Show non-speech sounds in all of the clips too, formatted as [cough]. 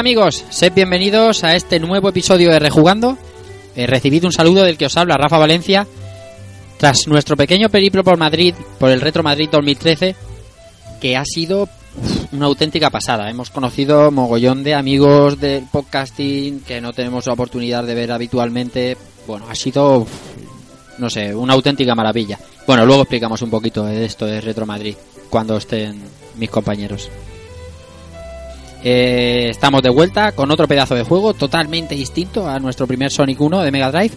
Amigos, sed bienvenidos a este nuevo episodio de Rejugando. He recibido un saludo del que os habla Rafa Valencia. Tras nuestro pequeño periplo por Madrid, por el Retro Madrid 2013, que ha sido una auténtica pasada. Hemos conocido mogollón de amigos del podcasting que no tenemos la oportunidad de ver habitualmente. Bueno, ha sido, no sé, una auténtica maravilla. Bueno, luego explicamos un poquito de esto de Retro Madrid cuando estén mis compañeros. Eh, estamos de vuelta con otro pedazo de juego totalmente distinto a nuestro primer Sonic 1 de Mega Drive.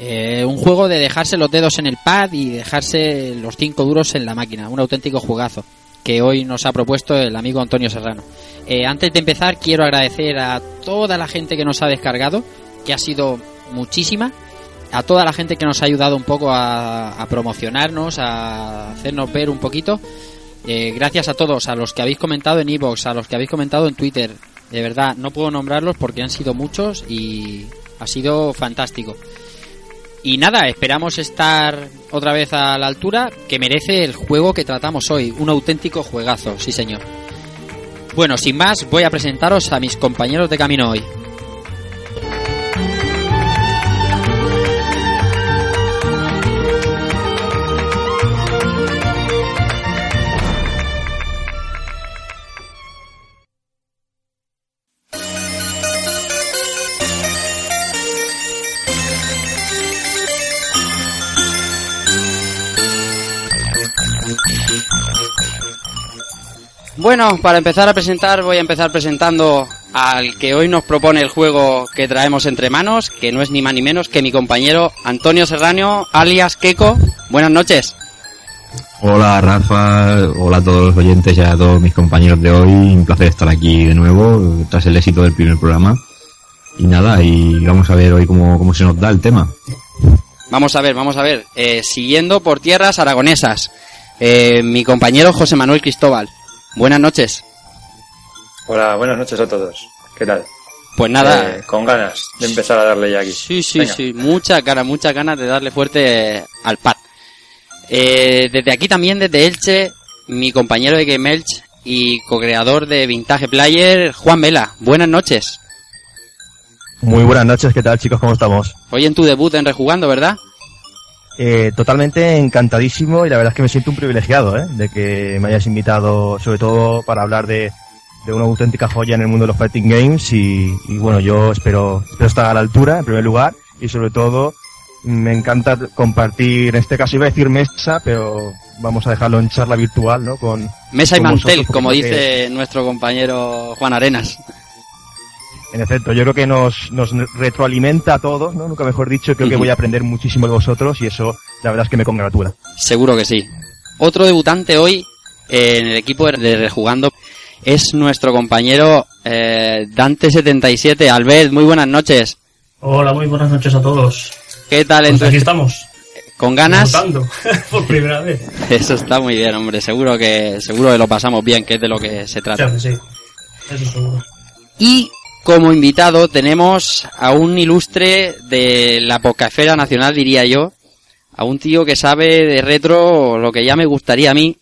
Eh, un juego de dejarse los dedos en el pad y dejarse los cinco duros en la máquina. Un auténtico jugazo que hoy nos ha propuesto el amigo Antonio Serrano. Eh, antes de empezar, quiero agradecer a toda la gente que nos ha descargado, que ha sido muchísima. A toda la gente que nos ha ayudado un poco a, a promocionarnos, a hacernos ver un poquito. Eh, gracias a todos, a los que habéis comentado en Evox, a los que habéis comentado en Twitter. De verdad, no puedo nombrarlos porque han sido muchos y ha sido fantástico. Y nada, esperamos estar otra vez a la altura que merece el juego que tratamos hoy. Un auténtico juegazo, sí señor. Bueno, sin más, voy a presentaros a mis compañeros de camino hoy. Bueno, para empezar a presentar, voy a empezar presentando al que hoy nos propone el juego que traemos entre manos, que no es ni más ni menos que mi compañero Antonio Serrano, alias Keiko. Buenas noches. Hola Rafa, hola a todos los oyentes y a todos mis compañeros de hoy. Un placer estar aquí de nuevo tras el éxito del primer programa. Y nada, y vamos a ver hoy cómo, cómo se nos da el tema. Vamos a ver, vamos a ver. Eh, siguiendo por tierras aragonesas, eh, mi compañero José Manuel Cristóbal. Buenas noches. Hola, buenas noches a todos. ¿Qué tal? Pues nada. Eh, con ganas de empezar a darle ya aquí. Sí, sí, Venga. sí. Muchas ganas, muchas ganas de darle fuerte al pad. Eh, desde aquí también, desde Elche, mi compañero de Game Elche y co-creador de Vintage Player, Juan Vela. Buenas noches. Muy buenas noches, ¿qué tal chicos? ¿Cómo estamos? Hoy en tu debut en Rejugando, ¿verdad? Eh, totalmente encantadísimo y la verdad es que me siento un privilegiado ¿eh? de que me hayas invitado, sobre todo para hablar de, de una auténtica joya en el mundo de los fighting games y, y bueno, yo espero, espero estar a la altura en primer lugar y sobre todo me encanta compartir, en este caso iba a decir mesa, pero vamos a dejarlo en charla virtual, ¿no? Con, Mesa y con mantel, vosotros, como dice nuestro compañero Juan Arenas. En efecto, yo creo que nos, nos retroalimenta a todos, ¿no? Nunca mejor dicho, creo que voy a aprender muchísimo de vosotros y eso la verdad es que me congratula. Seguro que sí. Otro debutante hoy en el equipo de Rejugando es nuestro compañero eh, Dante77. Albert, muy buenas noches. Hola, muy buenas noches a todos. ¿Qué tal? Pues entonces? aquí estamos, ¿Con ganas? votando [laughs] por primera vez. Eso está muy bien, hombre. Seguro que seguro que lo pasamos bien, que es de lo que se trata. Que sí, eso seguro. Y como invitado tenemos a un ilustre de la Pocafera Nacional, diría yo. A un tío que sabe de retro lo que ya me gustaría a mí.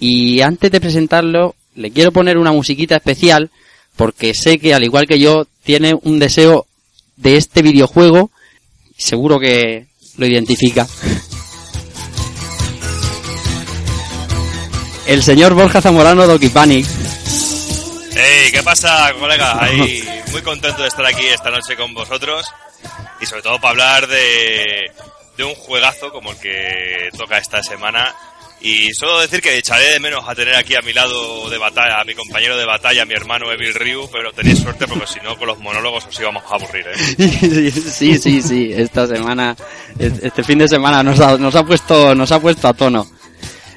Y antes de presentarlo, le quiero poner una musiquita especial porque sé que al igual que yo tiene un deseo de este videojuego. Seguro que lo identifica. El señor Borja Zamorano Doki Panic. Hey, ¿qué pasa, colega? Ahí, muy contento de estar aquí esta noche con vosotros y sobre todo para hablar de, de un juegazo como el que toca esta semana. Y solo decir que echaré de menos a tener aquí a mi lado de batalla, a mi compañero de batalla, a mi hermano Evil Ryu, pero tenéis suerte porque si no con los monólogos os íbamos a aburrir, ¿eh? [laughs] sí, sí, sí. Esta semana Este fin de semana nos ha, nos ha puesto nos ha puesto a tono.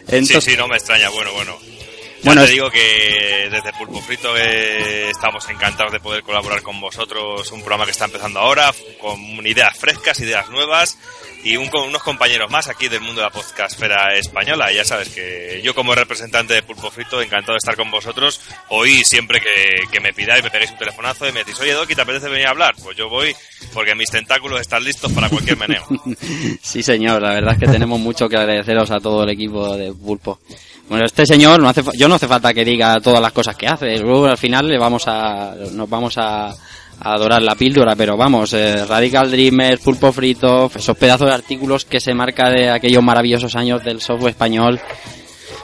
Entonces, Sí, sí, no me extraña. Bueno, bueno. Ya Bueno, te digo que desde Pulpo Frito eh, estamos encantados de poder colaborar con vosotros. Un programa que está empezando ahora, con ideas frescas, ideas nuevas y un- con unos compañeros más aquí del mundo de la podcastfera española. Ya sabes que yo como representante de Pulpo Frito, encantado de estar con vosotros. Hoy siempre que, que me pidáis, me pegáis un telefonazo y me decís, oye Doki, ¿te apetece venir a hablar? Pues yo voy porque mis tentáculos están listos para cualquier meneo. [laughs] Sí, señor, la verdad es que tenemos mucho que agradeceros a todo el equipo de Pulpo. Bueno, este señor, no hace, yo no hace falta que diga todas las cosas que hace, luego al final le vamos a, nos vamos a, a adorar la píldora, pero vamos, eh, Radical Dreamers, Pulpo Frito, esos pedazos de artículos que se marca de aquellos maravillosos años del software español.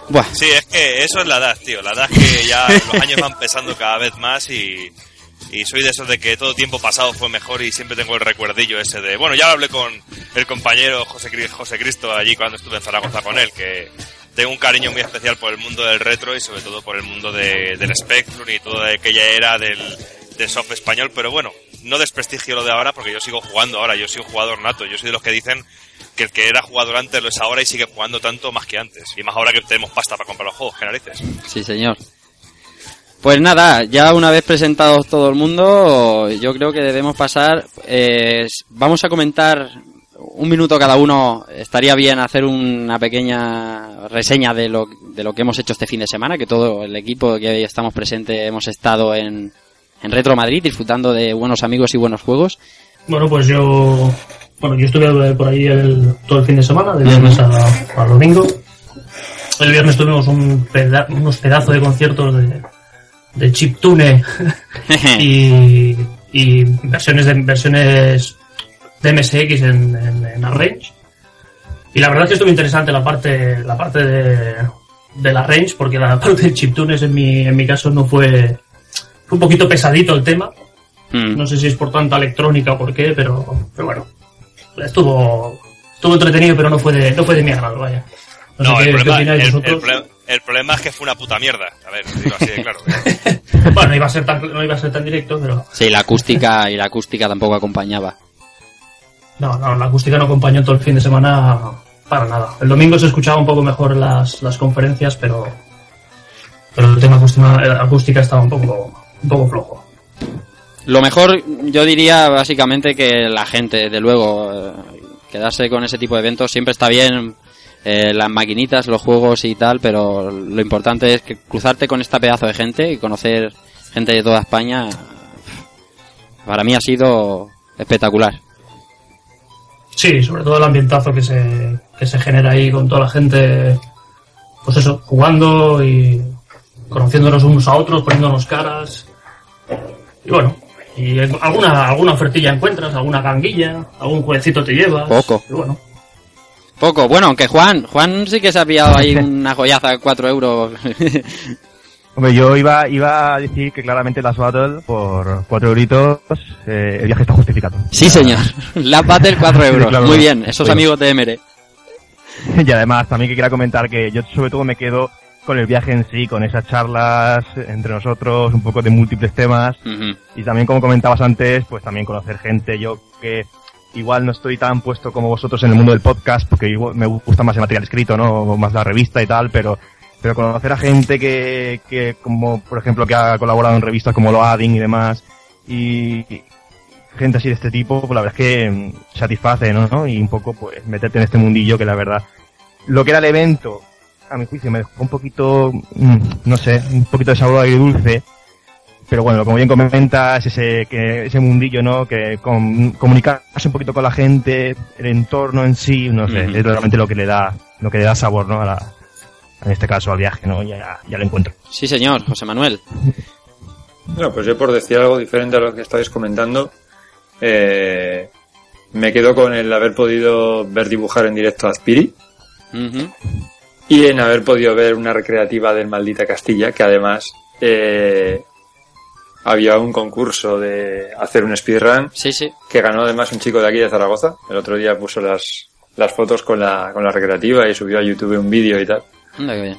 Buah, Sí, es que eso es la edad, tío. La edad es que ya [laughs] los años van pesando cada vez más y, y soy de esos de que todo tiempo pasado fue mejor y siempre tengo el recuerdillo ese de... Bueno, ya lo hablé con el compañero José, José Cristo allí cuando estuve en Zaragoza con él, que tengo un cariño muy especial por el mundo del retro y sobre todo por el mundo de- del Spectrum y toda aquella era del, soft español, pero bueno, no desprestigio lo de ahora porque yo sigo jugando ahora, yo soy un jugador nato, yo soy de los que dicen que el que era jugador antes lo es ahora y sigue jugando tanto más que antes. Y más ahora que tenemos pasta para comprar los juegos, que sí señor. Pues nada, ya una vez presentados todo el mundo, yo creo que debemos pasar, eh, vamos a comentar un minuto cada uno, estaría bien hacer una pequeña reseña de lo, de lo que hemos hecho este fin de semana, que todo el equipo que hoy estamos presentes hemos estado en, en Retro Madrid disfrutando de buenos amigos y buenos juegos. Bueno, pues yo. Bueno, yo estuve por ahí el, todo el fin de semana, de viernes a, a domingo. El viernes tuvimos un peda- unos pedazos de conciertos de, de chiptune [laughs] [laughs] y, y versiones de versiones de MSX en, en, en Arrange. Y la verdad es que estuvo interesante la parte, la parte de, de la range, porque la [laughs] parte de chiptunes en mi, en mi caso no fue, fue un poquito pesadito el tema. Mm. No sé si es por tanta electrónica o por qué, pero, pero bueno. Estuvo, estuvo entretenido, pero no fue de, no fue de mi agrado, vaya. No, No, sé el qué, problema, opináis el, el vosotros. pro- el problema es que fue una puta mierda. A ver, digo así de claro. [laughs] Bueno, no iba a ser tan, no iba a ser tan directo, pero Sí, la acústica y la acústica tampoco acompañaba. No, no, la acústica no acompañó todo el fin de semana para nada. El domingo se escuchaba un poco mejor las, las conferencias, pero, pero el tema acústica, estaba un poco, un poco flojo. Lo mejor, yo diría básicamente que la gente, de luego, eh, quedarse con ese tipo de eventos siempre está bien, eh, las maquinitas, los juegos y tal, pero lo importante es que cruzarte con esta pedazo de gente y conocer gente de toda España, para mí ha sido espectacular. Sí, sobre todo el ambientazo que se, que se genera ahí con toda la gente, pues eso, jugando y conociéndonos unos a otros, poniéndonos caras. Y bueno, y alguna, alguna ofertilla encuentras, alguna ganguilla, algún jueguecito te llevas. Poco. Y bueno, Poco, bueno, aunque Juan, Juan sí que se ha pillado ahí una joyaza de 4 euros. [laughs] Hombre, yo iba, iba a decir que claramente las Battle, por 4 euritos, eh, el viaje está justificado. sí, señor. [laughs] La Battle 4 euros. claro. Muy bien, esos Bueno. amigos de MR. [laughs] Y además, también que quería comentar que yo sobre todo me quedo con el viaje en sí, con esas charlas entre nosotros, un poco de múltiples temas. Y también, como comentabas antes, pues también conocer gente. Yo que igual no estoy tan puesto como vosotros en el mundo del podcast, porque igual me gusta más el material escrito, ¿no? O Más la revista y tal, pero, pero conocer a gente que, que como, por ejemplo, que ha colaborado en revistas como Loading y demás, y gente así de este tipo, pues la verdad es que mm, satisface, ¿no? ¿no? Y un poco, pues, meterte en este mundillo que la verdad, lo que era el evento, a mi juicio, me dejó un poquito, mm, no sé, un poquito de sabor agridulce, pero bueno, como bien comentas, ese, que, ese mundillo, ¿no? Que com- comunicarse un poquito con la gente, el entorno en sí, no sé, es realmente lo que le da, lo que le da sabor, ¿no? A la, en este caso al viaje, ¿no? Ya, ya lo encuentro. Sí, señor, José Manuel. Bueno, pues yo por decir algo diferente a lo que estáis comentando, eh, me quedo con el haber podido ver dibujar en directo a Spiri y en haber podido ver una recreativa del Maldita Castilla, que además eh, había un concurso de hacer un speedrun Sí, sí. que ganó además un chico de aquí de Zaragoza. El otro día puso las, las fotos con la, con la recreativa y subió a YouTube un vídeo y tal.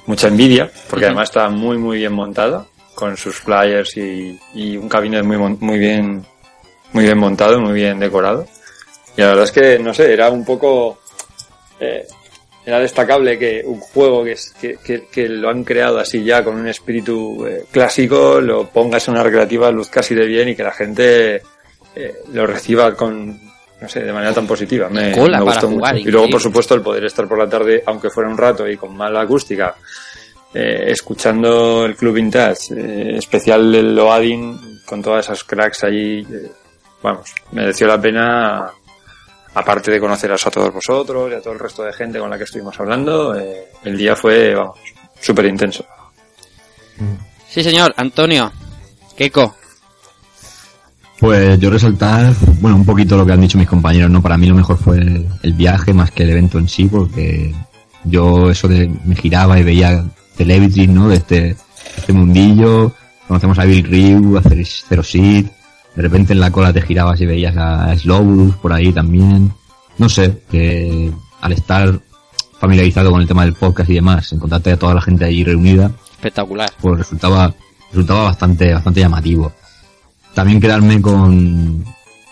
Mucha envidia, porque además está muy muy bien montada, con sus flyers y, y un cabinet muy muy bien muy bien montado, muy bien decorado. Y la verdad es que, no sé, era un poco... eh, era destacable que un juego que, es- que, que- que lo han creado así ya con un espíritu eh, clásico lo pongas en una recreativa luz casi de bien y que la gente eh, lo reciba con no sé de manera tan positiva me, Cola me para gustó jugar, mucho y luego por supuesto el poder estar por la tarde aunque fuera un rato y con mala acústica eh, escuchando el Club Vintage eh, especial del Loading con todas esas cracks allí eh, vamos mereció la pena aparte de conoceros a todos vosotros y a todo el resto de gente con la que estuvimos hablando, eh, el día fue, vamos, súper intenso. Sí, señor. Antonio. Keiko. Pues yo resaltar, bueno, un poquito lo que han dicho mis compañeros, ¿no? Para mí lo mejor fue el, el viaje más que el evento en sí, porque yo eso de me giraba y veía celebrities, ¿no? De este, este mundillo, conocemos a Bill Ryu, a Zero Zero Seed, de repente en la cola te girabas y veías a Slowbus por ahí también. No sé, que al estar familiarizado con el tema del podcast y demás, encontrarte a toda la gente allí reunida, Espectacular. pues resultaba, resultaba bastante, bastante llamativo. También quedarme con,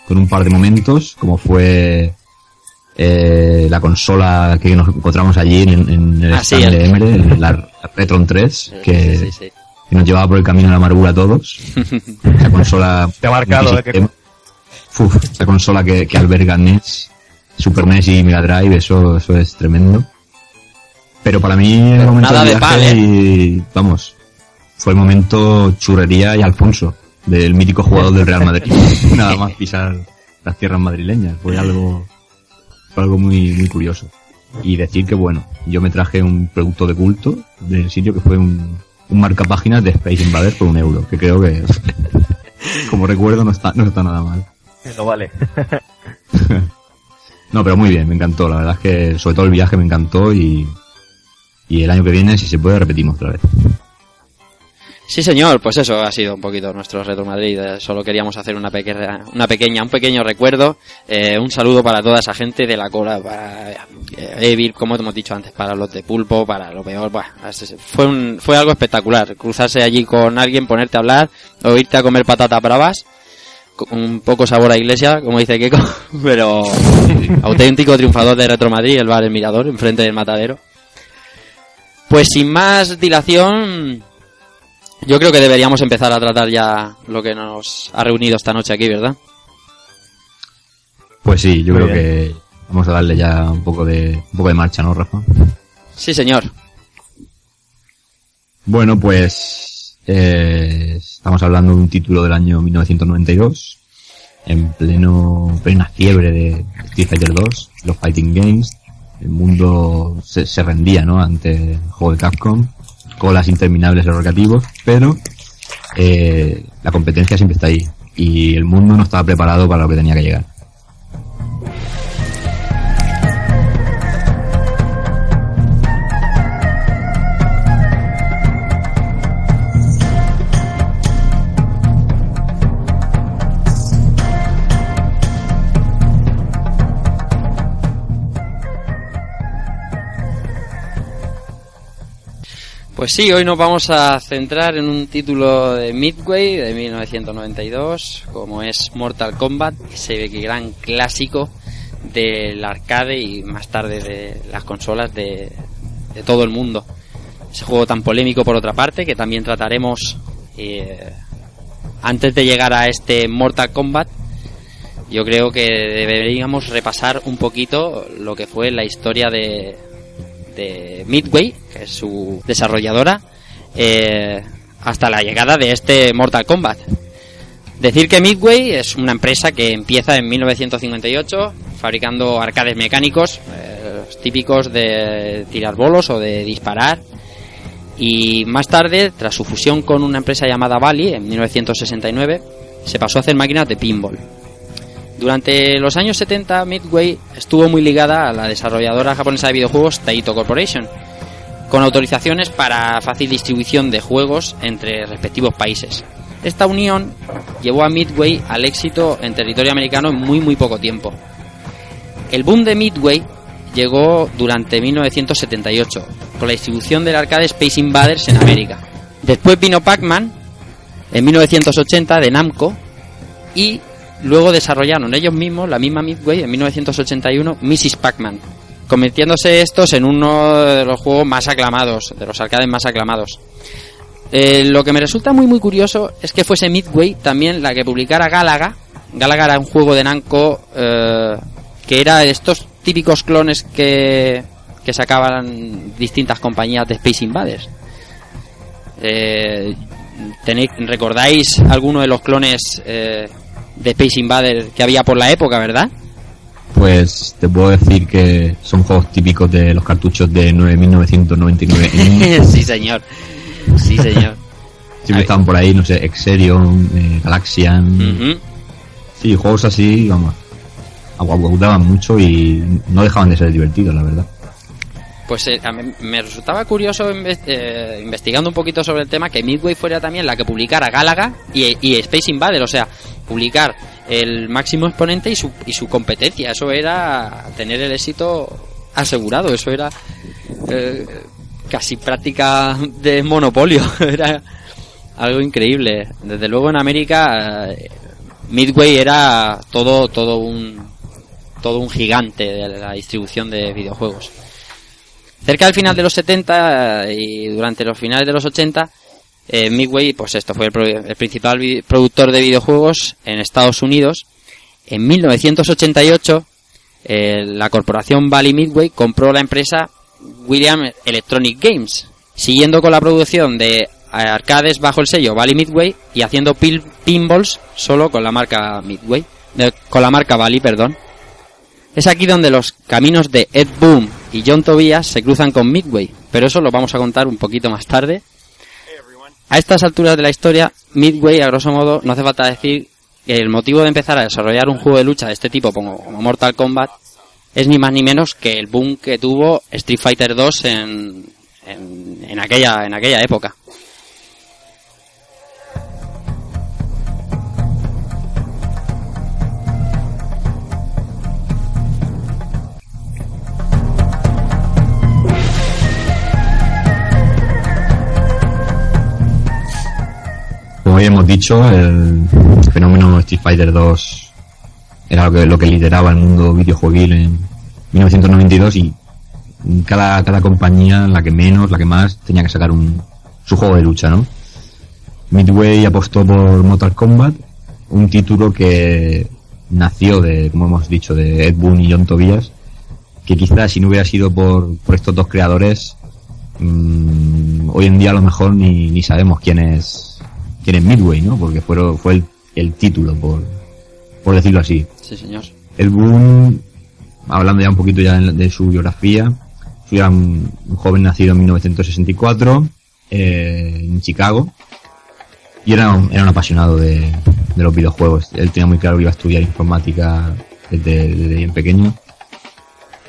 con un par de momentos, como fue eh, la consola que nos encontramos allí en, en el Ah, sí, stand el- de Emre, la, la Retron 3, que, Sí, sí, sí. que nos llevaba por el camino de la amargura a todos. [laughs] Esa consola... Te ha marcado, ¿eh? multisistema. Uf, esa consola que, que alberga NES, Super NES y Mega Drive, eso, eso es tremendo. Pero para mí el Pero nada de viaje pal, ¿eh? y, vamos, fue el momento churrería y Alfonso, del mítico jugador del Real Madrid. [laughs] nada más pisar las tierras madrileñas, fue algo, fue algo muy, muy curioso. Y decir que bueno, yo me traje un producto de culto del sitio que fue un, un marcapáginas de Space Invaders por un euro, que creo que, [laughs] como recuerdo, no está, no está nada mal. Lo vale. [laughs] No, pero muy bien, me encantó. La verdad es que sobre todo el viaje me encantó y, y el año que viene, si se puede, repetimos otra vez. Sí, señor, pues eso ha sido un poquito nuestro Retro Madrid. Eh, Solo queríamos hacer una pequeña, una pequeña, un pequeño recuerdo. Eh, un saludo para toda esa gente de la cola, para eh, Evil, como hemos dicho antes, para los de Pulpo, para lo peor. Fue, un, fue algo espectacular. Cruzarse allí con alguien, ponerte a hablar, o irte a comer patatas bravas. con Un poco sabor a iglesia, como dice Keiko, [laughs] pero auténtico triunfador de Retro Madrid, el bar El Mirador, enfrente del matadero. Pues sin más dilación, yo creo que deberíamos empezar a tratar ya lo que nos ha reunido esta noche aquí, ¿verdad? Pues sí, yo Muy creo que vamos a darle ya un poco de, un poco de marcha, ¿no, Rafa? Sí, señor. Bueno, pues eh, estamos hablando de un título del año 1992, en pleno plena fiebre de Street Fighter 2, los fighting games. El mundo se, se rendía, ¿no? Ante el juego de Capcom, colas interminables de pero eh, la competencia siempre está ahí y el mundo no estaba preparado para lo que tenía que llegar. Pues sí, hoy nos vamos a centrar en un título de Midway de 1992, como es Mortal Kombat, ese gran clásico del arcade y más tarde de las consolas de, todo el mundo. Ese juego tan polémico por otra parte, que también trataremos eh, antes de llegar a este Mortal Kombat. Yo creo que deberíamos repasar un poquito lo que fue la historia de, de Midway, que es su desarrolladora, eh, hasta la llegada de este Mortal Kombat. Decir que Midway es una empresa que empieza en 1958 fabricando arcades mecánicos, eh, típicos de tirar bolos o de disparar. Y más tarde, tras su fusión con una empresa llamada Bally en 1969, se pasó a hacer máquinas de pinball. Durante los años 70, Midway estuvo muy ligada a la desarrolladora japonesa de videojuegos Taito Corporation, con autorizaciones para fácil distribución de juegos entre respectivos países. Esta unión llevó a Midway al éxito en territorio americano en muy muy poco tiempo. El boom de Midway llegó durante 1978, con la distribución del arcade Space Invaders en América. Después vino Pac-Man en 1980 de Namco y luego desarrollaron ellos mismos, la misma Midway, en 1981, Mrs. Pac-Man, convirtiéndose estos en uno de los juegos más aclamados, de los arcades más aclamados. Eh, lo que me resulta muy muy curioso es que fuese Midway también la que publicara Galaga. Galaga era un juego de Namco eh, que era estos típicos clones que, que sacaban distintas compañías de Space Invaders. Eh, tenéis, ¿Recordáis alguno de los clones eh, de Space Invaders que había por la época, verdad? Pues te puedo decir que son juegos típicos de los cartuchos de 9999. [laughs] sí, señor. Sí, señor. [laughs] Siempre estaban por ahí, no sé, Exerion, eh, Galaxian. Ujú. Sí, juegos así, vamos. Aguagudaban mucho y no dejaban de ser divertidos, la verdad. Pues eh, a me resultaba curioso eh, investigando un poquito sobre el tema que Midway fuera también la que publicara Galaga y, y Space Invader, o sea, publicar el máximo exponente y su, y su competencia. Eso era tener el éxito asegurado, eso era eh, casi práctica de monopolio, [laughs] era algo increíble. Desde luego en América eh, Midway era todo todo un todo un gigante de la distribución de videojuegos. Cerca del final de los 70 y durante los finales de los 80, eh, Midway, pues esto fue el, pro- el principal productor de videojuegos en Estados Unidos. En 1988, eh, la corporación Valley Midway compró la empresa William Electronic Games, siguiendo con la producción de arcades bajo el sello Valley Midway y haciendo pinballs solo con la marca Midway, eh, con la marca Valley, perdón. Es aquí donde los caminos de Ed Boon y John Tobias se cruzan con Midway, pero eso lo vamos a contar un poquito más tarde. A estas alturas de la historia, Midway, a grosso modo, no hace falta decir que el motivo de empezar a desarrollar un juego de lucha de este tipo como, Mortal Kombat es ni más ni menos que el boom que tuvo Street Fighter 2 en, en, en aquella, en aquella época. Como ya hemos dicho, el fenómeno Street Fighter 2 era lo que, lo que lideraba el mundo videojueguil en 1992 y cada, cada compañía, la que menos, la que más, tenía que sacar un, su juego de lucha, ¿no? Midway apostó por Mortal Kombat, un título que nació de, como hemos dicho, de Ed Boon y John Tobias, que quizás si no hubiera sido por, por estos dos creadores, mm, hoy en día a lo mejor ni, ni sabemos quién es, es Midway, ¿no? Porque fueron, fue el, el título, por, por decirlo así. Sí, señor. Ed Boon, hablando ya un poquito ya de, de su biografía, era un, un joven nacido en 1964 eh, en Chicago y era un, era un apasionado de, de los videojuegos. Él tenía muy claro que iba a estudiar informática desde, desde bien pequeño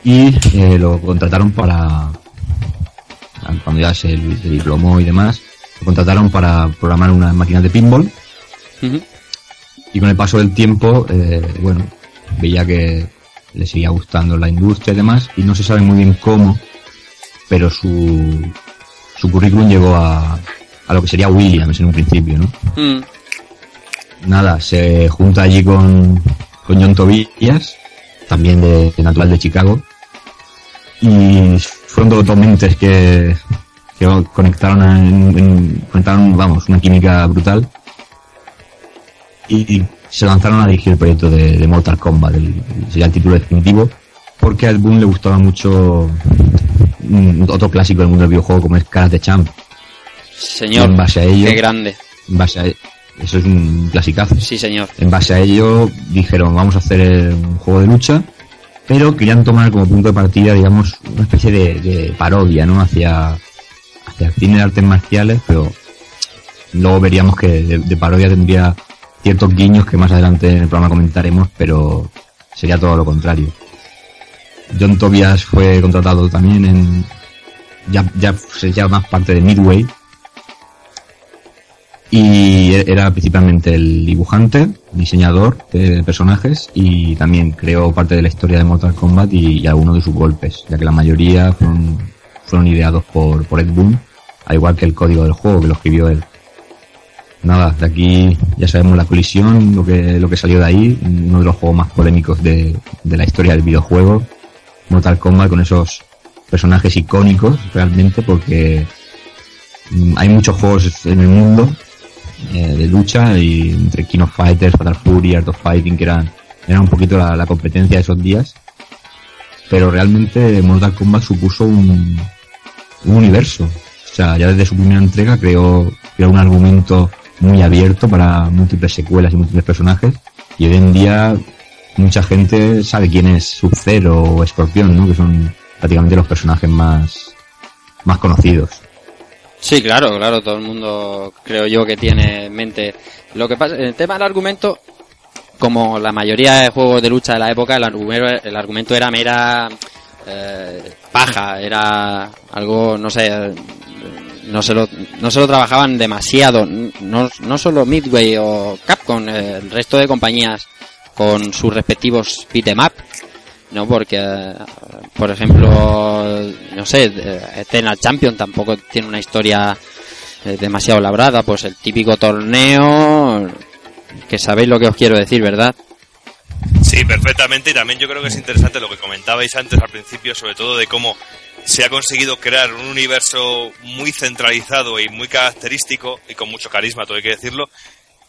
y eh, lo contrataron para cuando ya se, se diplomó y demás lo contrataron para programar unas máquinas de pinball y con el paso del tiempo, eh, bueno, veía que le seguía gustando la industria y demás, y no se sabe muy bien cómo, pero su, su currículum llegó a, a lo que sería Williams en un principio, ¿no? Mm. Nada, se junta allí con, con John Tobias, también de, de natural de Chicago, y fueron dos mentes que, que conectaron, en- en- conectaron, vamos, una química brutal y se lanzaron a dirigir el proyecto de, de Mortal Kombat, el, sería el título definitivo, porque a Ed Boon le gustaba mucho mm, otro clásico del mundo del videojuego como es Karate Champ. Señor, En base a ello- qué grande. En base a, eso es un clasicazo. Sí, señor. En base a ello dijeron vamos a hacer eh, un juego de lucha, pero querían tomar como punto de partida, digamos, una especie de, de parodia, ¿no? Hacia, hacia el cine de artes marciales, pero luego veríamos que de, parodia tendría ciertos guiños que más adelante en el programa comentaremos, pero sería todo lo contrario. John Tobias fue contratado también en ya ya sería más parte de Midway y e- era principalmente el dibujante, diseñador de personajes y también creó parte de la historia de Mortal Kombat y, y algunos de sus golpes, ya que la mayoría fueron, fueron ideados por, por Ed Boon, al igual que el código del juego que lo escribió él. nada, de aquí ya sabemos la colisión, lo que, lo que salió de ahí, uno de los juegos más polémicos de, de la historia del videojuego, Mortal Kombat con esos personajes icónicos realmente porque mm, hay muchos juegos en el mundo eh, de lucha y entre King Fighters, Fatal Fury, Art of Fighting que eran, eran un poquito la, la competencia de esos días pero realmente Mortal Kombat supuso un, un universo o sea ya desde su primera entrega creó, creó un argumento muy abierto para múltiples secuelas y múltiples personajes y hoy en día mucha gente sabe quién es Sub-Zero o Escorpión, ¿no? Que son prácticamente los personajes más, más conocidos. Sí, claro, claro, todo el mundo creo yo que tiene en mente. Lo que pasa, el tema del argumento, como la mayoría de juegos de lucha de la época, el argumento, el argumento era mera eh, paja, era algo, no sé, no se lo, no se lo trabajaban demasiado, no, no solo Midway o Capcom, eh, el resto de compañías con sus respectivos beat'em up, ¿no? Porque, eh, por ejemplo, no sé, eh, Eternal Champion tampoco tiene una historia demasiado labrada, pues el típico torneo, que sabéis lo que os quiero decir, ¿verdad? Sí, perfectamente. Y también yo creo que es interesante lo que comentabais antes al principio, sobre todo de cómo se ha conseguido crear un universo muy centralizado y muy característico y con mucho carisma, todo hay que decirlo,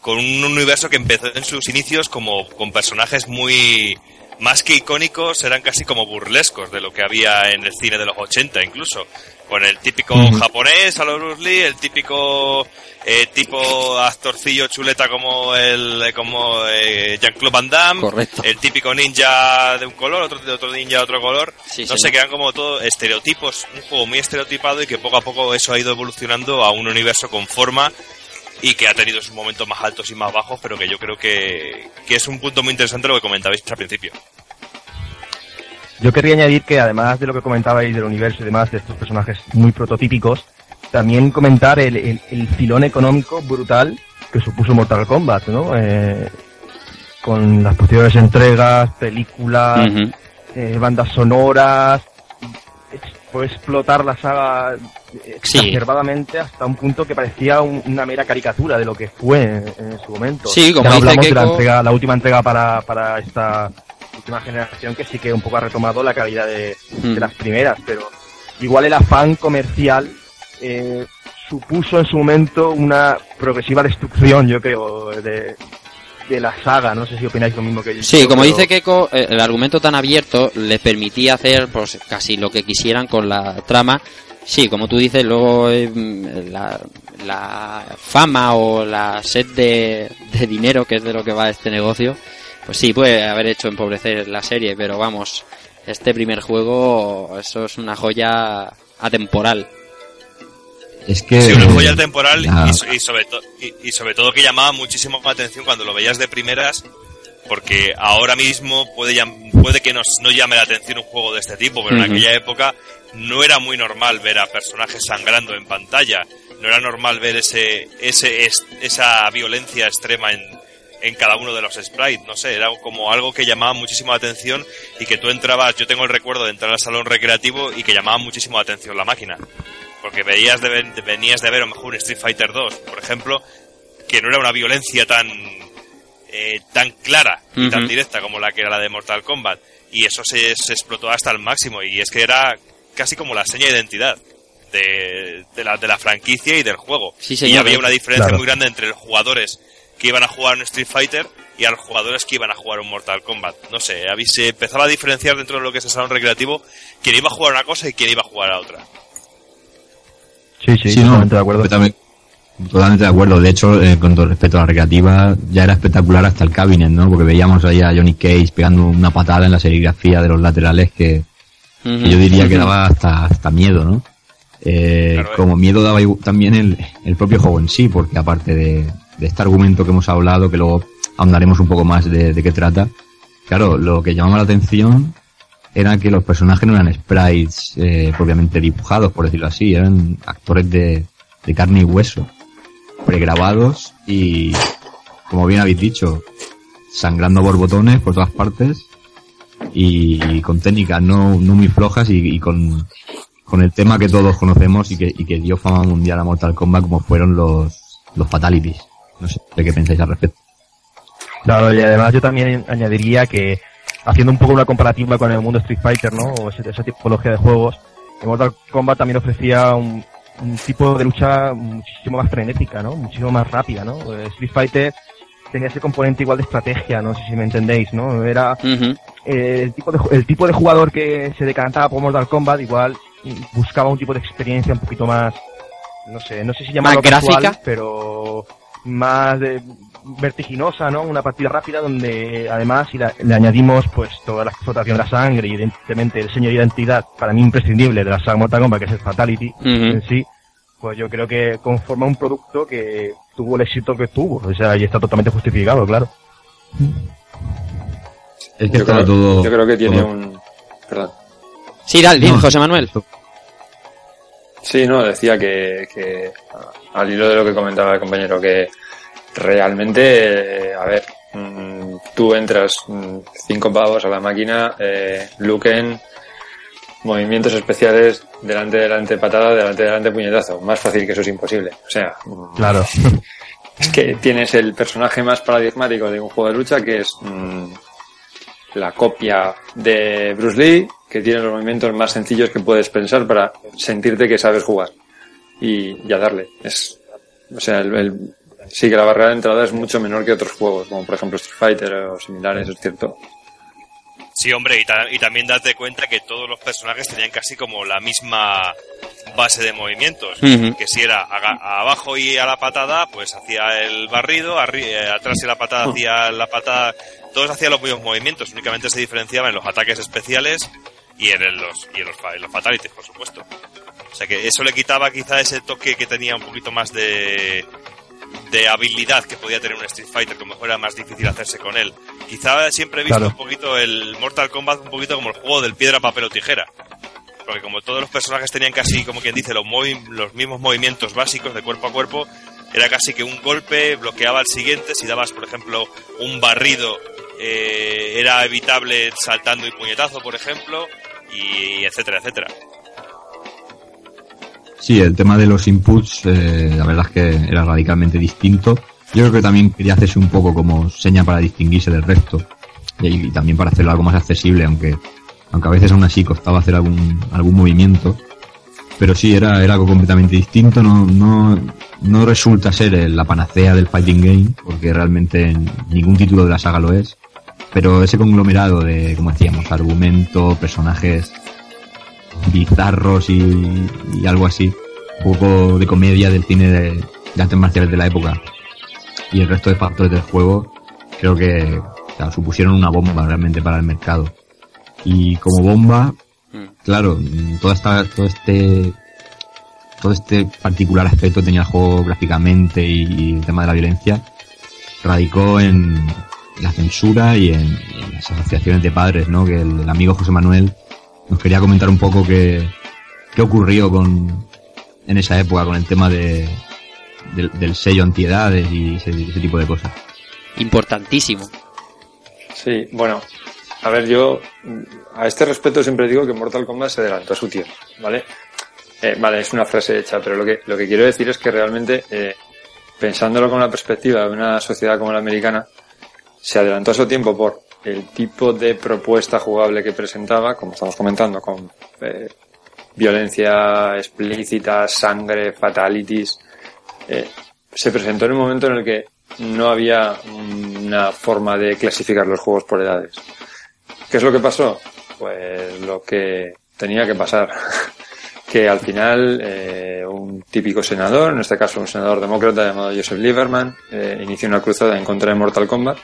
con un universo que empezó en sus inicios como con personajes muy más que icónicos, eran casi como burlescos de lo que había en el cine de los 80 incluso. Con el típico japonés a los Bruce Lee, el típico eh, tipo actorcillo chuleta como el como eh, Jean-Claude Van Damme, Correcto. el típico ninja de un color, otro de otro ninja de otro color. Sí, no señor. sé, quedan como todo estereotipos, un juego muy estereotipado y que poco a poco eso ha ido evolucionando a un universo con forma y que ha tenido sus momentos más altos y más bajos, pero que yo creo que, que es un punto muy interesante lo que comentabais al principio. Yo querría añadir que además de lo que comentabais del universo y demás, de estos personajes muy prototípicos, también comentar el, el, el filón económico brutal que supuso Mortal Kombat, ¿no? Eh, con las posteriores entregas, películas, eh, bandas sonoras, fue explotar la saga Sí. exacerbadamente hasta un punto que parecía un- una mera caricatura de lo que fue en, en su momento. Sí, como Ya dice hablamos de la, entrega, la última entrega para, para esta última generación que sí que un poco ha retomado la calidad de, Mm. de las primeras, pero igual el afán comercial eh, supuso en su momento una progresiva destrucción, yo creo, de, de la saga. No sé si opináis lo mismo que yo. Sí, como pero- dice Keiko, eh, el argumento tan abierto les permitía hacer pues casi lo que quisieran con la trama. Sí, como tú dices, luego eh, la, la fama o la sed de, de dinero, que es de lo que va este negocio, pues sí, puede haber hecho empobrecer la serie, pero vamos, este primer juego, eso es una joya atemporal. Es que... Sí, una joya temporal ya- y, so- y sobre to- y, y sobre todo que llamaba muchísimo la atención cuando lo veías de primeras, porque ahora mismo puede, llam- puede que nos, no llame la atención un juego de este tipo, pero en aquella época no era muy normal ver a personajes sangrando en pantalla, no era normal ver ese, ese, es- esa violencia extrema en, en cada uno de los sprites, no sé, era como algo que llamaba muchísimo la atención y que tú entrabas, yo tengo el recuerdo de entrar al salón recreativo y que llamaba muchísimo la atención la máquina porque veías de, venías de ver a lo mejor un Street Fighter 2, por ejemplo, que no era una violencia tan eh, tan clara y tan directa como la que era la de Mortal Kombat y eso se, se explotó hasta el máximo y es que era casi como la seña de identidad de, de la, de la franquicia y del juego. Sí, y había una diferencia Claro. muy grande entre los jugadores que iban a jugar un Street Fighter y a los jugadores que iban a jugar un Mortal Kombat. No sé, habí- se empezaba a diferenciar dentro de lo que es el salón recreativo quién iba a jugar una cosa y quién iba a jugar a otra. Sí, sí, Sí, no, totalmente de acuerdo. Totalmente, totalmente de acuerdo. De hecho, eh, con todo respecto a la recreativa, ya era espectacular hasta el cabinet, ¿no? Porque veíamos ahí a Johnny Cage pegando una patada en la serigrafía de los laterales que, que yo diría que daba hasta, hasta miedo, ¿no? Eh, Claro, eh. como miedo daba también el, el propio juego en sí, porque aparte de, de este argumento que hemos hablado, que luego ahondaremos un poco más de, de qué trata, claro, lo que llamaba la atención era que los personajes no eran sprites eh, propiamente dibujados, por decirlo así, eran actores de, de carne y hueso, pregrabados y, como bien habéis dicho, sangrando borbotones por todas partes y, con técnicas no, no muy flojas y, y con, con el tema que todos conocemos y que, y que dio fama mundial a Mortal Kombat como fueron los, los fatalities. No sé de qué pensáis al respecto. Claro, y además yo también añadiría que, haciendo un poco una comparativa con el mundo Street Fighter, ¿no? O ese- esa tipología de juegos, Mortal Kombat también ofrecía un, un tipo de lucha muchísimo más frenética, ¿no? Muchísimo más rápida, ¿no? Eh, Street Fighter tenía ese componente igual de estrategia, no sé si me entendéis, ¿no? Era eh, el tipo de el tipo de jugador que se decantaba por Mortal Kombat igual buscaba un tipo de experiencia un poquito más no sé no sé si llamarlo ¿Más casual, gráfica? pero más de- vertiginosa no una partida rápida donde además si la- le añadimos pues toda la explotación de la sangre y evidentemente el señor identidad para mí imprescindible de la saga Mortal Kombat que es el Fatality en sí pues yo creo que conforma un producto que tuvo el éxito que tuvo o sea y está totalmente justificado claro Es que Yo creo, todo. yo creo que tiene todo- un... Perdón. Sí, dale, No, José Manuel. Sí, no, decía que, que al hilo de lo que comentaba el compañero, que realmente, eh, a ver, mm, tú entras mm, cinco pavos a la máquina, eh, Luken, movimientos especiales, delante, delante patada, delante, delante puñetazo. Más fácil que eso es imposible. O sea, mm, claro [laughs] es que tienes el personaje más paradigmático de un juego de lucha que es mm, la copia de Bruce Lee que tiene los movimientos más sencillos que puedes pensar para sentirte que sabes jugar y, y a darle es o sea el, el- sí que la barrera de entrada es mucho menor que otros juegos como por ejemplo Street Fighter o similares es cierto Sí, hombre, y, ta- y también date cuenta que todos los personajes tenían casi como la misma base de movimientos. Que si era aga- abajo y a la patada, pues hacía el barrido, arri- eh, atrás y a la patada hacía la patada. Todos hacían los mismos movimientos, únicamente se diferenciaban en los ataques especiales y en el- los, y en los, en los fatalities, por supuesto. O sea que eso le quitaba quizá ese toque que tenía un poquito más de, de habilidad que podía tener un Street Fighter, que a lo mejor era más difícil hacerse con él. Quizá siempre he visto Claro. un poquito el Mortal Kombat un poquito como el juego del piedra, papel o tijera. Porque como todos los personajes tenían casi, como quien dice, los, movi- los mismos movimientos básicos de cuerpo a cuerpo, era casi que un golpe bloqueaba al siguiente. Si dabas, por ejemplo, un barrido, eh, era evitable saltando y puñetazo, por ejemplo, y etcétera, etcétera. Sí, el tema de los inputs, eh, la verdad es que era radicalmente distinto. Yo creo que también quería hacerse un poco como seña para distinguirse del resto. Y, también para hacerlo algo más accesible, aunque, aunque a veces aún así costaba hacer algún, algún movimiento. Pero sí, era, era algo completamente distinto, no, no, no resulta ser la panacea del fighting game, porque realmente ningún título de la saga lo es. Pero ese conglomerado de, como decíamos, argumento, personajes bizarros y, y algo así, un poco de comedia del cine de, de artes marciales de la época y el resto de factores del juego, creo que supusieron una bomba realmente para el mercado. Y como bomba, claro, toda esta, todo este todo este particular aspecto tenía el juego gráficamente y el tema de la violencia radicó en la censura y en, y en las asociaciones de padres, ¿no? Que el, el amigo José Manuel nos quería comentar un poco qué, qué ocurrió con en esa época con el tema de del, del sello antiedades y ese, ese tipo de cosas. Importantísimo. Sí, bueno, a ver, yo a este respecto siempre digo que Mortal Kombat se adelantó a su tiempo, ¿vale? Eh, vale, es una frase hecha, pero lo que, lo que quiero decir es que realmente, eh, pensándolo con la perspectiva de una sociedad como la americana, se adelantó a su tiempo por el tipo de propuesta jugable que presentaba, como estamos comentando, con eh, violencia explícita, sangre, fatalities. Eh, se presentó en un momento en el que no había una forma de clasificar los juegos por edades. ¿Qué es lo que pasó? Pues lo que tenía que pasar. [laughs] que al final eh, un típico senador, en este caso un senador demócrata llamado Joseph Lieberman, eh, inició una cruzada en contra de Mortal Kombat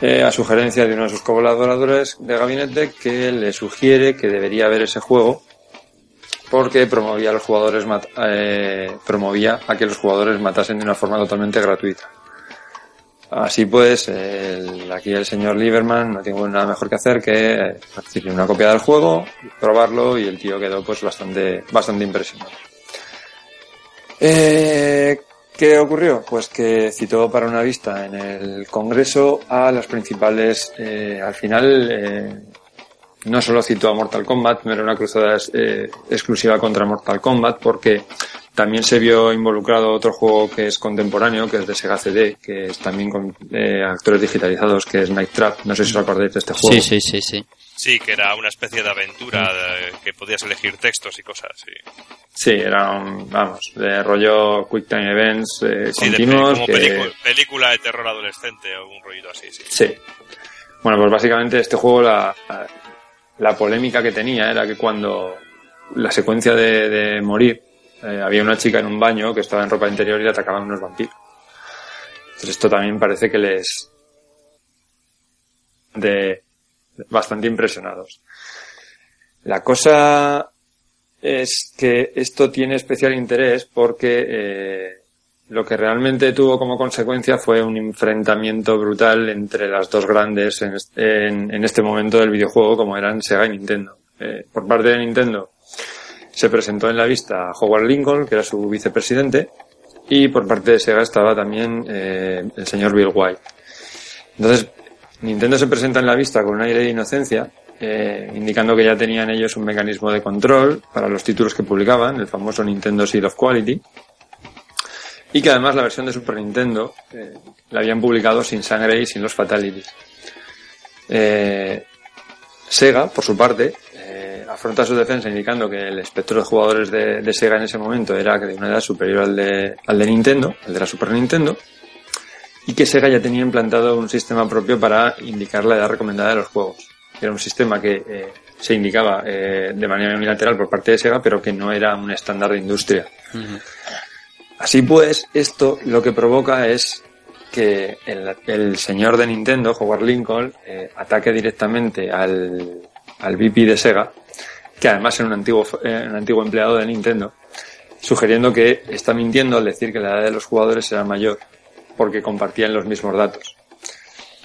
eh, a sugerencia de uno de sus colaboradores de gabinete que le sugiere que debería haber ese juego porque promovía a los jugadores eh, promovía a que los jugadores matasen de una forma totalmente gratuita. Así pues, el- aquí el señor Lieberman no tuvo nada mejor que hacer que eh, recibir una copia del juego, probarlo y el tío quedó pues bastante, bastante impresionado. Eh, ¿Qué ocurrió? Pues que citó para una vista en el Congreso a las principales, eh, al final, eh, no solo citó a Mortal Kombat, no era una cruzada eh, exclusiva contra Mortal Kombat, porque también se vio involucrado otro juego que es contemporáneo, que es de Sega CD, que es también con eh, actores digitalizados, que es Night Trap. No sé si os acordáis de este juego. Sí, sí, sí, sí. Sí, que era una especie de aventura de- que podías elegir textos y cosas. Sí, Sí, era un, vamos, de rollo Quick Time Events eh, Sí, de como que- película, película de terror adolescente o un rollito así, sí. Sí. Bueno, pues básicamente este juego, la, la polémica que tenía era que cuando la secuencia de, de morir, eh, había una chica en un baño que estaba en ropa interior y le atacaban unos vampiros. Entonces esto también parece que les... de bastante impresionados. La cosa es que esto tiene especial interés porque eh, lo que realmente tuvo como consecuencia fue un enfrentamiento brutal entre las dos grandes en, en- en este momento del videojuego, como eran Sega y Nintendo. Eh, por parte de Nintendo se presentó en la vista Howard Lincoln, que era su vicepresidente, y por parte de Sega estaba también eh, el señor Bill White. Entonces, Nintendo se presenta en la vista con un aire de inocencia, eh, indicando que ya tenían ellos un mecanismo de control para los títulos que publicaban, el famoso Nintendo Seal of Quality, y que además la versión de Super Nintendo eh, la habían publicado sin sangre y sin los fatalities. Eh, Sega, por su parte, afronta su defensa indicando que el espectro de jugadores de, de Sega en ese momento era de una edad superior al de, al de Nintendo, el de la Super Nintendo, y que Sega ya tenía implantado un sistema propio para indicar la edad recomendada de los juegos. Era un sistema que eh, se indicaba eh, de manera unilateral por parte de Sega, pero que no era un estándar de industria. Así pues, esto lo que provoca es que el, el señor de Nintendo, Howard Lincoln, eh, ataque directamente al, al VP de Sega, que además era un antiguo, eh, un antiguo empleado de Nintendo, sugiriendo que está mintiendo al decir que la edad de los jugadores era mayor, porque compartían los mismos datos.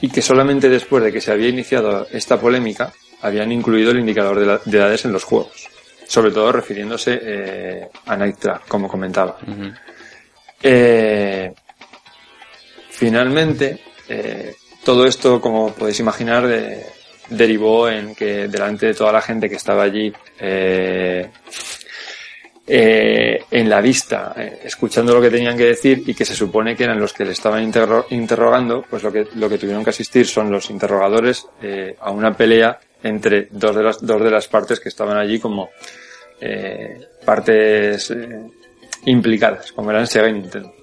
Y que solamente después de que se había iniciado esta polémica, habían incluido el indicador de, la- de edades en los juegos. Sobre todo refiriéndose eh, a Night Trap, como comentaba. Eh, finalmente, eh, todo esto, como podéis imaginar, de- derivó en que delante de toda la gente que estaba allí eh, en la vista, eh, escuchando lo que tenían que decir y que se supone que eran los que le estaban interro- interrogando, pues lo que, lo que tuvieron que asistir son los interrogadores eh, a una pelea entre dos de las, dos de las partes que estaban allí como eh, partes implicadas, como eran Sega y Nintendo.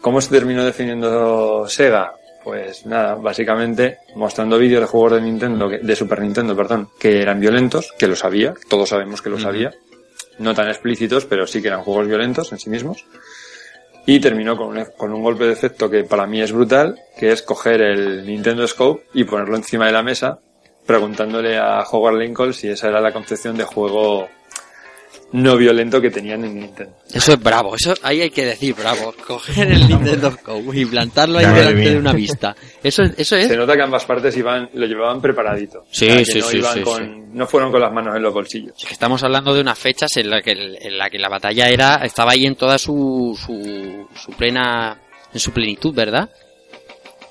¿Cómo se terminó definiendo Sega? Pues nada, básicamente mostrando vídeos de juegos de Nintendo, de Super Nintendo, perdón, que eran violentos, que lo sabía, todos sabemos que lo sabía, no tan explícitos, pero sí que eran juegos violentos en sí mismos. Y terminó con un, con un golpe de efecto que para mí es brutal, que es coger el Nintendo Scope y ponerlo encima de la mesa, preguntándole a Howard Lincoln si esa era la concepción de juego no violento que tenían en Nintendo. Eso es bravo, eso ahí hay que decir bravo. Coger el Nintendo Scope y plantarlo ahí delante mía. de una vista. Eso, eso es. Se nota que ambas partes iban, lo llevaban preparadito. Sí, O sea, que sí, no sí, iban sí, con- No fueron con las manos en los bolsillos. Es que estamos hablando de unas fechas en la que, en la, que la batalla era, estaba ahí en toda su, su, su plena, en su plenitud, ¿verdad?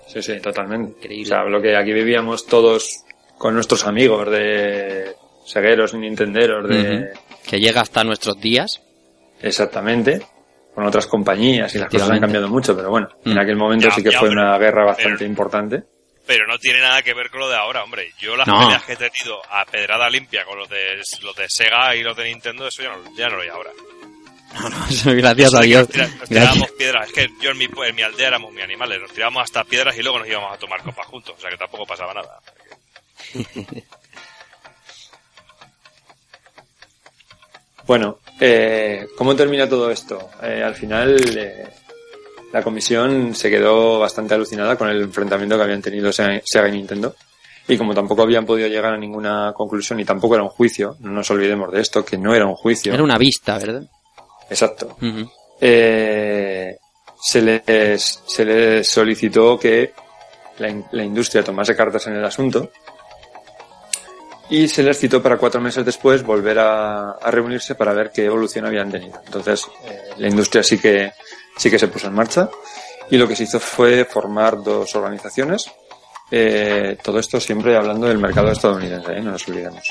Sí, sí, totalmente. Increíble. O sea, lo que aquí vivíamos todos con nuestros amigos de segueros y nintenderos, de... Que llega hasta nuestros días. Exactamente. Con otras compañías y las cosas han cambiado mucho, pero bueno, en Mm. aquel momento Ya, sí que ya, fue pero- una guerra bastante pero- importante. Pero no tiene nada que ver con lo de ahora, hombre. Yo las No. peleas que he tenido a pedrada limpia con los de, los de Sega y los de Nintendo, eso ya no, ya no lo hay ahora. No, no, eso, gracias a Dios. Nos, nos tirábamos piedras. Es que yo en mi, en mi aldea éramos muy animales. Nos tirábamos hasta piedras y luego nos íbamos a tomar copas juntos. O sea que tampoco pasaba nada. [laughs] Bueno, eh, ¿cómo termina todo esto? Eh, al final, eh, la comisión se quedó bastante alucinada con el enfrentamiento que habían tenido Sega y Nintendo. Y como tampoco habían podido llegar a ninguna conclusión y tampoco era un juicio, no nos olvidemos de esto, que no era un juicio. Era una vista, ¿verdad? Exacto. Eh, se, les, se les solicitó que la, in- la industria tomase cartas en el asunto y se les citó para cuatro meses después volver a, a reunirse para ver qué evolución habían tenido. Entonces, eh, la industria sí que, sí que se puso en marcha y lo que se hizo fue formar dos organizaciones, eh, todo esto siempre hablando del mercado estadounidense, ¿eh? no nos olvidemos.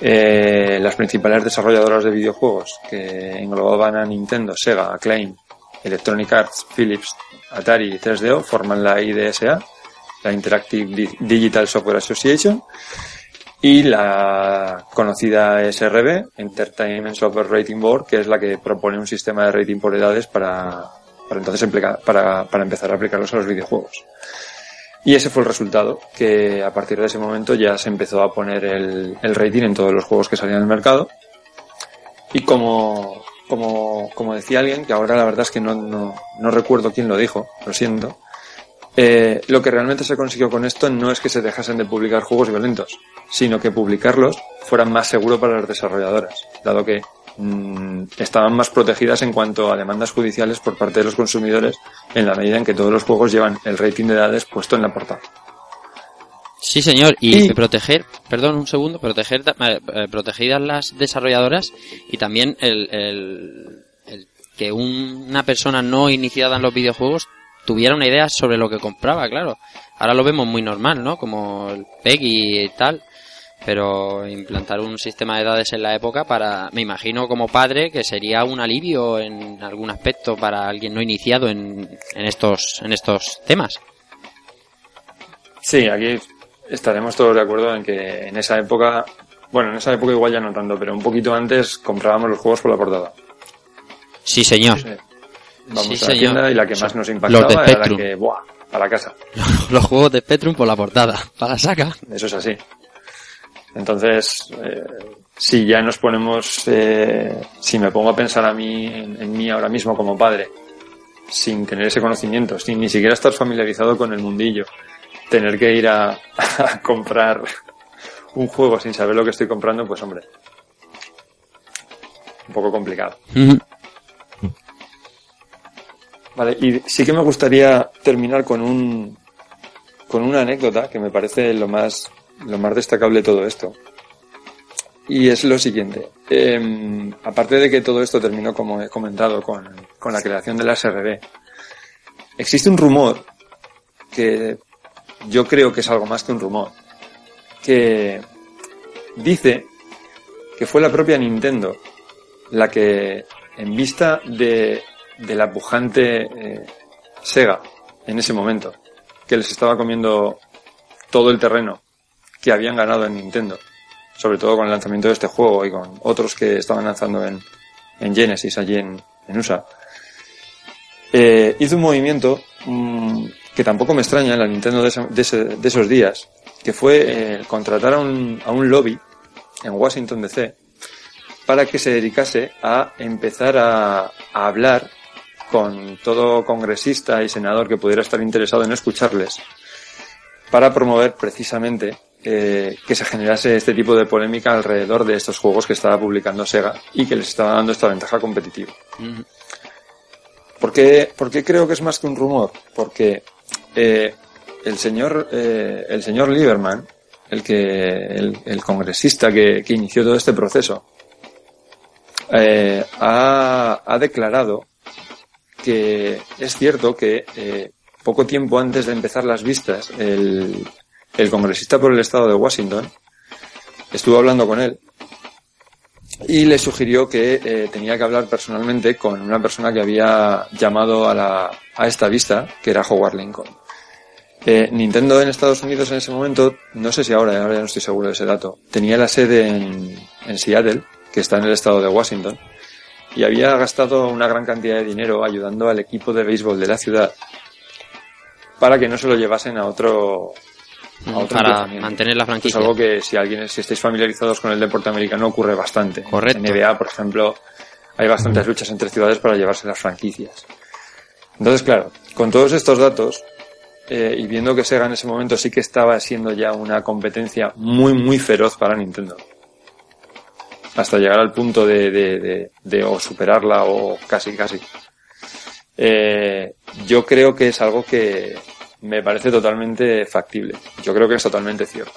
Eh, las principales desarrolladoras de videojuegos que englobaban a Nintendo, Sega, Acclaim, Electronic Arts, Philips, Atari y 3DO forman la IDSA, la Interactive Di- Digital Software Association, y la conocida SRB, Entertainment Software Rating Board, que es la que propone un sistema de rating por edades para, para entonces para, para empezar a aplicarlos a los videojuegos. Y ese fue el resultado, que a partir de ese momento ya se empezó a poner el, el rating en todos los juegos que salían al mercado. Y como, como, como decía alguien, que ahora la verdad es que no, no, no recuerdo quién lo dijo, lo siento, eh, lo que realmente se consiguió con esto no es que se dejasen de publicar juegos violentos, sino que publicarlos fuera más seguro para las desarrolladoras, dado que mm, estaban más protegidas en cuanto a demandas judiciales por parte de los consumidores en la medida en que todos los juegos llevan el rating de edades puesto en la portada. Sí, señor. Y, Y- proteger, perdón, un segundo, proteger, eh, protegidas las desarrolladoras y también el, el- el que una persona no iniciada en los videojuegos tuviera una idea sobre lo que compraba, claro. Ahora lo vemos muy normal, ¿no? Como el PEGI y tal. Pero implantar un sistema de edades en la época para, me imagino como padre, que sería un alivio en algún aspecto para alguien no iniciado en, en estos, en estos temas. Sí, aquí estaremos todos de acuerdo en que en esa época, bueno, en esa época igual ya no tanto, pero un poquito antes comprábamos los juegos por la portada. Sí, señor. Sí. Vamos Sí, a la tienda y la que más nos Los impactaba de era la que, ¡buah! A la casa. [laughs] Los juegos de Spectrum por la portada. Para la saca. Eso es así. Entonces, eh, si ya nos ponemos, eh, si me pongo a pensar a mí, en, en mí ahora mismo como padre, sin tener ese conocimiento, sin ni siquiera estar familiarizado con el mundillo, tener que ir a, [laughs] a comprar un juego sin saber lo que estoy comprando, pues hombre, un poco complicado. Vale, y sí que me gustaría terminar con un con una anécdota que me parece lo más lo más destacable de todo esto. Y es lo siguiente. Eh, aparte de que todo esto terminó, como he comentado, con, con la creación de la SRB, existe un rumor que yo creo que es algo más que un rumor, que dice que fue la propia Nintendo la que, en vista de, de la pujante eh, Sega en ese momento, que les estaba comiendo todo el terreno que habían ganado en Nintendo, sobre todo con el lanzamiento de este juego y con otros que estaban lanzando en, en Genesis allí en, en USA, eh, hizo un movimiento mm, que tampoco me extraña en la Nintendo de, ese- de ese- de esos días, que fue eh, contratar a un, a un lobby en Washington DC para que se dedicase a empezar a, a hablar con todo congresista y senador que pudiera estar interesado en escucharles para promover precisamente eh, que se generase este tipo de polémica alrededor de estos juegos que estaba publicando Sega y que les estaba dando esta ventaja competitiva. ¿Por qué, por qué creo que es más que un rumor? Porque eh, el señor eh, el señor Lieberman, el que el, el congresista que, que inició todo este proceso, eh, ha, ha declarado que es cierto que eh, poco tiempo antes de empezar las vistas, el, congresista por el estado de Washington estuvo hablando con él y le sugirió que eh, tenía que hablar personalmente con una persona que había llamado a, la, a esta vista, que era Howard Lincoln. Eh, Nintendo en Estados Unidos en ese momento, no sé si ahora, ahora ya no estoy seguro de ese dato, tenía la sede en Seattle, que está en el estado de Washington, y había gastado una gran cantidad de dinero ayudando al equipo de béisbol de la ciudad para que no se lo llevasen a otro, a otro Para mantener la Esto es franquicia. algo que si alguien, si estáis familiarizados con el deporte americano ocurre bastante. Correcto. En NBA, por ejemplo, hay bastantes luchas entre ciudades para llevarse las franquicias. Entonces, claro, con todos estos datos, eh, y viendo que Sega en ese momento sí que estaba siendo ya una competencia muy, muy feroz para Nintendo. Hasta llegar al punto de, de, de, de o superarla o casi, casi. Eh, yo creo que es algo que me parece totalmente factible. Yo creo que es totalmente cierto.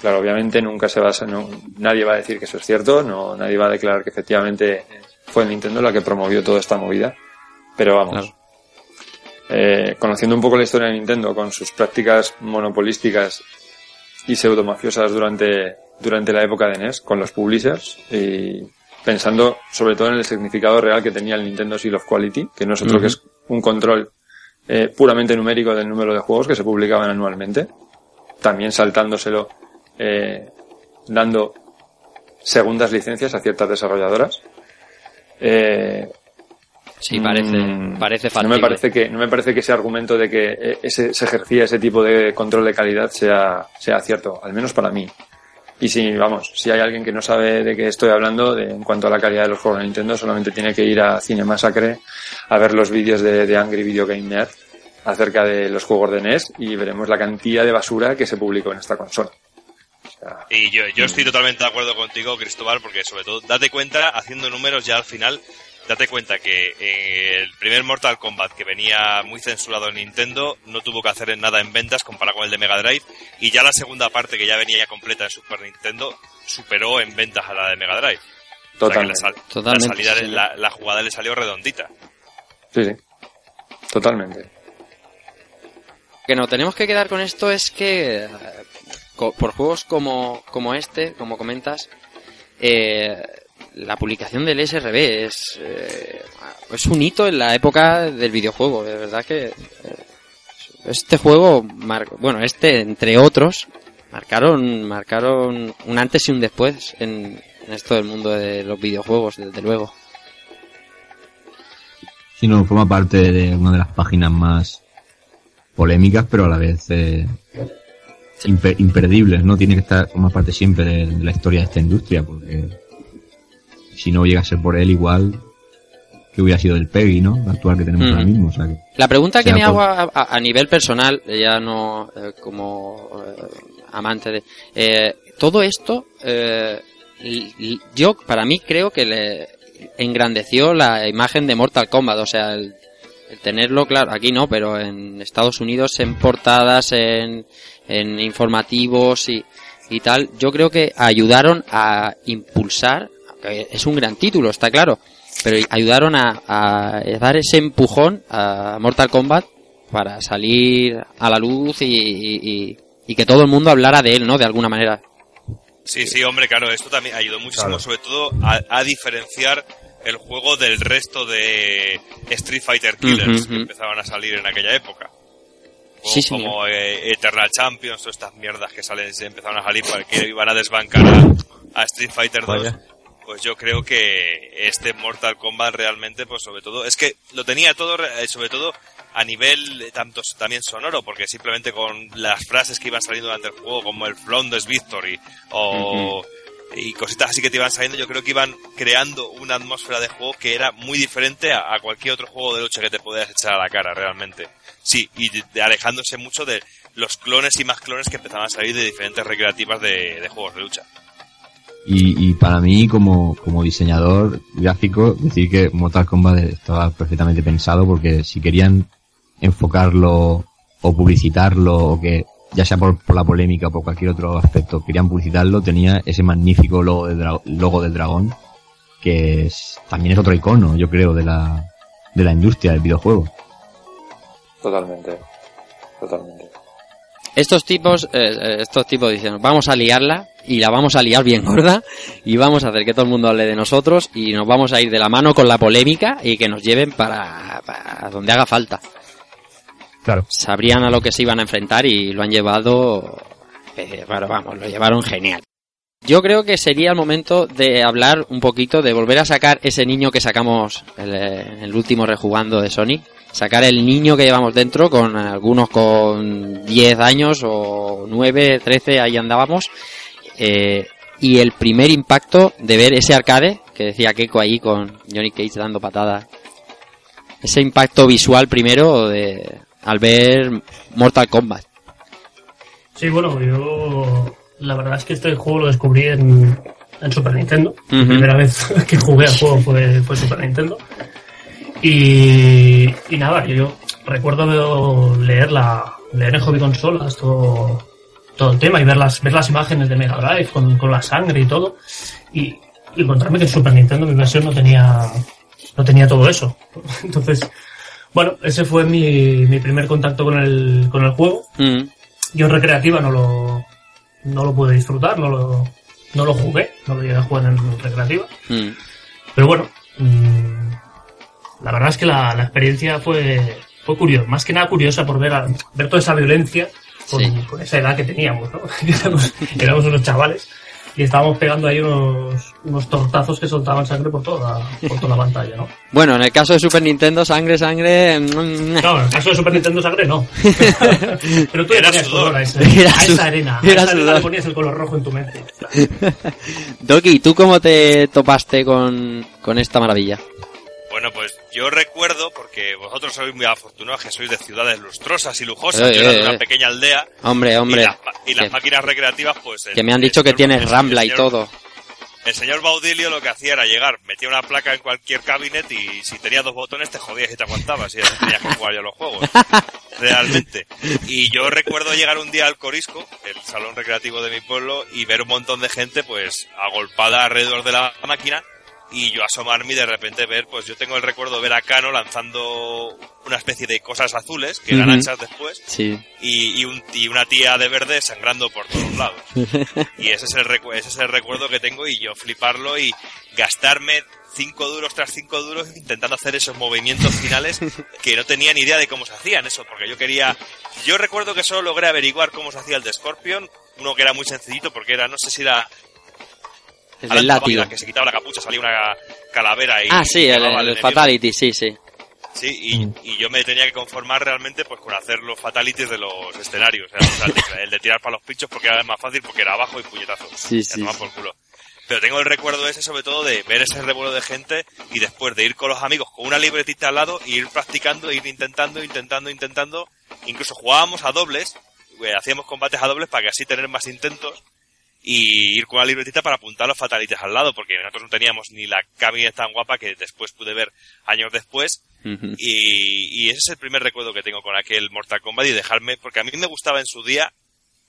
Claro, obviamente nunca se va a, no, nadie va a decir que eso es cierto, no, nadie va a declarar que efectivamente fue Nintendo la que promovió toda esta movida. Pero vamos, Claro. eh, conociendo un poco la historia de Nintendo con sus prácticas monopolísticas y pseudomafiosas durante, durante la época de NES con los publishers y pensando sobre todo en el significado real que tenía el Nintendo Seal of Quality, que no es otro que es un control eh, puramente numérico del número de juegos que se publicaban anualmente, también saltándoselo, eh, dando segundas licencias a ciertas desarrolladoras. Eh, Sí, parece, mm, parece no factible. me parece que no me parece que ese argumento de que eh, ese, se ejercía ese tipo de control de calidad sea sea cierto al menos para mí y si vamos si hay alguien que no sabe de qué estoy hablando de, en cuanto a la calidad de los juegos de Nintendo solamente tiene que ir a Cinemasacre a ver los vídeos de, de Angry Video Game Nerd acerca de los juegos de NES y veremos la cantidad de basura que se publicó en esta consola. O sea, Y yo, yo estoy totalmente de acuerdo contigo, Cristóbal, porque sobre todo, date cuenta, haciendo números ya al final, date cuenta que eh, el primer Mortal Kombat que venía muy censurado en Nintendo no tuvo que hacer nada en ventas comparado con el de Mega Drive y ya la segunda parte que ya venía ya completa en Super Nintendo superó en ventas a la de Mega Drive. O sea que la, totalmente la salida, sí. la, la jugada le salió redondita. sí sí totalmente que nos tenemos que quedar con esto es que eh, por juegos como, como este, como comentas, eh, la publicación del SRB es, eh, es un hito en la época del videojuego. De verdad que eh, este juego, mar- bueno, este entre otros, marcaron, marcaron un antes y un después en, en esto del mundo de los videojuegos, desde luego. Si no, forma parte de una de las páginas más polémicas, pero a la vez eh, impe- imperdibles, ¿no? Tiene que estar, formar parte siempre de, de la historia de esta industria, porque si no llegase por él, igual que hubiera sido el PEGI, ¿no? El actual que tenemos Mm. ahora mismo, o sea que... La pregunta que me por- hago a, a- a nivel personal, ya no eh, como eh, amante de... eh, todo esto, eh, yo para mí creo que le engrandeció la imagen de Mortal Kombat, o sea, el, el tenerlo, claro, aquí no, pero en Estados Unidos en portadas, en, en informativos y, y tal, yo creo que ayudaron a impulsar, que es un gran título, está claro, pero ayudaron a, a dar ese empujón a Mortal Kombat para salir a la luz y, y- y- y que todo el mundo hablara de él, ¿no? De alguna manera. Sí, sí, hombre, claro, esto también ayudó muchísimo, Claro. sobre todo a, a diferenciar el juego del resto de Street Fighter Killers que empezaban a salir en aquella época. Juegos Sí, como eh, Eternal Champions, todas estas mierdas que salen, se empezaron a salir para que iban a desbancar a, a Street Fighter 2. Vaya. Pues yo creo que este Mortal Kombat realmente, pues sobre todo, es que lo tenía todo, eh, sobre todo a nivel eh, tanto también sonoro, porque simplemente con las frases que iban saliendo durante el juego, como el Flawless Victory o y cositas así que te iban saliendo, yo creo que iban creando una atmósfera de juego que era muy diferente a, a cualquier otro juego de lucha que te podías echar a la cara, realmente. Sí, y de- de alejándose mucho de los clones y más clones que empezaban a salir de diferentes recreativas de, de juegos de lucha. Y, y para mí, como, como diseñador gráfico, decir que Mortal Kombat estaba perfectamente pensado porque si querían enfocarlo o publicitarlo o que ya sea por, por la polémica o por cualquier otro aspecto querían publicitarlo, tenía ese magnífico logo, de dra- logo del dragón que es, también es otro icono, yo creo, de la, de la industria del videojuego. totalmente totalmente Estos tipos, eh, eh, estos tipos dicen, vamos a liarla y la vamos a liar bien [laughs] gorda y vamos a hacer que todo el mundo hable de nosotros y nos vamos a ir de la mano con la polémica y que nos lleven para, para donde haga falta. Claro. Sabrían a lo que se iban a enfrentar y lo han llevado, eh, bueno, vamos, lo llevaron genial. Yo creo que sería el momento de hablar un poquito, de volver a sacar ese niño que sacamos el, eh, el último rejugando de Sonic. Sacar el niño que llevamos dentro, con algunos con 10 años o 9, 13, ahí andábamos. Eh, y el primer impacto de ver ese arcade, que decía Keiko ahí con Johnny Cage dando patadas. Ese impacto visual primero de, al ver Mortal Kombat. Sí, bueno, yo la verdad es que este juego lo descubrí en, en Super Nintendo. La primera vez [laughs] que jugué al juego fue, fue Super Nintendo. Y, y nada, yo, yo recuerdo leer la leer en hobby consolas todo, todo el tema y ver las, ver las imágenes de Mega Drive con, con la sangre y todo. Y, y encontrarme que en Super Nintendo mi versión no tenía, no tenía todo eso. [laughs] Entonces, Bueno, ese fue mi, mi primer contacto con el, con el juego. Mm. Yo en recreativa no lo, no lo pude disfrutar, no lo, no lo jugué, no lo llegué a jugar en recreativa. Mm. Pero bueno, mm, la verdad es que la, la experiencia fue, fue curiosa, más que nada curiosa por ver, a- ver toda esa violencia con, Sí. con esa edad que teníamos, ¿no? [laughs] éramos, éramos unos chavales y estábamos pegando ahí unos, unos tortazos que soltaban sangre por toda, por toda la pantalla, ¿no? Bueno, en el caso de Super Nintendo, sangre, sangre. mm, No, en el caso de Super Nintendo sangre no. [laughs] Pero tú le Era ponías sudor. color a, ese- Era a esa arena. A esa arena le ponías el color rojo en tu mente. [laughs] Doki, ¿tú cómo te topaste con, con esta maravilla? Bueno, pues yo recuerdo, porque vosotros sois muy afortunados que sois de ciudades lustrosas y lujosas, Eh, yo era de eh, una eh. pequeña aldea, Hombre, hombre. y, las, y máquinas recreativas, pues... el- Que me han dicho que tienes Rambla y todo. El señor Baudilio lo que hacía era llegar, metía una placa en cualquier cabinet y si tenía dos botones te jodías y te aguantabas y tenías que jugar ya los juegos. [laughs] Realmente. Y yo recuerdo llegar un día al Corisco, el salón recreativo de mi pueblo, y ver un montón de gente pues agolpada alrededor de la máquina y yo asomarme y de repente ver, pues yo tengo el recuerdo de ver a Cano lanzando una especie de cosas azules que eran Ujú. anchas después Sí. y, y, un- y una tía de verde sangrando por todos lados. [laughs] Y ese es, el recu- ese es el recuerdo que tengo y yo fliparlo y gastarme cinco duros tras cinco duros intentando hacer esos movimientos finales [laughs] que no tenía ni idea de cómo se hacían eso, porque yo quería... Yo recuerdo que solo logré averiguar cómo se hacía el de Scorpion, uno que era muy sencillito porque era, no sé si era... El del la látigo. Que se quitaba la capucha, salía una calavera y... Ah, sí, el. Fatality, sí, sí. Sí, y, y yo me tenía que conformar realmente pues con hacer los fatalities de los escenarios. O sea, [laughs] el, de, tirar para los pinchos porque era más fácil porque era abajo y puñetazo. Sí, sí, tomar sí. por culo. Pero tengo el recuerdo ese sobre todo de ver ese revuelo de gente y después de ir con los amigos con una libretita al lado y ir practicando, ir intentando, intentando, intentando. Incluso jugábamos a dobles, eh, hacíamos combates a dobles para que así tener más intentos y ir con la libretita para apuntar los fatalities al lado, porque nosotros no teníamos ni la cabinet tan guapa que después pude ver años después y, y ese es el primer recuerdo que tengo con aquel Mortal Kombat y dejarme, porque a mí me gustaba en su día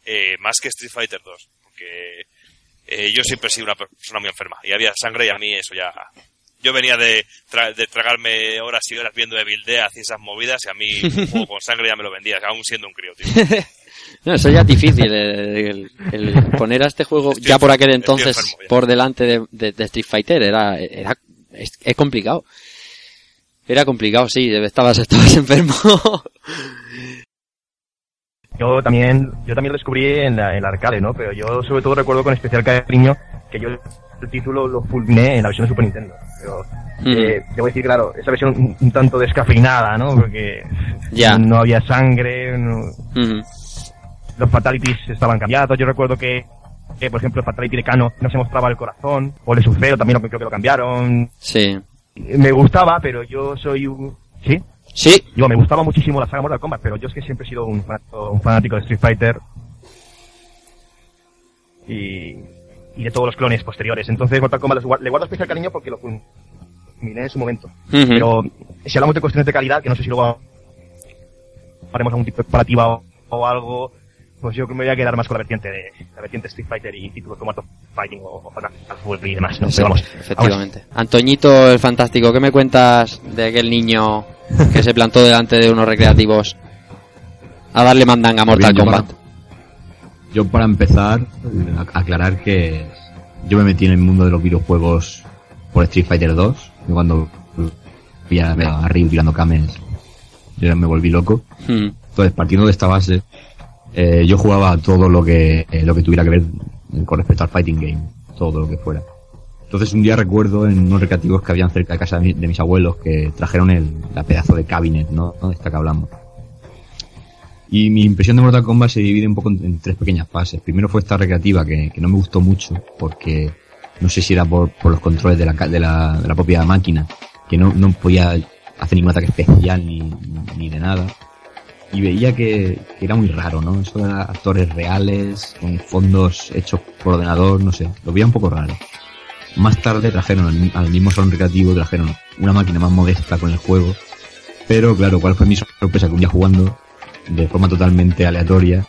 eh, más que Street Fighter 2, porque eh, yo siempre he sido una persona muy enferma y había sangre y a mí eso ya... Yo venía de, tra- de tragarme horas y horas viendo Evil Dead y esas movidas y a mí un juego [laughs] con sangre ya me lo vendía, aún siendo un crío, tío. [laughs] No, eso ya es difícil, el, el- el poner a este juego ya por aquel entonces enfermo por delante de, de- de Street Fighter era, era es, es complicado. Era complicado, sí, estabas, [laughs] estabas enfermo. Yo también, yo también lo descubrí en la, en la arcade, ¿no? Pero yo sobre todo recuerdo con especial cariño que yo el título lo fulminé en la versión de Super Nintendo. Pero, eh, debo decir, claro, esa versión un, un tanto descafeinada, ¿no? Porque Ya. no había sangre, no- Ujú. Los fatalities estaban cambiados. Yo recuerdo que, que, por ejemplo, el fatality de Kano no se mostraba el corazón, o el Sub-Zero también creo que lo cambiaron. Sí. Me gustaba, pero yo soy un... ¿Sí? Sí. Yo me gustaba muchísimo la saga Mortal Kombat, pero yo es que siempre he sido un fanático, un fanático de Street Fighter y, y de todos los clones posteriores. Entonces Mortal Kombat le guardo especial cariño porque lo fulminé en su momento. Pero si hablamos de cuestiones de calidad, que no sé si luego haremos algún tipo de comparativa o, o algo, pues yo me voy a quedar más con la vertiente de la vertiente Street Fighter y títulos como Art of Fighting o, o Fatal Fury y demás. ¿no? Sí, Pero vamos, efectivamente. Antoñito, el fantástico, ¿qué me cuentas de aquel niño que se plantó delante de unos recreativos a darle mandanga a Mortal Bien, yo Kombat? para- Yo para empezar, a- aclarar que yo me metí en el mundo de los videojuegos por Street Fighter 2, y cuando vi a, a Ryu tirando Kamens, yo me volví loco. Hmm. Entonces, partiendo de esta base, eh, yo jugaba todo lo que, eh, lo que tuviera que ver con respecto al fighting game, todo lo que fuera. Entonces un día recuerdo en unos recreativos que habían cerca de casa de, mi- de mis abuelos que trajeron el la pedazo de cabinet, ¿no? De esta que hablamos. Y mi impresión de Mortal Kombat se divide un poco en, tres pequeñas fases. Primero fue esta recreativa que, no me gustó mucho porque no sé si era por, por los controles de la, de la, de la propia máquina, que no, no podía hacer ningún ataque especial ni, ni de nada. Y veía que, que era muy raro, ¿no? Eso de actores reales, con fondos hechos por ordenador, no sé, lo veía un poco raro. Más tarde trajeron al, mismo salón recreativo, trajeron una máquina más modesta con el juego. Pero claro, ¿cuál fue mi sorpresa? Que un día jugando, de forma totalmente aleatoria,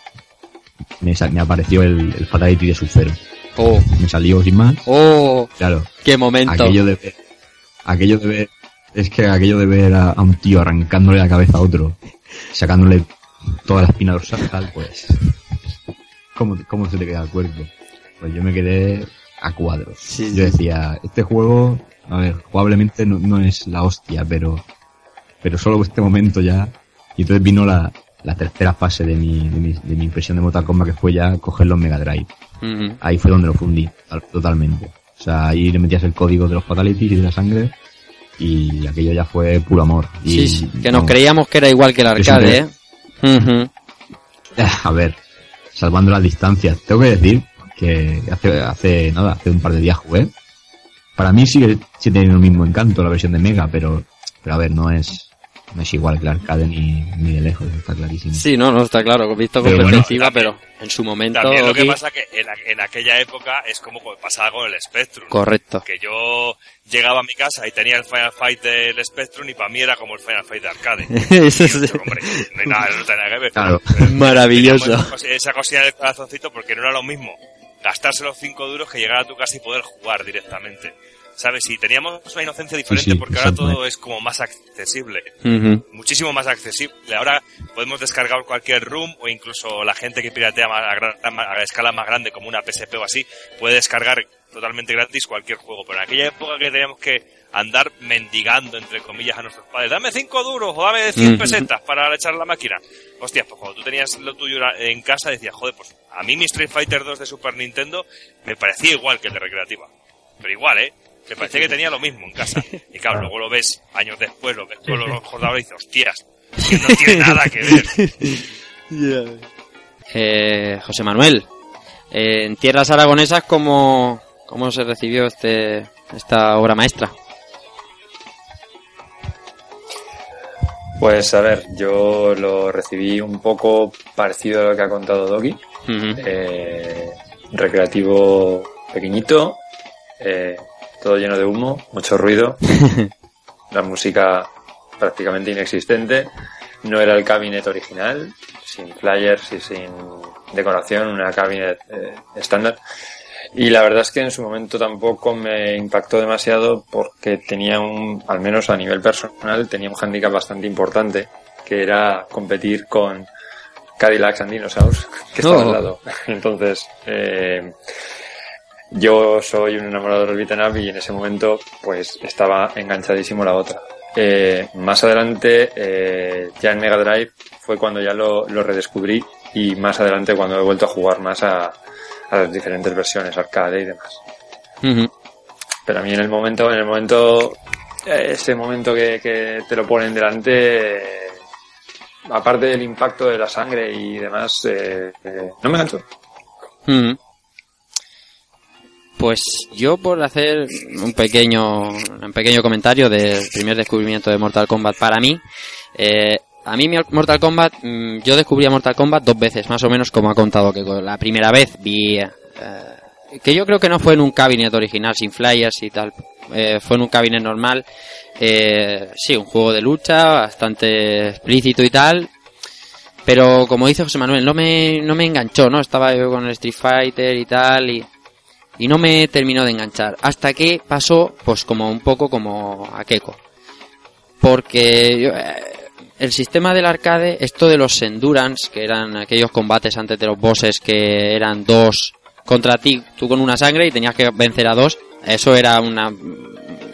me apareció el, el Fatality de Sub-Zero. Oh, Me salió sin más. oh, Claro, qué momento. aquello de ver, aquello de ver Es que aquello de ver a, a un tío arrancándole la cabeza a otro, sacándole toda la espina dorsal, pues. ¿Cómo, ¿Cómo se te queda el cuerpo? Pues yo me quedé a cuadros. Sí, yo decía, este juego, a ver, jugablemente no, no es la hostia, pero. Pero solo este momento ya. Y entonces vino la, la tercera fase de mi, de mi, de mi impresión de Mortal Kombat, que fue ya coger los Mega Drive. Ujú. Ahí fue donde lo fundí, tal- totalmente. O sea, ahí le metías el código de los fatalities y de la sangre, y aquello ya fue puro amor. Y, Sí, sí, que nos no, creíamos que era igual que el arcade, ¿eh? Ujú. [laughs] A ver, salvando las distancias, tengo que decir que hace, hace nada, hace un par de días jugué. Para mí sigue, sigue teniendo el mismo encanto la versión de Mega, pero, pero a ver, no es, no es igual que el arcade ni, ni de lejos, está clarísimo. Sí, no, no, está claro, visto con bueno, perspectiva, pero en su momento... También lo que Oki, pasa que en, en aquella época es como pasaba con el Spectrum. Correcto. Que yo llegaba a mi casa y tenía el Final Fight del Spectrum y para mí era como el Final Fight de arcade. [laughs] Eso es yo, hombre, no hay nada, no tiene nada que ver. Claro. Pero maravilloso. esa cosi- Esa cosilla del corazoncito porque no era lo mismo gastarse los cinco duros que llegar a tu casa y poder jugar directamente. ¿Sabes? Y teníamos una inocencia diferente sí, porque ahora todo es como más accesible muchísimo más accesible. Ahora podemos descargar cualquier room o incluso la gente que piratea más- a, gran- a escala más grande como una PSP o así puede descargar totalmente gratis cualquier juego. Pero en aquella época que teníamos que andar mendigando entre comillas a nuestros padres, dame cinco duros o dame 100 Ujú. pesetas para echar la máquina. Hostias, pues cuando tú tenías lo tuyo en casa decías, joder, pues a mí mi Street Fighter 2 de Super Nintendo me parecía igual que el de recreativa. Pero igual, ¿eh? Me parecía que tenía lo mismo en casa. [laughs] Y claro, luego lo ves años después, lo ves con los ojos de ahora y dices, hostias, que no tiene [laughs] nada que ver. [laughs] Eh, José Manuel, eh, en tierras aragonesas, ¿cómo, ¿cómo se recibió este esta obra maestra? Pues a ver, yo lo recibí un poco parecido a lo que ha contado Doki. Eh, recreativo pequeñito, eh, todo lleno de humo, mucho ruido, [laughs] la música prácticamente inexistente, no era el cabinet original, sin flyers y sin decoración, una cabinet eh, estándar. Y la verdad es que en su momento tampoco me impactó demasiado porque tenía un, al menos a nivel personal, tenía un handicap bastante importante, que era competir con Cadillacs and Dinosaurs, [laughs] que estaba Oh. al lado. [laughs] Entonces, eh, yo soy un enamorado del beat'em up y en ese momento, pues, estaba enganchadísimo la otra. Eh, más adelante, eh, ya en Mega Drive, fue cuando ya lo, lo redescubrí y más adelante cuando he vuelto a jugar más a, a las diferentes versiones, arcade y demás. Ujú. Pero a mí en el momento, en el momento, eh, ese momento que, que te lo ponen delante, eh, aparte del impacto de la sangre y demás, eh, no me enganchó. Ujú. Pues yo por hacer un pequeño un pequeño comentario del primer descubrimiento de Mortal Kombat para mí, eh, a mí Mortal Kombat, mm, yo descubrí Mortal Kombat dos veces, más o menos como ha contado que la primera vez vi, eh, que yo creo que no fue en un cabinet original sin flyers y tal, eh, fue en un cabinet normal, eh, sí, un juego de lucha bastante explícito y tal, pero como dice José Manuel, no me, no me enganchó, ¿no? Estaba yo con el Street Fighter y tal, y, y no me terminó de enganchar. Hasta que pasó, pues como un poco como a Keiko. Porque yo, eh, el sistema del arcade, esto de los Endurance, que eran aquellos combates antes de los bosses que eran dos contra ti, tú con una sangre y tenías que vencer a dos, eso era una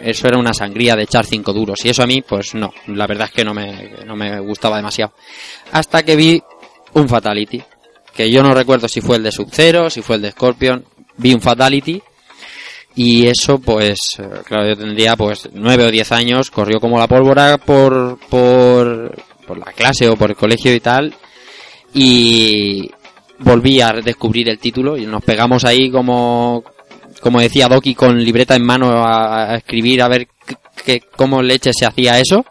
eso era una sangría de echar cinco duros y eso a mí pues no la verdad es que no me, no me gustaba demasiado hasta que vi un Fatality que yo no recuerdo si fue el de Sub-Zero si fue el de Scorpion vi un Fatality y eso pues eh, claro yo tendría pues nueve o diez años corrió como la pólvora por por por la clase o por el colegio y tal y volví a descubrir el título y nos pegamos ahí como como decía Doki con libreta en mano a, a escribir a ver qué- cómo leche se hacía eso.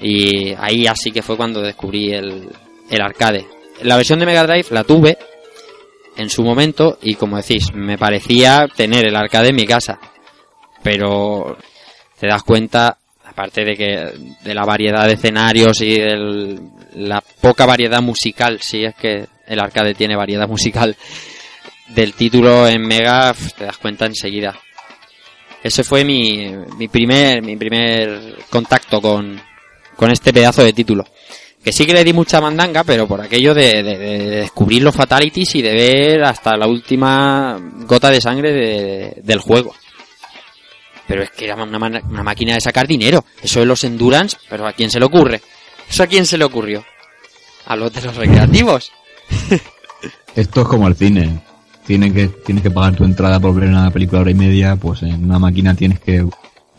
Y ahí así que fue cuando descubrí el, el arcade. La versión de Mega Drive la tuve en su momento y como decís me parecía tener el arcade en mi casa pero te das cuenta aparte de que de la variedad de escenarios y de la poca variedad musical si es que el arcade tiene variedad musical del título en Mega te das cuenta enseguida Ese fue mi, mi primer mi primer contacto con, con este pedazo de título. Que sí que le di mucha mandanga, pero por aquello de, de- de descubrir los fatalities y de ver hasta la última gota de sangre de- del juego. Pero es que era una máquina de sacar dinero. Eso de los endurance, pero ¿a quién se le ocurre? ¿Eso a quién se le ocurrió? A los de los recreativos. [laughs] Esto es como el cine. Tienes que, tienes que pagar tu entrada por ver una película hora y media, pues en una máquina tienes que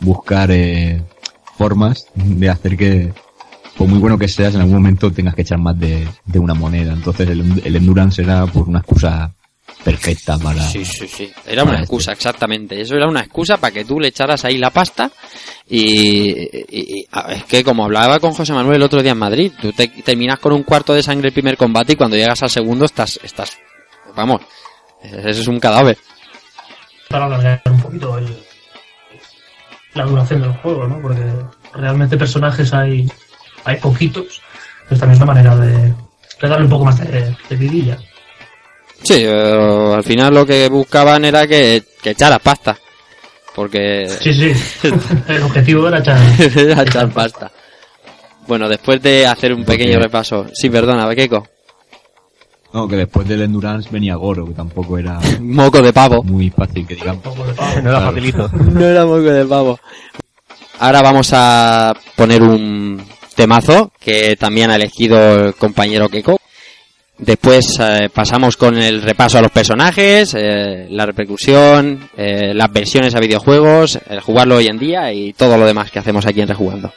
buscar eh, formas de hacer que, por muy bueno que seas, en algún momento tengas que echar más de, de una moneda. Entonces el, el endurance era pues una excusa perfecta para... Sí, sí, sí. Era una Para excusa, exactamente. Eso era una excusa para que tú le echaras ahí la pasta. Y, y- es que, como hablaba con José Manuel el otro día en Madrid, tú te, terminas con un cuarto de sangre el primer combate y cuando llegas al segundo estás, estás, vamos, ese es un cadáver. para alargar un poquito el, la duración del juego, ¿no? Porque realmente personajes hay, hay poquitos. Pues también es una manera de, de darle un poco más de, de vidilla. Sí, eh, al final lo que buscaban era que, que echaras pasta. Porque Sí, sí. [laughs] el objetivo era echar. era echar pasta. Bueno, después de hacer un pequeño Porque- repaso. Sí, perdona, Bequeco. No, que después del endurance venía Goro, que tampoco era [laughs] Moco de pavo. muy fácil que digamos. Un poco de pavo. No era facilito. [laughs] No era moco de pavo. Ahora vamos a poner un temazo que también ha elegido el compañero Keiko. Después eh, pasamos con el repaso a los personajes, eh, la repercusión, eh, las versiones a videojuegos, el jugarlo hoy en día y todo lo demás que hacemos aquí en Rejugando.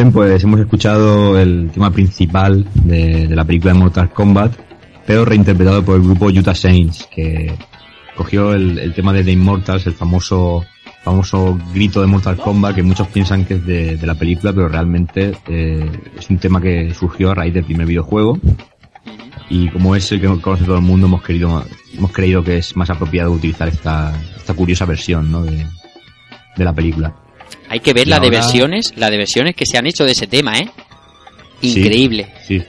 Bien, pues hemos escuchado el tema principal de, la película de Mortal Kombat, pero reinterpretado por el grupo Utah Saints, que cogió el, tema de The Immortals, el famoso famoso grito de Mortal Kombat que muchos piensan que es de, de la película, pero realmente eh, es un tema que surgió a raíz del primer videojuego. Y como es el que conoce todo el mundo, hemos querido, hemos creído que es más apropiado utilizar esta, esta curiosa versión, ¿no? de, de la película. Hay que ver Y la de versiones, la de versiones que se han hecho de ese tema, ¿eh? Increíble. Sí.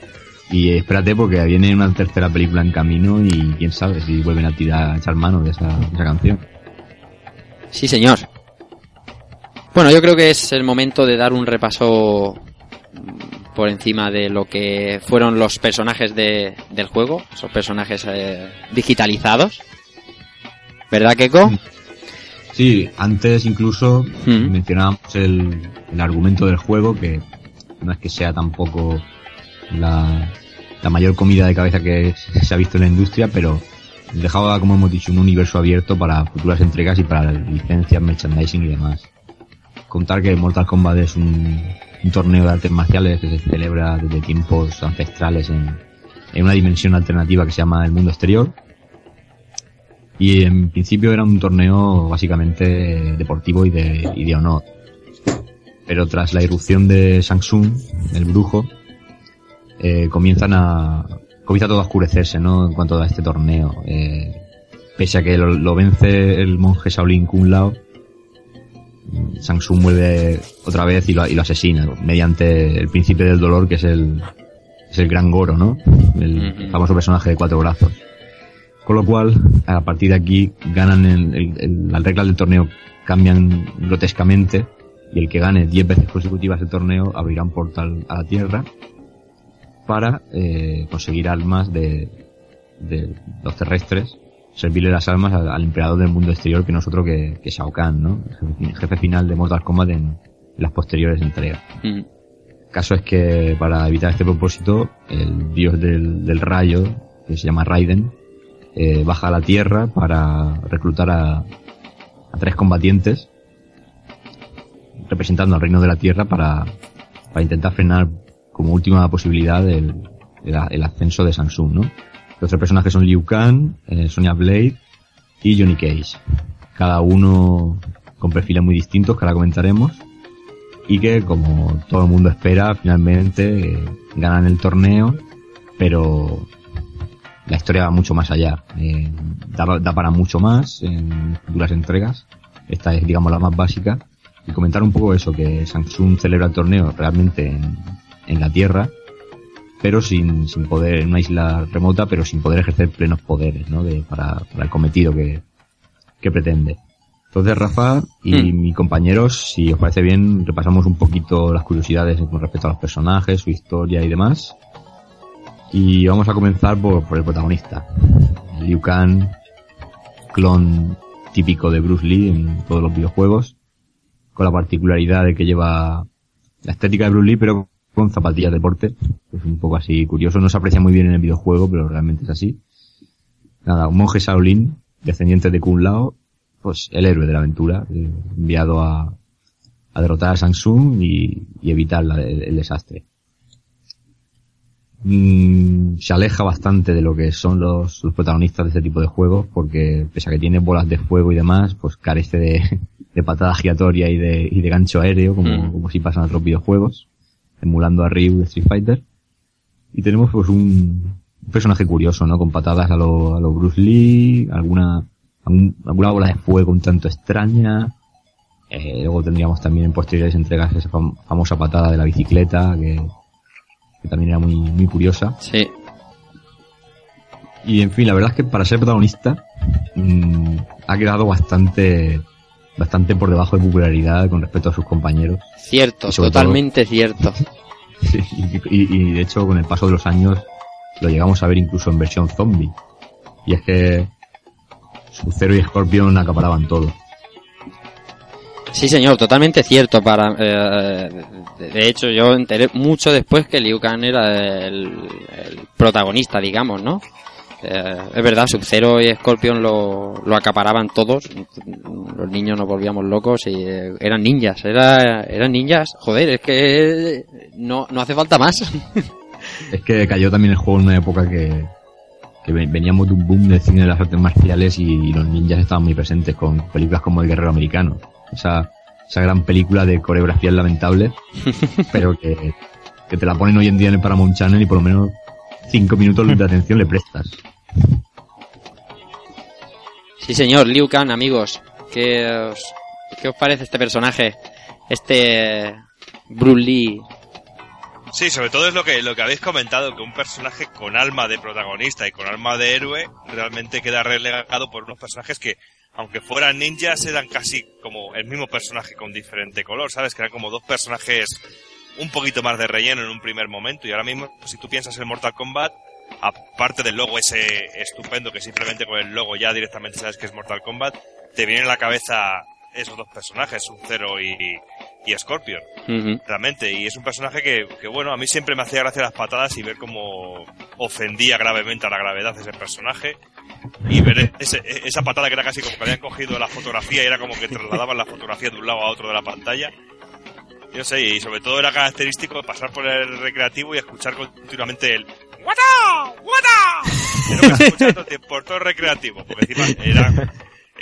Y espérate porque viene una tercera película en camino y quién sabe si vuelven a tirar, a echar mano de esa, de esa canción. Sí, señor. Bueno, yo creo que es el momento de dar un repaso por encima de lo que fueron los personajes de, del juego, esos personajes eh, digitalizados. ¿Verdad, Keiko? Sí, antes incluso Mm. mencionábamos el, el argumento del juego, que no es que sea tampoco la, la mayor comida de cabeza que se ha visto en la industria, pero dejaba, como hemos dicho, un universo abierto para futuras entregas y para licencias, merchandising y demás. Contar que Mortal Kombat es un, un torneo de artes marciales que se celebra desde tiempos ancestrales en, en una dimensión alternativa que se llama el mundo exterior. Y en principio era un torneo básicamente deportivo y de, y de honor. Pero tras la irrupción de Samsung, el brujo, eh, comienzan a, comienza todo a oscurecerse, ¿no? En cuanto a este torneo. Eh, pese a que lo, lo vence el monje Shaolin Kung Lao, Samsung vuelve otra vez y lo, y lo asesina, mediante el príncipe del dolor, que es el, es el gran Goro, ¿no? El famoso personaje de cuatro brazos. Con lo cual, a partir de aquí, ganan el- el- el- las reglas del torneo cambian grotescamente y el que gane 10 veces consecutivas el torneo abrirá un portal a la Tierra para eh, conseguir almas de, de los terrestres, servirle las almas al, al emperador del mundo exterior que nosotros que, que Shao Kahn, ¿no? El jefe, jefe final de Mortal Kombat en, en las posteriores entregas. Mm. Caso es que para evitar este propósito, el dios del, del rayo, que se llama Raiden, eh, baja a la tierra para reclutar a, a tres combatientes representando al reino de la tierra para, para intentar frenar como última posibilidad el, el, ascenso de Samsung, ¿no? Los tres personajes son Liu Kang, eh, Sonya Blade y Johnny Cage. Cada uno con perfiles muy distintos que ahora comentaremos y que como todo el mundo espera finalmente eh, ganan el torneo pero la historia va mucho más allá Eh, da, da para mucho más en futuras entregas esta es digamos la más básica y comentar un poco eso que Samsung celebra el torneo realmente en, en la tierra pero sin, sin poder en una isla remota pero sin poder ejercer plenos poderes ¿no? de, para, para el cometido que, que pretende entonces, Rafa y Mm. mis compañeros, si os parece bien, repasamos un poquito las curiosidades con respecto a los personajes, su historia y demás. Y vamos a comenzar por, por el protagonista. Liu Kang, clon típico de Bruce Lee en todos los videojuegos, con la particularidad de que lleva la estética de Bruce Lee, pero con zapatillas de deporte. Es un poco así curioso, no se aprecia muy bien en el videojuego, pero realmente es así. Nada, un monje Shaolin, descendiente de Kung Lao, pues el héroe de la aventura, eh, enviado a, a derrotar a Samsung y, y evitar la- el, el desastre. Mm, se aleja bastante de lo que son los, los protagonistas de este tipo de juegos porque pese a que tiene bolas de fuego y demás, pues carece de, [laughs] de patada giratoria y de, y de gancho aéreo como, Mm. como si pasan otros videojuegos, emulando a Ryu de Street Fighter. Y tenemos pues un, un personaje curioso, ¿no? Con patadas a lo, a lo Bruce Lee, alguna, algún- alguna bola de fuego un tanto extraña. Eh, luego tendríamos también en posteriores entregas esa fam- famosa patada de la bicicleta que, que también era muy, muy curiosa. Sí. Y en fin, la verdad es que para ser protagonista mm, ha quedado bastante bastante por debajo de popularidad con respecto a sus compañeros. Cierto, totalmente cierto. [laughs] Sí, y, y- y de hecho con el paso de los años lo llegamos a ver incluso en versión zombie. Y es que Sub-Zero y Scorpion acaparaban todo. Sí, señor, totalmente cierto. Para, eh, de hecho, yo enteré mucho después que Liu Kang era el, protagonista, digamos, ¿no? Eh, es verdad, Sub-Zero y Scorpion lo, lo acaparaban todos. Los niños nos volvíamos locos y eh, eran ninjas. Era, eran ninjas. Joder, es que no, no hace falta más. [laughs] Es que cayó también el juego en una época que, que ve- veníamos de un boom del cine de las artes marciales y los ninjas estaban muy presentes con películas como El Guerrero Americano. Esa, esa gran película de coreografías lamentables, [laughs] pero que, que te la ponen hoy en día en el Paramount Channel y por lo menos cinco minutos de atención le prestas. Sí, señor, Liu Kang, amigos. ¿Qué os, qué os parece este personaje? Este Bruce Lee. Sí, sobre todo es lo que, lo que habéis comentado, que un personaje con alma de protagonista y con alma de héroe realmente queda relegado por unos personajes que, aunque fueran ninjas, eran casi como el mismo personaje con diferente color, ¿sabes? Que eran como dos personajes un poquito más de relleno en un primer momento. Y ahora mismo, si tú piensas en Mortal Kombat, aparte del logo ese estupendo, que simplemente con el logo ya directamente sabes que es Mortal Kombat, te vienen a la cabeza esos dos personajes, Sub-Zero y, y Scorpion Ujú. realmente y es un personaje que, que, bueno a mí siempre me hacía gracia las patadas y ver cómo ofendía gravemente a la gravedad ese personaje y ver ese- esa patada que era casi como que habían cogido la fotografía y era como que trasladaban la fotografía de un lado a otro de la pantalla yo sé y sobre todo era característico pasar por el recreativo y escuchar continuamente el ¡Wata! ¡Wata! Era lo que se escuchaba todo el tiempo, por todo el recreativo porque encima era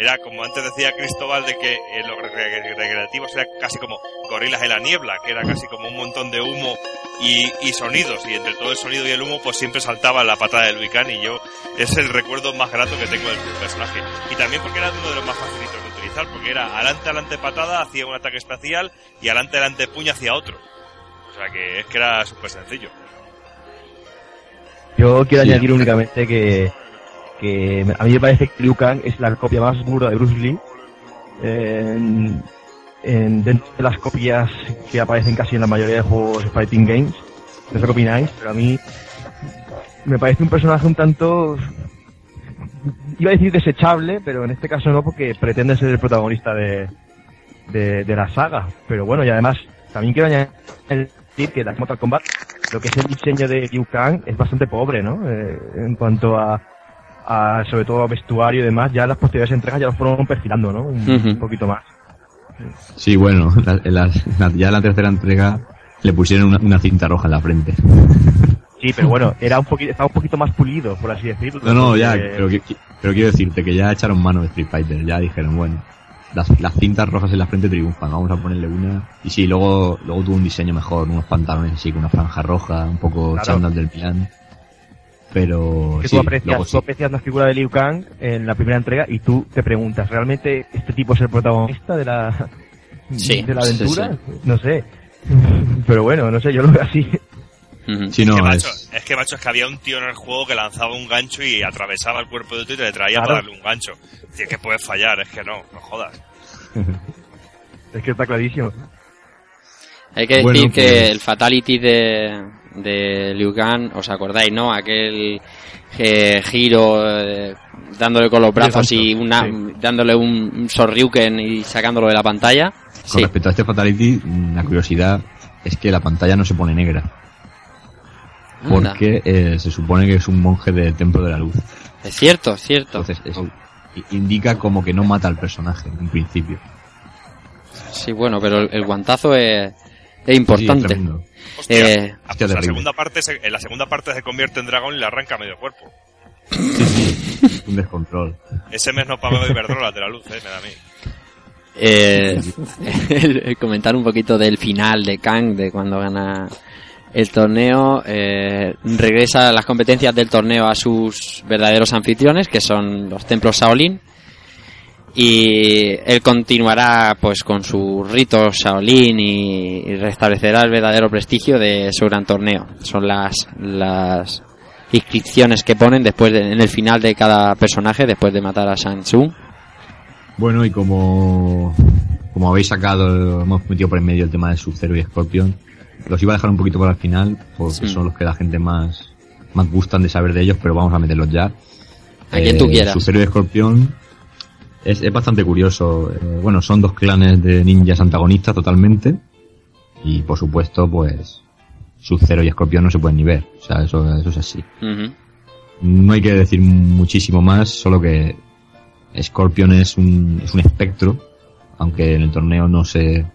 era como antes decía Cristóbal de que en los recre- recreativos era casi como gorilas en la niebla, que era casi como un montón de humo y, y sonidos, y entre todo el sonido y el humo pues siempre saltaba la patada de Luican y yo es el recuerdo más grato que tengo del personaje. Y también porque era uno de los más facilitos de utilizar, porque era adelante, adelante patada, hacía un ataque espacial y adelante, adelante puño hacia otro. O sea que es que era súper sencillo. Yo quiero Sí. añadir únicamente que, que a mí me parece que Liu Kang es la copia más burda de Bruce Lee. En, en- dentro de las copias que aparecen casi en la mayoría de juegos Fighting Games. No sé qué opináis, pero a mí me parece un personaje un tanto... Iba a decir desechable, pero en este caso no, porque pretende ser el protagonista de, de, de la saga. Pero bueno, y además también quiero añadir que la Mortal Kombat, lo que es el diseño de Liu Kang es bastante pobre, ¿no? Eh, en cuanto a, a, sobre todo a vestuario y demás, ya las posteriores entregas ya lo fueron perfilando, ¿no? Un, poquito más. Sí, bueno, la- en la- la- ya en la tercera entrega le pusieron una, una cinta roja en la frente. Sí, pero bueno, era un poquito, estaba un poquito más pulido, por así decirlo. No, no, ya, pero, quiero decirte que ya echaron mano de Street Fighter, ya dijeron, bueno, las, las cintas rojas en la frente triunfan, vamos a ponerle una. Y sí, luego, luego tuvo un diseño mejor, unos pantalones así con una franja roja, un poco Claro. chándal del Milan. Pero que sí, tú, aprecias, luego tú aprecias la figura de Liu Kang en la primera entrega y tú te preguntas, ¿realmente este tipo es el protagonista de la, Sí, de la sí, aventura? No sé. [laughs] Pero bueno, no sé, yo lo veo así. Es, que, macho, es, es que macho, es que había un tío en el juego que lanzaba un gancho y atravesaba el cuerpo de otro y te le traía Claro. para darle un gancho. Es que puedes fallar, es que no, no jodas. [laughs] Es que está clarísimo. Hay que Bueno, decir que pues- el fatality de, de Liu Kang, ¿os acordáis, no? Aquel eh, giro eh, dándole con los brazos y una, sí. dándole un, un Sorryuken y sacándolo de la pantalla. con Sí, respecto a este Fatality, la curiosidad es que la pantalla no se pone negra. anda. Porque eh, se supone que es un monje del Templo de la Luz. Es cierto, es cierto. Entonces, indica como que no mata al personaje en principio. Sí, bueno, pero el, el guantazo es, es Sí, es importante. Hostia, Eh, hostia, la terrible. segunda parte se- en la segunda parte se convierte en dragón y le arranca medio cuerpo. un descontrol. Ese mes no pago Iberdrola de la luz, eh, me da a mí. eh, [laughs] el- el comentar un poquito del final de Kang, de cuando gana el torneo, eh, regresa a las competencias del torneo a sus verdaderos anfitriones, que son los templos Shaolin, y él continuará pues con sus ritos Shaolin y, y restablecerá el verdadero prestigio de su gran torneo. Son las, las inscripciones que ponen después de- en el final de cada personaje, después de matar a Shang Tsung. Bueno, y como, como habéis sacado, hemos metido por en medio el tema de Sub-Zero y Scorpion, los iba a dejar un poquito para el final, porque Sí. son los que la gente más, más gustan de saber de ellos, pero vamos a meterlos ya. A quien tú quieras. Sub-Zero y Scorpion es, es bastante curioso. Eh, bueno, son dos clanes de ninjas antagonistas totalmente, y por supuesto, pues, Sub-Zero y Scorpion no se pueden ni ver, o sea, eso, eso es así. Ujú. No hay que decir muchísimo más, solo que Scorpion es un, es un espectro, aunque en el torneo no se,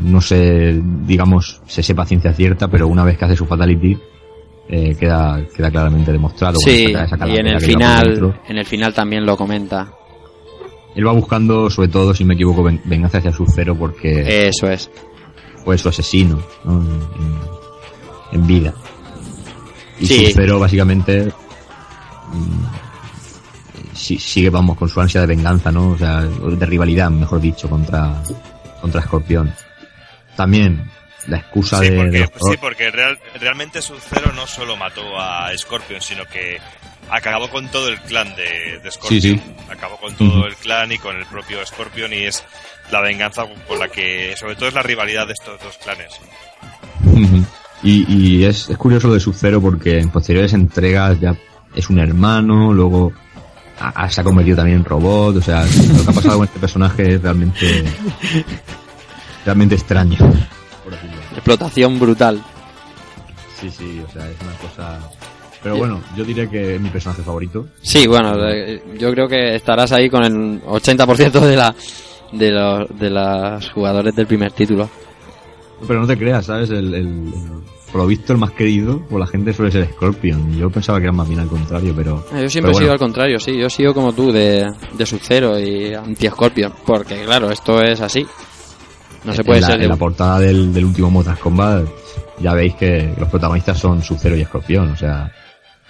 no se, digamos, se sepa ciencia cierta, pero una vez que hace su fatality, eh, queda, queda claramente demostrado. Sí, Bueno, esa- esa y en el final, en el final también lo comenta. Él va buscando, sobre todo, si me equivoco, ven- venganza hacia Sub-Zero porque Eso es. fue su asesino ¿no? en, en- en vida. Y Sí. Sub-Zero, básicamente, mm, si- sigue, vamos, con su ansia de venganza, ¿no? O sea, de rivalidad, mejor dicho, contra, contra Scorpion. También, la excusa Sí, de, porque, de los sí, porque real- realmente Sub-Zero no solo mató a Scorpion, sino que acabó con todo el clan de, de Scorpion. Sí, sí. Acabó con todo el clan y con el propio Scorpion y es la venganza por la que, sobre todo es la rivalidad de estos dos clanes. Y, y es, es curioso lo de Sub-Zero porque en posteriores entregas ya es un hermano, luego a- a- se ha convertido también en robot, o sea, lo que ha pasado con este personaje es realmente, realmente extraño. por. Explotación brutal. Sí, sí, o sea, es una cosa... Pero bueno, yo diría que es mi personaje favorito. Sí, bueno, eh, yo creo que estarás ahí con el 80% de la de los de los jugadores del primer título. Pero no te creas, ¿sabes? El, el- por lo visto el más querido por la gente suele ser Scorpion. Yo pensaba que era más bien al contrario, pero... Eh, Yo siempre pero he sido al contrario, sí, yo he sido como tú de, de Sub-Zero y anti-Scorpion, porque claro, esto es así. No se puede en la, ser en la portada del, del último Mortal Kombat ya veis que los protagonistas son Sub-Zero y Escorpión, o sea,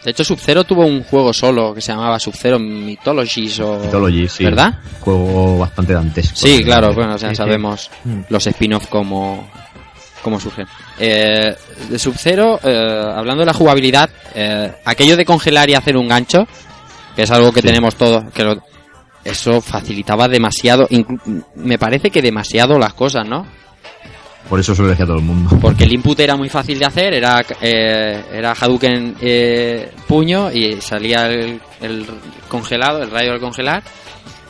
De hecho, Sub-Zero tuvo un juego solo que se llamaba Sub-Zero Mythologies o... Mythology, sí. ¿Verdad? Juego bastante dantesco. Sí, claro, bueno, o sea, sabemos Mm. los spin-off como, como surgen. Eh, de Sub-Zero, eh, hablando de la jugabilidad, eh, aquello de congelar y hacer un gancho, que es algo que Sí. tenemos todos, que lo- eso facilitaba demasiado, me parece que demasiado las cosas, ¿no? Por eso se lo decía a todo el mundo. Porque el input era muy fácil de hacer, era, eh, era Hadouken eh, puño y salía el, el congelado, el rayo del congelar,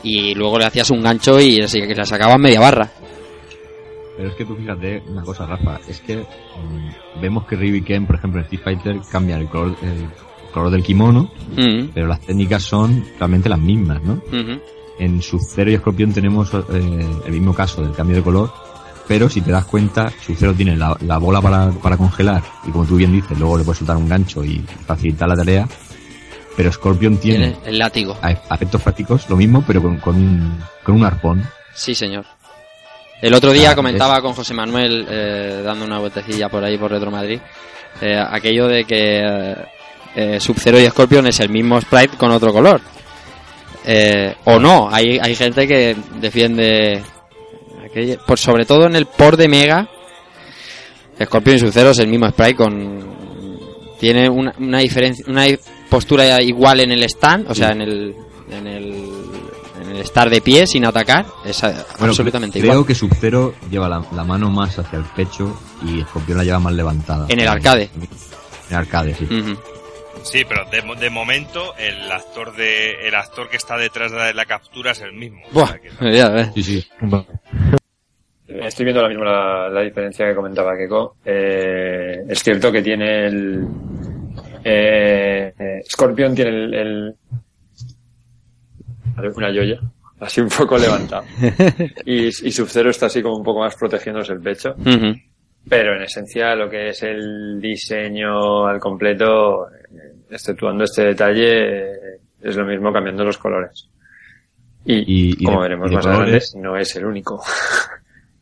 y luego le hacías un gancho y así que le sacabas media barra. Pero es que tú fíjate una cosa, Rafa, es que mm, vemos que Ryu y Ken, por ejemplo, en Street Fighter cambian el color, el color del kimono, Mm, pero las técnicas son realmente las mismas, ¿no? En Sub-Zero y Escorpión tenemos eh, el mismo caso del cambio de color, pero si te das cuenta, Sub-Zero tiene la, la bola para, para congelar, y como tú bien dices, luego le puedes soltar un gancho y facilitar la tarea, pero Scorpion tiene, Tiene el látigo. a a efectos prácticos lo mismo, pero con, con, un, con un arpón. Sí, señor. El otro día Ah, comentaba con José Manuel, eh, dando una vueltecilla por ahí por Retro Madrid, eh, aquello de que eh, eh, Sub-Zero y Scorpion es el mismo sprite con otro color. Eh, o no, hay, hay gente que defiende, aquello- por, sobre todo en el por de Mega, Scorpion y Sub-Zero es el mismo sprite con... Tiene una, una diferencia, una postura igual en el stand, o sea, en el, en el, en el estar de pie sin atacar, es Bueno, absolutamente creo igual. que Sub-Zero lleva la, la mano más hacia el pecho y Escorpión la lleva más levantada. En el arcade. En el arcade, sí. Sí, pero de, mo- de momento el actor de el actor que está detrás de la captura es el mismo. O Buah, sea que- ya ves. Sí, sí. Estoy viendo ahora mismo la, la diferencia que comentaba Keiko. Eh, es cierto que tiene el. Eh, eh, Scorpion tiene el, el- Una joya, así un poco levantado. [laughs] Y, y Sub-Zero está así como un poco más protegiéndose el pecho. Pero en esencia lo que es el diseño al completo, eh, exceptuando este detalle, es lo mismo cambiando los colores. Y, Y- y como de- veremos y más adelante, no es el único. [laughs]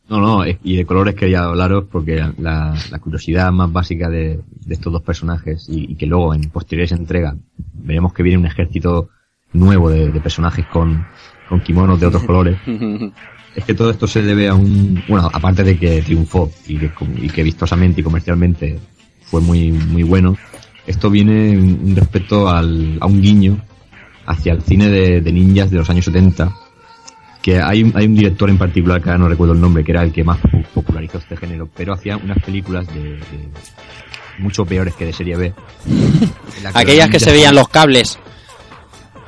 No, no, eh, y de colores quería hablaros porque la, la curiosidad más básica de, de estos dos personajes y, y que luego en posteriores entregas veremos que viene un ejército nuevo de, de personajes con, con kimonos de otros [laughs] colores. Es que todo esto se debe a un, bueno, aparte de que triunfó y que, y que vistosamente y comercialmente fue muy, muy bueno, esto viene en en respecto al, a un guiño hacia el cine de, de ninjas de los años 70, que hay, un- hay un director en particular, que ahora no recuerdo el nombre, que era el que más po- popularizó este género, pero hacía unas películas de, de- mucho peores que de serie B. Aquellas que se veían los cables.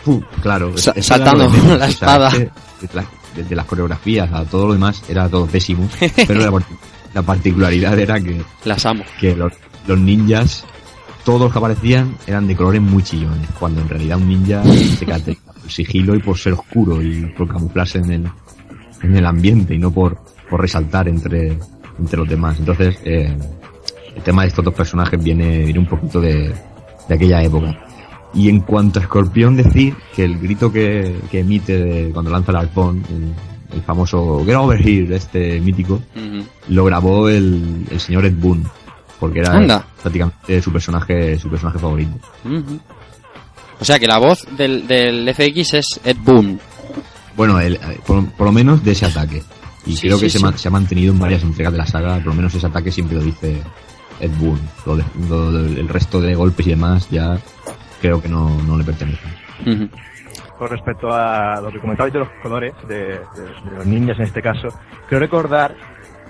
Pu, claro, Sa- saltando menos, [laughs] la o sea, espada. desde, la- desde las coreografías a todo lo demás era todo pésimo, pero la, [laughs] la particularidad era que, Las amo. que los, los ninjas todos los que aparecían eran de colores muy chillones, cuando en realidad un ninja se caracteriza por sigilo y por ser oscuro y por camuflarse en el, en el ambiente y no por, por resaltar entre, entre los demás. Entonces, eh, el tema de estos dos personajes viene, viene un poquito de, de aquella época. Y en cuanto a Escorpión, decir que el grito que, que emite de- cuando lanza el arpón, el, el famoso Get Over Here, este mítico, lo grabó el, el señor Ed Boon, porque era Anda. prácticamente su personaje, su personaje favorito. Ujú. O sea que la voz del, del FX es Ed Boon. Bueno, el- eh, por, por lo menos de ese ataque. Y Sí, creo sí, que se, sí. ma- se ha mantenido en varias entregas de la saga, por lo menos ese ataque siempre lo dice Ed Boon. Lo de- lo de- el resto de golpes y demás ya creo que no, no le pertenecen. Ujú. Con respecto a lo que comentabais de los colores, de, de- de los ninjas en este caso, creo recordar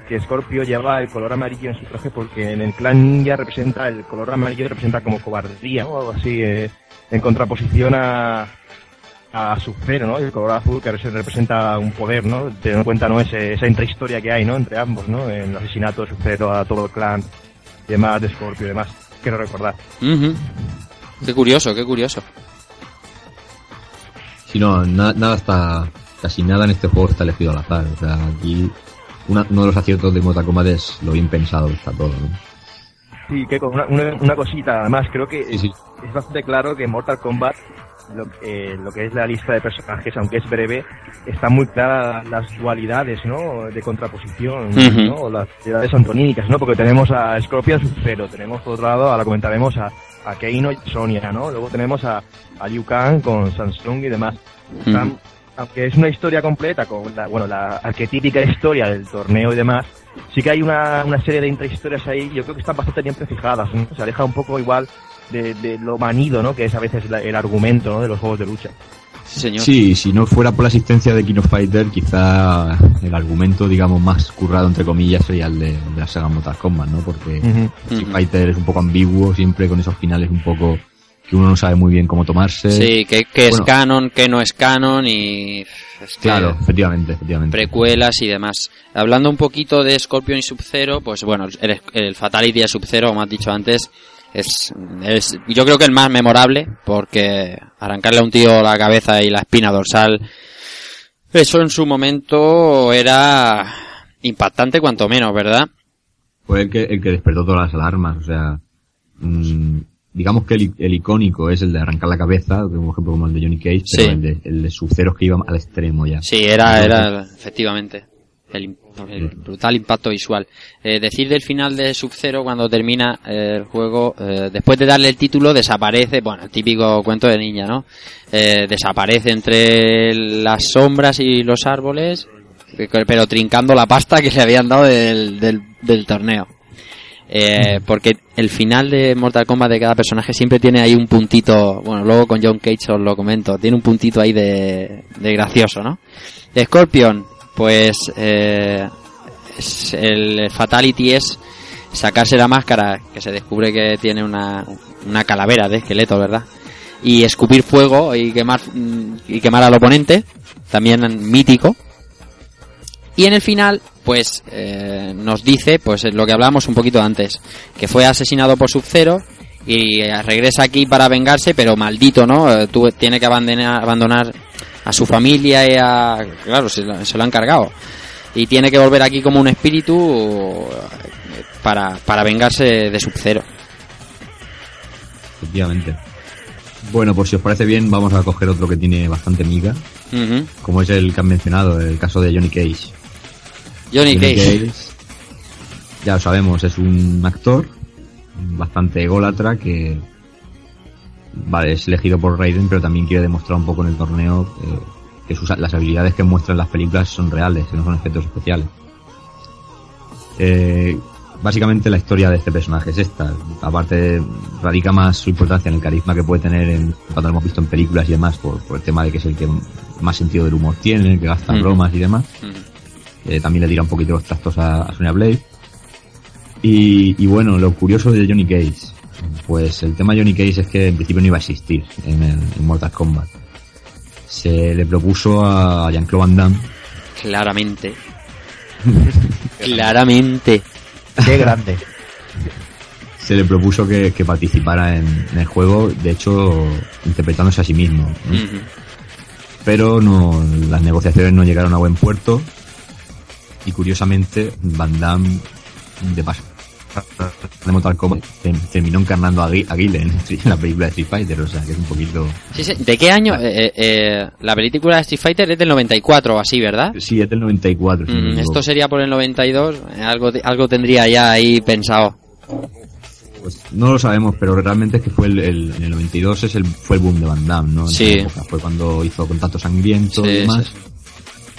que Scorpio lleva el color amarillo en su traje porque en el clan ninja representa, el color amarillo representa como cobardía o algo así, eh, en contraposición a, a Sub-Zero, ¿no? Y el color azul que se representa un poder, ¿no? Teniendo en cuenta, ¿no? Ese- esa intrahistoria que hay, ¿no? Entre ambos, ¿no? En el asesinato de Sub-Zero a todo el clan y demás de Scorpio y demás. Quiero recordar. Ujú. Qué curioso, qué curioso. Si no, na- nada está, casi nada en este juego está elegido al azar. O sea, aquí una- uno de los aciertos de Mortal Kombat es lo bien pensado que está todo, ¿no? Sí, que con una, una, una cosita, además, creo que Sí, sí. es bastante claro que en Mortal Kombat, lo, eh, lo que es la lista de personajes, aunque es breve, están muy claras las dualidades, ¿no? De contraposición, Ujú. ¿no? O las dualidades antonímicas, ¿no? Porque tenemos a Scorpion Sub-Zero, tenemos por otro lado, ahora comentaremos a, a Keino y Sonia, ¿no? Luego tenemos a, a Liu Kang con Samsung y demás. Aunque es una historia completa con la, bueno, la arquetípica historia del torneo y demás, sí que hay una, una serie de intrahistorias ahí, yo creo que están bastante bien prefijadas, ¿no? Se aleja un poco igual de, de lo manido, ¿no? Que es a veces la- el argumento, ¿no? De los juegos de lucha. Sí, señor. Sí, si no fuera por la asistencia de King of Fighter, quizá el argumento, digamos, más currado, entre comillas, sería el de, de la saga Mortal Kombat, ¿no? Porque King Ujú. Fighter es un poco ambiguo, siempre con esos finales un poco que uno no sabe muy bien cómo tomarse. Sí, que, que es Bueno, canon, que no es canon y... es que- Claro, efectivamente, efectivamente. precuelas y demás. Hablando un poquito de Scorpion y Sub-Zero, pues bueno, el, el Fatality de Sub-Zero, como has dicho antes, es, es yo creo que el más memorable, porque arrancarle a un tío la cabeza y la espina dorsal, eso en su momento era impactante cuanto menos, ¿verdad? Fue el que, el que despertó todas las alarmas, o sea, mm, digamos que el, el icónico es el de arrancar la cabeza, como ejemplo como el de Johnny Cage, pero Sí. el de, el de Sub-Zero es que iba al extremo ya. Sí, era, era, efectivamente, el, brutal impacto visual. Eh, decir del final de Sub-Zero cuando termina eh, el juego, eh, después de darle el título, desaparece, bueno, el típico cuento de niña, ¿no? Eh, desaparece entre las sombras y los árboles, eh, pero trincando la pasta que le habían dado del, del, del torneo. Eh, porque el final de Mortal Kombat de cada personaje siempre tiene ahí un puntito, bueno, luego con John Cage os lo comento, tiene un puntito ahí de, de gracioso, ¿no? Scorpion, pues eh, el Fatality es sacarse la máscara, que se descubre que tiene una, una calavera de esqueleto, ¿verdad? Y escupir fuego y quemar, y quemar al oponente, también mítico. Y en el final, pues eh, nos dice, pues lo que hablábamos un poquito antes, que fue asesinado por Sub-Zero y eh, regresa aquí para vengarse, pero maldito, ¿no? Eh, tú- tiene que abandonar, abandonar a su familia y a... Claro, se, lo- se lo han cargado. Y tiene que volver aquí como un espíritu eh, para, para vengarse de Sub-Zero. Efectivamente. Bueno, pues si os parece bien, vamos a coger otro que tiene bastante miga, como es el que han mencionado, el caso de Johnny Cage. Johnny Cage. ya lo sabemos, es un actor bastante ególatra que vale, es elegido por Raiden, pero también quiere demostrar un poco en el torneo eh, que sus, las habilidades que muestra en las películas son reales, que no son efectos especiales. Eh, básicamente la historia de este personaje es esta. Aparte, radica más su importancia en el carisma que puede tener en, cuando lo hemos visto en películas y demás, por, por el tema de que es el que más sentido del humor tiene, el que gasta Ujú. bromas y demás. Eh, también le tira un poquito los trastos a, a Sonya Blade. Y, y bueno, lo curioso de Johnny Cage, pues el tema de Johnny Cage es que en principio no iba a existir en, el, en Mortal Kombat. Se le propuso a Jean-Claude Van Damme Claramente. [laughs] Claramente. Qué grande. se le propuso que, que participara en, en el juego, de hecho, interpretándose a sí mismo. Pero no, las negociaciones no llegaron a buen puerto y curiosamente Van Damme de paso de Mortal Kombat terminó encarnando a, Gui- a Guile en, [laughs] la película de Street Fighter, o sea que es un poquito... Sí, sí. ¿De qué año? Eh, eh, eh, la película de Street Fighter es del 94 o así, ¿verdad? Sí, es del 94. si Mm, esto sería por el 92. eh, Algo, algo tendría ya ahí pensado. Pues no lo sabemos, pero realmente es que fue el, el- en el 92 es el, fue el boom de Van Damme, ¿no? En Sí. época. Fue cuando hizo Contacto Sangriento Sí, y demás. sí.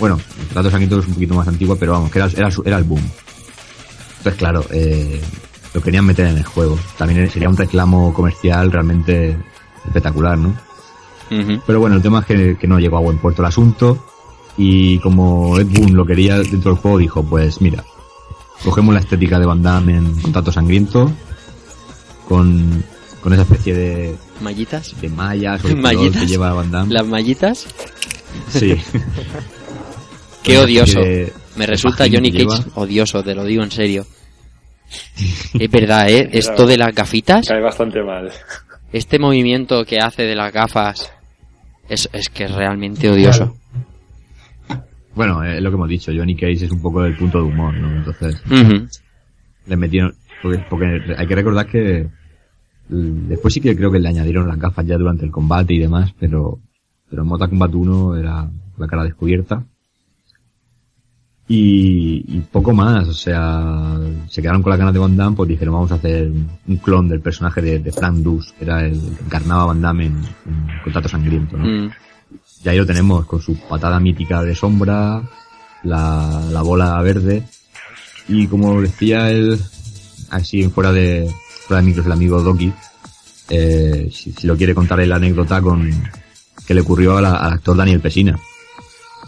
Bueno, Contacto Sangriento es un poquito más antiguo, pero vamos, que era, era, era el boom. Entonces, claro, eh, lo querían meter en el juego. También sería un reclamo comercial realmente espectacular, ¿no? Pero bueno, el tema es que, que no llegó a buen puerto el asunto. Y como Ed Boon lo quería dentro del juego, dijo, pues mira, cogemos la estética de Van Damme en Contacto Sangriento, con, con esa especie de, ¿Mallitas? de mallas o [laughs] de color ¿Mallitas? que lleva Van Damme. ¿Las mallitas? Sí. [laughs] Qué odioso. Me resulta Johnny Cage lleva. odioso, te lo digo en serio. [laughs] Es verdad, ¿eh? Esto de las gafitas, Cae bastante mal. este movimiento que hace de las gafas, es, es que es realmente odioso. [laughs] Bueno, es lo que hemos dicho, Johnny Cage es un poco el punto de humor, ¿no? Entonces, le metieron, porque, porque hay que recordar que mm, después sí que creo que le añadieron las gafas ya durante el combate y demás, pero, pero en Mortal Kombat 1 era la cara descubierta. Y, y poco más, o sea, se quedaron con la ganas de Van Damme, pues dijeron vamos a hacer un clon del personaje de, de Frank Dus, que era el que encarnaba a Van Damme en, en Contacto Sangriento, ¿no? Mm. Y ahí lo tenemos, con su patada mítica de sombra, la, la bola verde, y como decía él, así fuera de, fuera de micros el amigo Doki, eh, si, si lo quiere contar la anécdota con que le ocurrió la- al actor Daniel Pesina.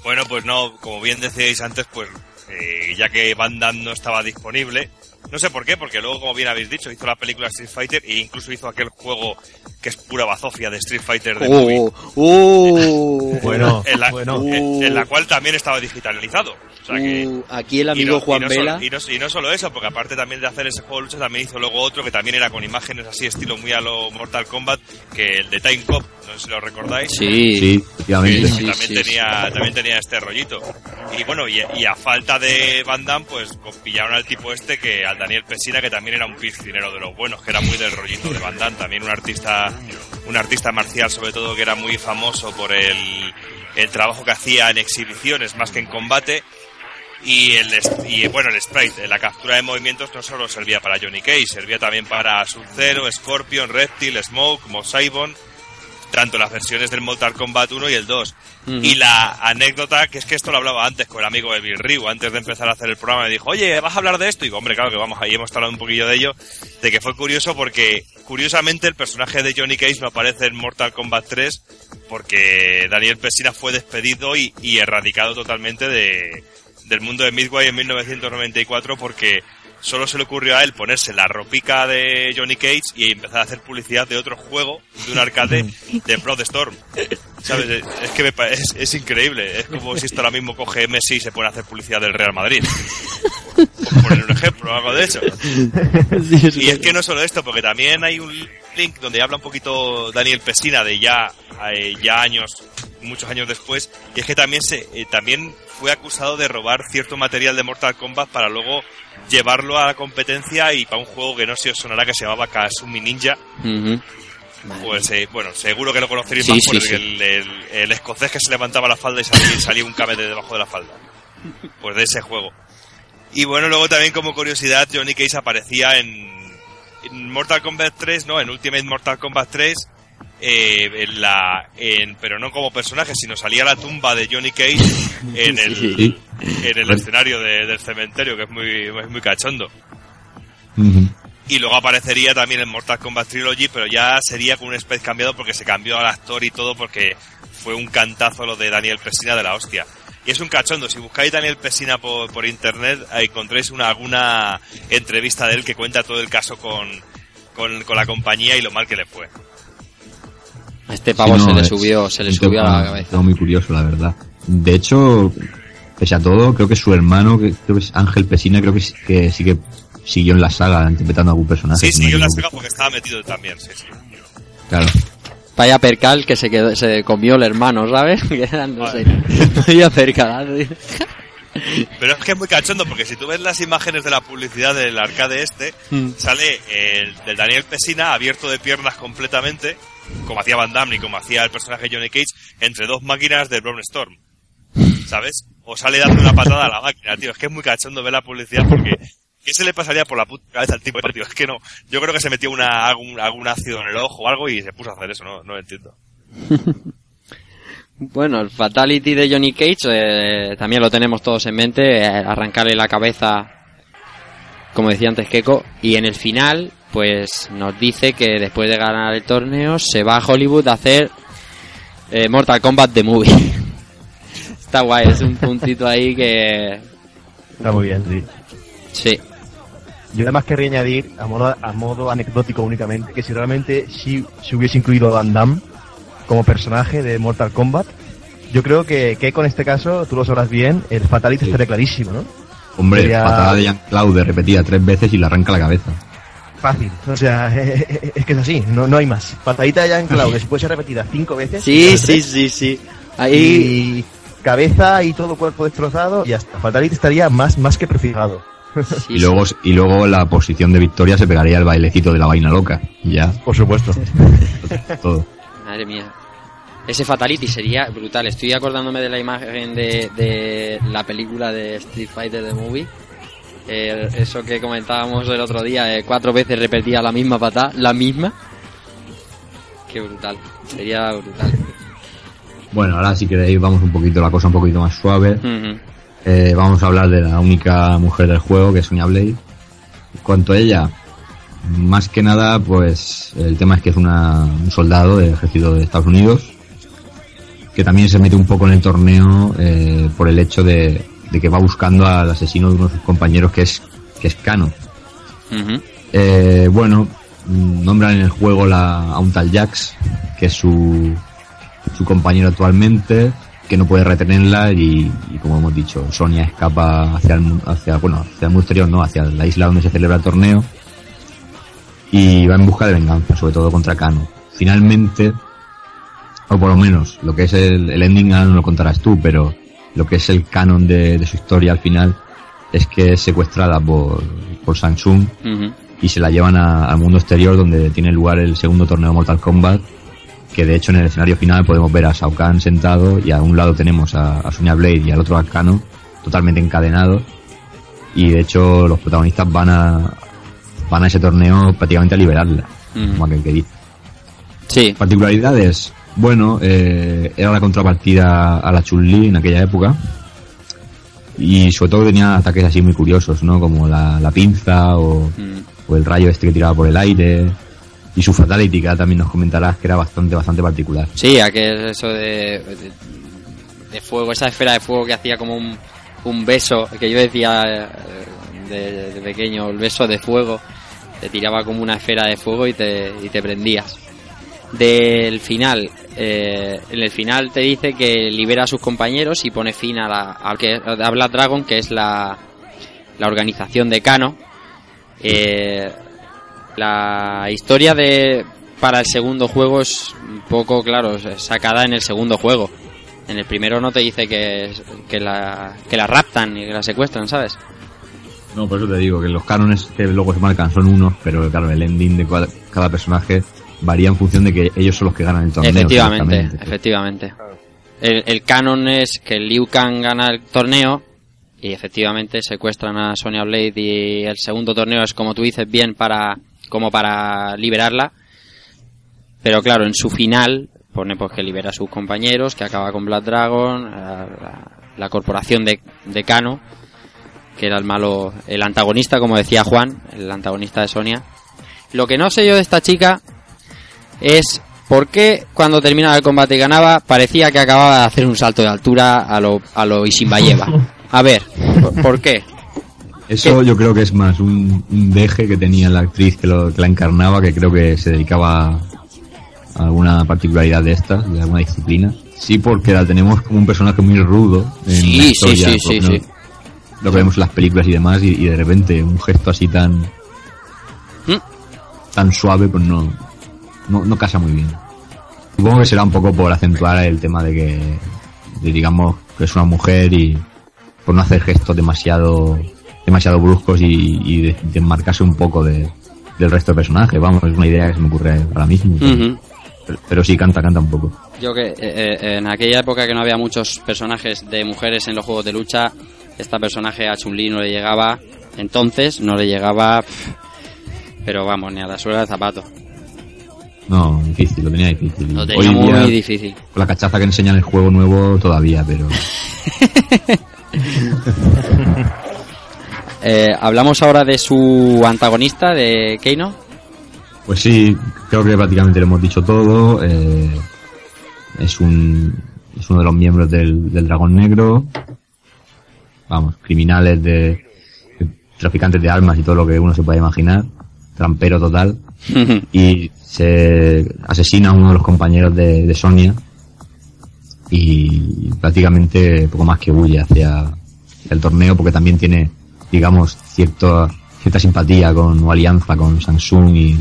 Bueno, pues no, como bien decíais antes, pues eh, ya que Van Damme no estaba disponible, no sé por qué, porque luego, como bien habéis dicho, hizo la película Street Fighter e incluso hizo aquel juego que es pura bazofia de Street Fighter de Oh, oh. [laughs] Bueno, en, la, bueno. en- en la cual también estaba digitalizado. O sea que, Uh, aquí el y amigo no- y Juan no Vela. solo- y, no, y no solo eso, porque aparte también de hacer ese juego de lucha, también hizo luego otro que también era con imágenes así, estilo muy a lo Mortal Kombat, que el de Time Cop, no sé si lo recordáis. Sí. Sí, efectivamente. Sí, sí. también tenía también tenía este rollito y bueno y, y a falta de Van Damme pues co- pillaron al tipo este que al Daniel Pesina que también era un piscinero de los buenos que era muy del rollito de Van Damme también un artista un artista marcial sobre todo que era muy famoso por el, el trabajo que hacía en exhibiciones más que en combate y el y bueno el sprite la captura de movimientos no solo servía para Johnny Cage servía también para Sub-Zero, Scorpion, Reptile, Smoke, Mosaibon tanto las versiones del Mortal Kombat 1 y el 2. Ujú. Y la anécdota, que es que esto lo hablaba antes con el amigo de Bill Ryu, antes de empezar a hacer el programa, me dijo, oye, ¿vas a hablar de esto? Y digo, hombre, claro que vamos, ahí hemos hablado un poquillo de ello, de que fue curioso porque, curiosamente, el personaje de Johnny Cage no aparece en Mortal Kombat 3 porque Daniel Pesina fue despedido y, y erradicado totalmente de, del mundo de Midway en 1994 porque solo se le ocurrió a él ponerse la ropica de Johnny Cage y empezar a hacer publicidad de otro juego, de un arcade [laughs] de Storm. ¿Sabes? Es- que me es increíble. Es como si esto ahora mismo coge Messi y se pone a hacer publicidad del Real Madrid. Por poner un ejemplo, algo de eso. [laughs] Y es que no solo esto, porque también hay un link donde habla un poquito Daniel Pesina de ya, eh, ya años, muchos años después, y es que también se, eh, también fue acusado de robar cierto material de Mortal Kombat para luego llevarlo a la competencia y para un juego que no se os sonará que se llamaba Kasumi Ninja, pues eh, bueno, seguro que lo conoceréis Sí, más sí, por el, sí. el- el- el escocés que se levantaba la falda y salía, salía un cable de debajo de la falda. Pues de ese juego. Y bueno, luego también como curiosidad, Johnny Cage aparecía en, en Mortal Kombat 3, no, en Ultimate Mortal Kombat 3, eh, en la, en, pero no como personaje, sino salía la tumba de Johnny Cage en [laughs] el, Sí. En el escenario de- del cementerio, que es muy, es muy cachondo. Ujú. Y luego aparecería también en Mortal Kombat Trilogy, pero ya sería con un space cambiado porque se cambió al actor y todo porque fue un cantazo lo de Daniel Pesina de la hostia. Y es un cachondo, si buscáis Daniel Pesina por, por internet encontréis una, alguna entrevista de él que cuenta todo el caso con, con, con la compañía y lo mal que le fue. A este pavo Sí, no, se le subió, se le subió a la cabeza. muy curioso, la verdad. De hecho, pese a todo, creo que su hermano, que creo que es Ángel Pesina, creo que, sí- que sí que siguió en la saga interpretando a algún personaje. Sí, si no sí, yo me la saga porque estaba metido también, sí, sí. Claro. Vaya percal que se quedó, se comió el hermano, ¿sabes? [laughs] No sé. Vaya percal. Pero es que es muy cachondo porque si tú ves las imágenes de la publicidad del arcade este, Mm. sale el del Daniel Pesina abierto de piernas completamente, como hacía Van Damme y como hacía el personaje Johnny Cage, entre dos máquinas de Brown Storm. ¿Sabes? O sale dando una patada a la máquina, tío. Es que es muy cachondo ver la publicidad porque ¿qué se le pasaría por la puta cabeza al tipo, tío? Es que no. Yo creo que se metió una, algún, ácido en el ojo o algo y se puso a hacer eso, no, no lo entiendo. [laughs] Bueno, el Fatality de Johnny Cage eh, también lo tenemos todos en mente, eh, arrancarle la cabeza, como decía antes Keiko, y en el final, pues nos dice que después de ganar el torneo se va a Hollywood a hacer eh, Mortal Kombat The Movie. [laughs] Está guay, es un puntito ahí que... Está muy bien, sí. Sí, Yo además querría añadir, a modo, a modo anecdótico únicamente, que si realmente si se hubiese incluido a Van Damme como personaje de Mortal Kombat, yo creo que, que con este caso, tú lo sabrás bien, el Fatality estaría clarísimo, ¿no? Hombre, Sería- patada de Jean-Claude repetida tres veces y le arranca la cabeza. Fácil. O sea, [laughs] es que es así, no, no hay más. Patadita de Jean Claude, si puede ser repetida cinco veces. sí, sí, sí, sí. Ahí... Y cabeza y todo cuerpo destrozado, y ya está. Fatality estaría más, más que prefijado. sí, Y luego, y luego la posición de victoria se pegaría el bailecito de la vaina loca. Ya, Por supuesto. [laughs] todo. Madre mía. Ese Fatality sería brutal. Estoy acordándome de la imagen de, de la película de Street Fighter The Movie. Eh, eso que comentábamos el otro día, eh, cuatro veces repetía la misma patada, la misma. Qué brutal. Sería brutal. Bueno, ahora si queréis vamos un poquito, la cosa un poquito más suave. Eh, vamos a hablar de la única mujer del juego, que es Sonya Blade. En cuanto a ella, más que nada, pues el tema es que es una, un soldado del ejército de Estados Unidos, que también se mete un poco en el torneo eh, por el hecho de, de que va buscando al asesino de uno de sus compañeros, que es, que es Kano. Ujú. Eh, bueno, nombran en el juego la, a un tal Jax, que es su, su compañero actualmente, que no puede retenerla y, y como hemos dicho, Sonia escapa hacia el, hacia, bueno, hacia el mundo exterior, no, hacia la isla donde se celebra el torneo y va en busca de venganza, sobre todo contra Kano. Finalmente, o por lo menos, lo que es el, el ending ahora no lo contarás tú, pero lo que es el canon de, de su historia al final es que es secuestrada por, por Samsung y se la llevan a- al mundo exterior donde tiene lugar el segundo torneo Mortal Kombat que de hecho en el escenario final podemos ver a Shao Kahn sentado y a un lado tenemos a, a Sonya Blade y al otro a Kano totalmente encadenados y de hecho los protagonistas van a van a ese torneo prácticamente a liberarla Ujú. como aquel que dice Sí. particularidades bueno eh, era la contrapartida a la Chun-Li en aquella época y sobre todo tenía ataques así muy curiosos no como la, la pinza o Mm. o el rayo este que tiraba por el aire y su fatality que también nos comentarás que era bastante bastante particular Sí, aquel eso de, de, fuego, esa esfera de fuego que hacía como un, un beso, que yo decía eh, de, pequeño, el beso de fuego, te tiraba como una esfera de fuego y te, y te prendías. Del final, eh, en el final te dice que libera a sus compañeros y pone fin a la a, que, a Black Dragon, que es la, la organización de Kano. Eh, la historia de para el segundo juego es un poco, claro, sacada en el segundo juego. En el primero no te dice que, que, la, que la raptan y que la secuestran, ¿sabes? no por eso te digo que los cánones que luego se marcan son unos pero claro el ending de cada, cada personaje varía en función de que ellos son los que ganan el torneo efectivamente, efectivamente. El, el canon es que Liu Kang gana el torneo y efectivamente secuestran a Sonya Blade y el segundo torneo es como tú dices bien para como para liberarla pero claro en su final pone pues que libera a sus compañeros que acaba con Black Dragon la, la- la corporación de, de Kano que era el malo el antagonista como decía Juan el antagonista de Sonia lo que no sé yo de esta chica es por qué cuando terminaba el combate y ganaba parecía que acababa de hacer un salto de altura a lo, a lo Ishimbayeva. [laughs] A ver, ¿por, por qué? Eso yo creo que es más un, un deje que tenía la actriz que, lo, que la encarnaba que creo que se dedicaba a alguna particularidad de esta de alguna disciplina sí porque la tenemos como un personaje muy rudo en Sí, la sí, historia, sí, lo sí, menos sí. lo que vemos en las películas y demás, y, y de repente un gesto así tan ¿Mm? tan suave, pues no, no, no casa muy bien. Supongo que será un poco por acentuar el tema de que, de, digamos, que es una mujer y por no hacer gestos demasiado demasiado bruscos y, y de- desmarcarse un poco de, del resto del personaje. Vamos, es una idea que se me ocurre ahora mismo. Pero, pero sí, canta, canta un poco. Yo que eh, eh, en aquella época que no había muchos personajes de mujeres en los juegos de lucha, esta personaje a Chun-Li no le llegaba, entonces no le llegaba, pero vamos, ni a la suela del zapato. No, difícil, lo tenía difícil. Lo tenía en muy día, difícil. Con la cachaza que enseñan el juego nuevo todavía, pero... [laughs] Eh, hablamos ahora de su antagonista, de Keino. Pues sí, creo que prácticamente lo hemos dicho todo. eh, es un es uno de los miembros del, del Dragón Negro. Vamos, criminales de, de traficantes de armas y todo lo que uno se pueda imaginar. Trampero total. [laughs] y se asesina a uno de los compañeros de, de Sonia y prácticamente poco más que huye hacia el torneo porque también tiene digamos cierto, cierta simpatía con o alianza con Samsung y,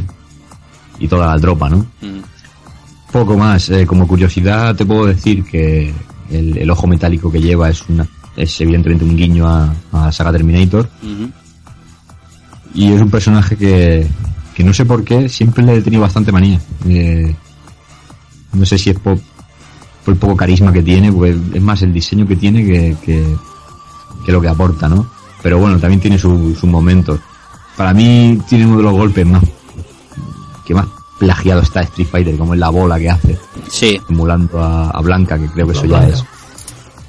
y toda la tropa ¿no? Mm. poco más eh, como curiosidad te puedo decir que el, el ojo metálico que lleva es una es evidentemente un guiño a, a la saga Terminator y es un personaje que, que no sé por qué siempre le he tenido bastante manía. Eh, no sé si es por, por el poco carisma que tiene, pues es más el diseño que tiene que, que, que lo que aporta, ¿no? Pero bueno, también tiene su- sus momentos. Para mí tiene uno de los golpes más que más plagiado está Street Fighter, como es la bola que hace, Sí. emulando a, a Blanca, que creo que eso ya es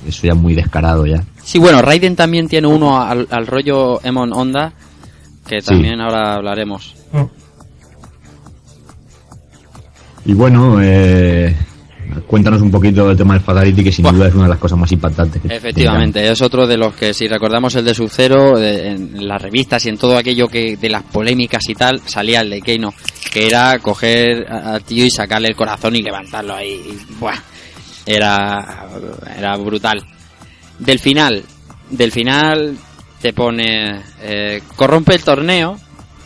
eso ya es muy descarado ya. Sí, bueno, Raiden también tiene uno al, al rollo Emon Honda, que Sí. también ahora hablaremos. Y bueno, eh, cuéntanos un poquito del tema del Fatality, que sin duda es una de las cosas más impactantes. que Efectivamente, es otro de los que si recordamos el de Sub-Zero, en las revistas y en todo aquello que de las polémicas y tal, salía el de Keino, que era coger al tío y sacarle el corazón y levantarlo ahí. y, buah, era, era brutal. Del final, del final te pone, eh, corrompe el torneo,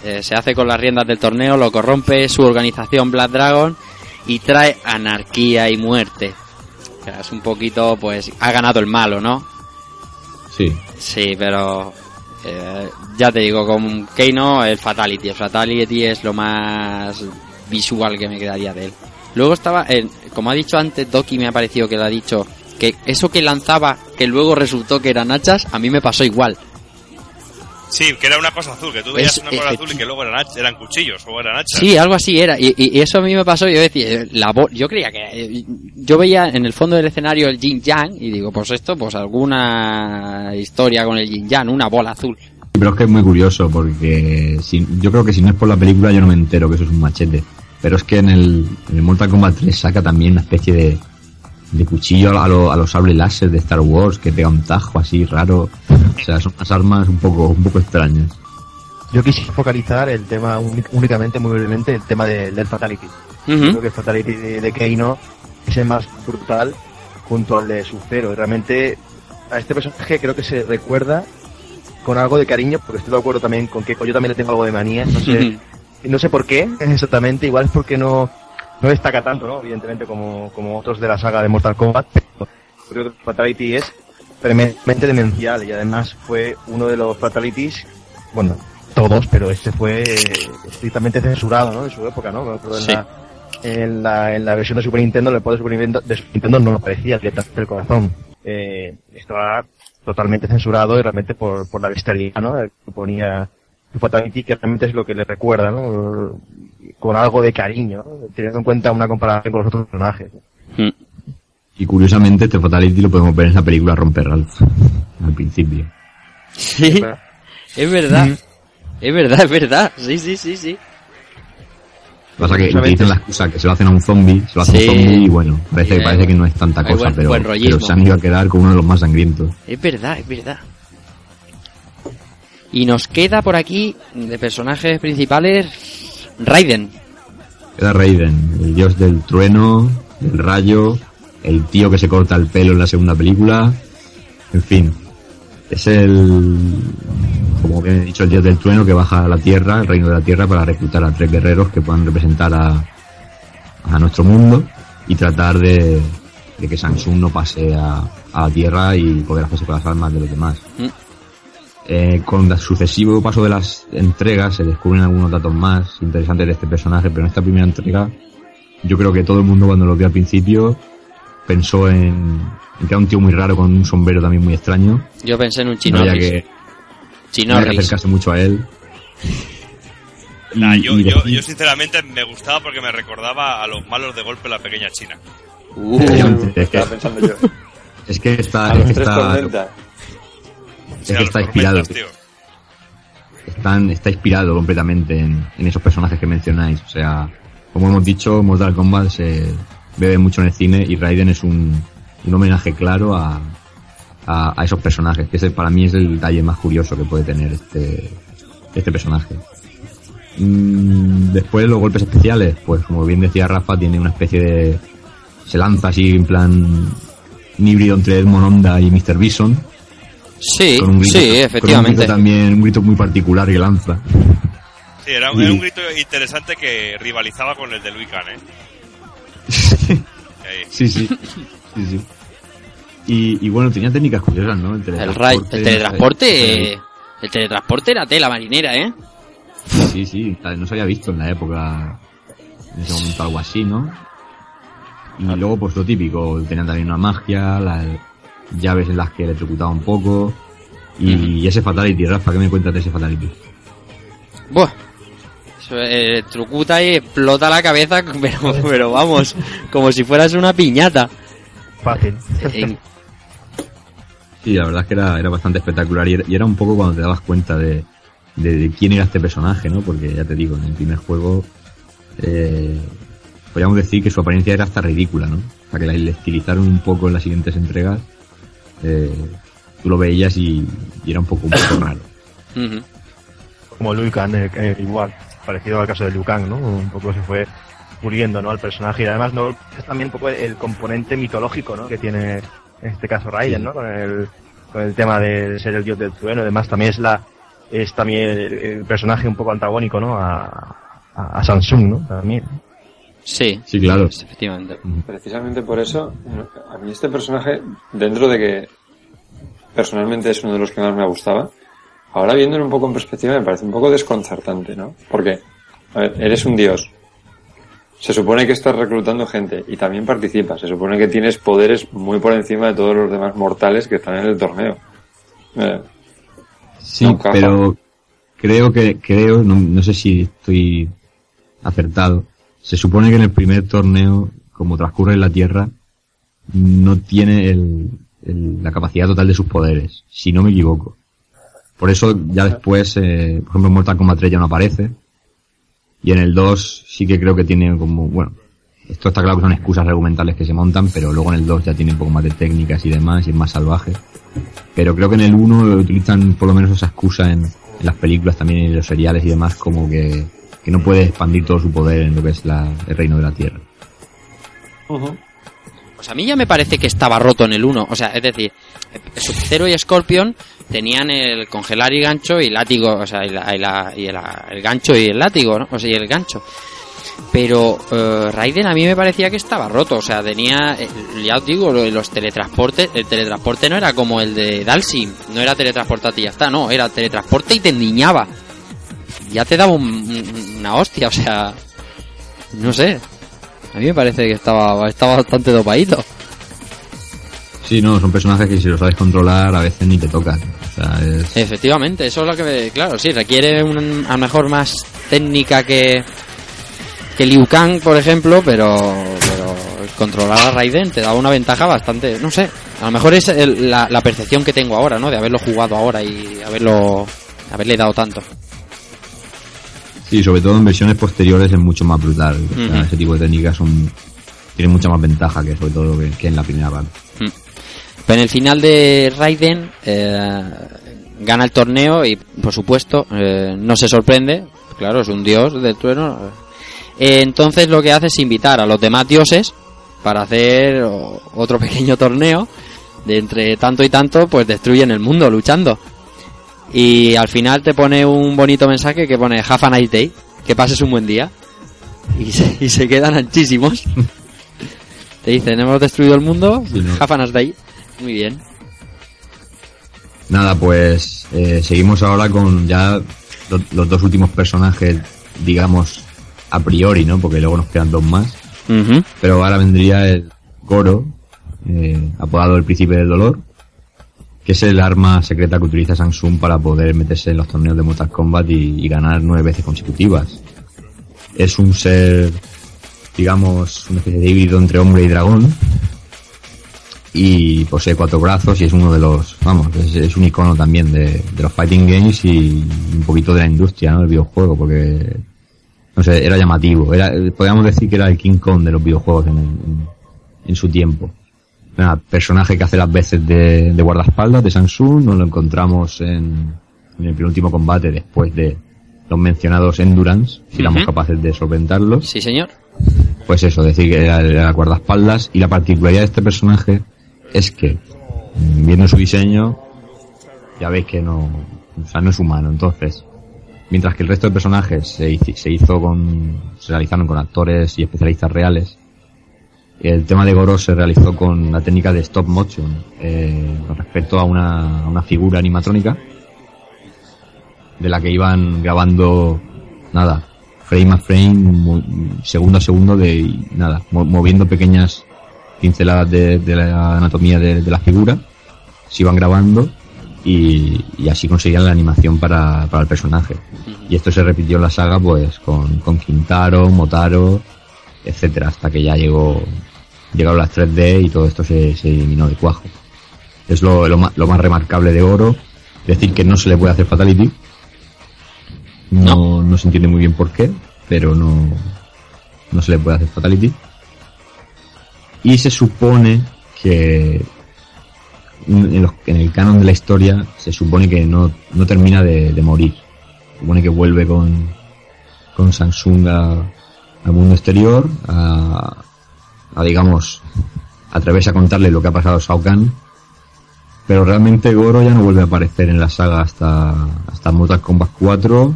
eh, se hace con las riendas del torneo, lo corrompe su organización Black Dragon y trae anarquía y muerte. O sea, es un poquito, pues, ha ganado el malo, ¿no? Sí. Sí, pero eh, ya te digo, con Keino el Fatality. El Fatality es lo más visual que me quedaría de él. Luego estaba, en- como ha dicho antes, Doki me ha parecido que lo ha dicho, que eso que lanzaba, que luego resultó que eran hachas, a mí me pasó igual. Sí, que era una cosa azul, que tú veías Es- una cosa eh, azul y que luego eran, eran cuchillos o eran hachas. Sí, algo así era. Y, y- eso a mí me pasó. Yo decía, eh, la bo- yo creía que. eh, Yo veía en el fondo del escenario el Yin Yang y digo, pues esto, pues alguna historia con el Yin Yang, una bola azul. Pero es que es muy curioso porque si- yo creo que si no es por la película yo no me entero que eso es un machete. Pero es que en el, en el Mortal Kombat 3 saca también una especie de, de cuchillo a, lo- a los sables láser de Star Wars que pega un tajo así raro. O sea, son unas armas un poco, un poco extrañas. Yo quisiera focalizar el tema únicamente, muy brevemente, el tema de- del Fatality. Creo que el Fatality de, de Keino es el más brutal junto al de Sub-Zero. Y realmente a este personaje creo que se recuerda con algo de cariño, porque estoy de acuerdo también con que yo también le tengo algo de manía. No sé, no sé por qué exactamente, igual es porque no, no destaca tanto, ¿no? Evidentemente como, como otros de la saga de Mortal Kombat, pero creo que Fatality es tremendamente demencial y además fue uno de los Fatalities, bueno, todos, pero este fue estrictamente censurado, ¿no? En su época, ¿no? En, Sí. la, en, la, en la versión de Super Nintendo, en el poder de Super Nintendo, de Super Nintendo no aparecía directamente el corazón. Eh, estaba totalmente censurado y realmente por, por la bestialidad, ¿no? Que ponía Fatality, que realmente es lo que le recuerda, ¿no? Con algo de cariño, ¿no? teniendo en cuenta una comparación con los otros personajes. Mm. Y curiosamente este Fatality lo podemos ver en la película Romper Ralph al principio. Sí, es verdad. Es verdad, es verdad. Sí, sí, sí, sí. Pasa que utilizan la excusa que se lo hacen a un zombie, se lo hace Sí. un zombie y bueno, parece, Sí, parece que no es tanta hay cosa, buen- pero, buen pero se han ido a quedar con uno de los más sangrientos. Es verdad, es verdad. Y nos queda por aquí, de personajes principales, Raiden. Queda Raiden, el dios del trueno, del rayo, el tío que se corta el pelo en la segunda película, en fin. Es el, como bien he dicho, el dios del trueno que baja a la tierra, el reino de la tierra, para reclutar a tres guerreros que puedan representar a, a nuestro mundo y tratar de, de que Samsung no pase a, a la tierra y poder hacerse con las almas de los demás. Mm. Eh, con el sucesivo paso de las entregas se descubren algunos datos más interesantes de este personaje, pero en esta primera entrega yo creo que todo el mundo cuando lo vio al principio pensó en, en que era un tío muy raro con un sombrero también muy extraño. Yo pensé en un No que, no había que Chinorris. acercarse mucho a él. Nah, yo, sinceramente me gustaba porque me recordaba a los malos de golpe la pequeña China. Uh, es que, Estaba pensando yo. es que está, A es los que tres está, a que está inspirado. están, está inspirado completamente en, en esos personajes que mencionáis. O sea, como hemos dicho, Mortal Kombat se bebe mucho en el cine y Raiden es un, un homenaje claro a, a, a esos personajes, que ese para mí es el detalle más curioso que puede tener este, este personaje. Mm, después los golpes especiales, pues como bien decía Rafa, tiene una especie de... se lanza así en plan un híbrido entre Edmond Honda y Mr. Bison. Sí, con un grito, sí, con un efectivamente. grito también, un grito muy particular que lanza. Sí, era, Y- era un grito interesante que rivalizaba con el de Luis Khan, ¿eh? [laughs] Sí, sí. sí, sí. Y, y bueno, tenía técnicas curiosas, ¿no? El El, ray, el teletransporte, eh, el teletransporte era tela marinera, ¿eh? Sí, sí, tal- no se había visto en la época, en ese momento algo así, ¿no? Y luego, pues lo típico, tenían también una magia, las llaves en las que electrocutaba un poco. Y, y ese Fatality, Rafa, ¿qué me cuentas de ese Fatality? Buah. Eso, eh, trucuta y explota la cabeza, [laughs] pero, pero vamos, como si fueras una piñata. Fácil. En- Sí, la verdad es que era, era bastante espectacular y era, y era un poco cuando te dabas cuenta de, de, de quién era este personaje, ¿no? Porque ya te digo, en el primer juego eh, podríamos decir que su apariencia era hasta ridícula, ¿no? O sea, que la estilizaron un poco en las siguientes entregas. Eh, tú lo veías y, y era un poco, un poco [coughs] raro. Como Liu Kang, eh, eh, igual, parecido al caso de Liu Kang, ¿no? Un poco se fue puliendo, ¿no? Al personaje y además no es también un poco el componente mitológico, ¿no? Que tiene en este caso Raiden, ¿no? Con el, con el tema de ser el dios del trueno, además también es la es también el, el personaje un poco antagónico, ¿no? A, a, a Samsung, ¿no? También. Sí, Sí, claro. efectivamente. Precisamente por eso, a mí este personaje, dentro de que personalmente es uno de los que más me gustaba, ahora viéndolo un poco en perspectiva me parece un poco desconcertante, ¿no? Porque, a ver, eres un dios. Se supone que estás reclutando gente y también participas. Se supone que tienes poderes muy por encima de todos los demás mortales que están en el torneo. Eh, Sí, No pero creo que, creo, no, no sé si estoy acertado. Se supone que en el primer torneo, como transcurre en la Tierra, no tiene el, el- la capacidad total de sus poderes, si no me equivoco. Por eso ya después, eh, por ejemplo, en Mortal Kombat 3 ya no aparece. Y en el 2 sí que creo que tiene como, bueno, esto está claro que son excusas argumentales que se montan, pero luego en el 2 ya tiene un poco más de técnicas y demás, y es más salvaje. Pero creo que en el 1 utilizan por lo menos esa excusa en, en las películas también en los seriales y demás, como que, que no puede expandir todo su poder en lo que es la, el reino de la Tierra. Pues a mí ya me parece que estaba roto en el 1. O sea, es decir, Sub-Zero y Scorpion tenían el congelar y gancho y látigo, o sea, y, la- y la- y el, el gancho y el látigo, ¿no? O sea, y el gancho. Pero eh, Raiden a mí me parecía que estaba roto, o sea, tenía, eh, ya os digo, los teletransportes, el teletransporte no era como el de Dalsim, no era teletransportate y ya está, no, era teletransporte y te endiñaba. Ya te daba un- un- una hostia, o sea, no sé. A mí me parece que estaba, estaba bastante dopadito. Sí, no, son personajes que si los sabes controlar a veces ni te tocan. O sea, es, Efectivamente, eso es lo que me, claro, sí, requiere un- a lo mejor más técnica que que Liu Kang, por ejemplo, pero pero controlar a Raiden te da una ventaja bastante, no sé, a lo mejor es el- la, la percepción que tengo ahora, ¿no? De haberlo jugado ahora y haberlo haberle dado tanto. Sí, sobre todo en versiones posteriores es mucho más brutal. O sea, Ujú. Ese tipo de técnicas son tienen mucha más ventaja que sobre todo que, que en la primera parte. Pero en el final de Raiden eh, gana el torneo y, por supuesto, eh, no se sorprende. Claro, es un dios del trueno. Eh, entonces lo que hace es invitar a los demás dioses para hacer otro [laughs] pequeño torneo De entre tanto y tanto, pues destruyen el mundo luchando. Y al final te pone un bonito mensaje que pone Have a nice day, que pases un buen día. Y se, [laughs] y se quedan anchísimos. [laughs] te dicen, hemos destruido el mundo, Sí, no. Have a nice day. Muy bien. Nada, pues eh, seguimos ahora con ya lo- los dos últimos personajes, digamos, a priori, ¿no? Porque luego nos quedan dos más. Pero ahora vendría el Goro, eh, apodado el Príncipe del Dolor, que es el arma secreta que utiliza Samsung para poder meterse en los torneos de Mortal Kombat y, ganar nueve veces consecutivas. Es un ser, digamos, una especie de híbrido entre hombre y dragón. Y posee cuatro brazos y es uno de los, vamos, es, un icono también de, de los fighting games y un poquito de la industria, ¿no? Del videojuego, porque no sé, era llamativo. Era, podríamos decir que era el King Kong de los videojuegos en, en- en su tiempo. Nada, personaje que hace las veces de, de guardaespaldas de Samsung, nos lo encontramos en, en el penúltimo combate después de los mencionados Endurance, si éramos capaces de solventarlos. Sí, señor. Pues eso, decir que era, era guardaespaldas y la particularidad de este personaje es que, mm, viendo su diseño, ya veis que no, o sea, no es humano, entonces, mientras que el resto de personajes se, se hizo con, se realizaron con actores y especialistas reales, el tema de Goro se realizó con la técnica de stop motion, eh, con respecto a una, a una figura animatrónica, de la que iban grabando, nada, frame a frame, segundo a segundo de, nada, mo- moviendo pequeñas pinceladas de, de la anatomía de, de la figura, se iban grabando y, y así conseguían la animación para, para el personaje. Y esto se repitió en la saga pues con, con Quintaro, Motaro, etcétera, hasta que ya llegó, llegaron las 3D y todo esto se, se eliminó de cuajo. Es lo, lo, lo más remarcable de Oro, decir que no se le puede hacer fatality. No, no se entiende muy bien por qué, pero no, no se le puede hacer fatality. Y se supone que en, los- en el canon de la historia se supone que no, no termina de, de morir. Se supone que vuelve con, con Samsung a- al mundo exterior, a, a, digamos, atreverse a contarle lo que ha pasado a Shao Kahn. Pero realmente Goro ya no vuelve a aparecer en la saga hasta, hasta Mortal Kombat 4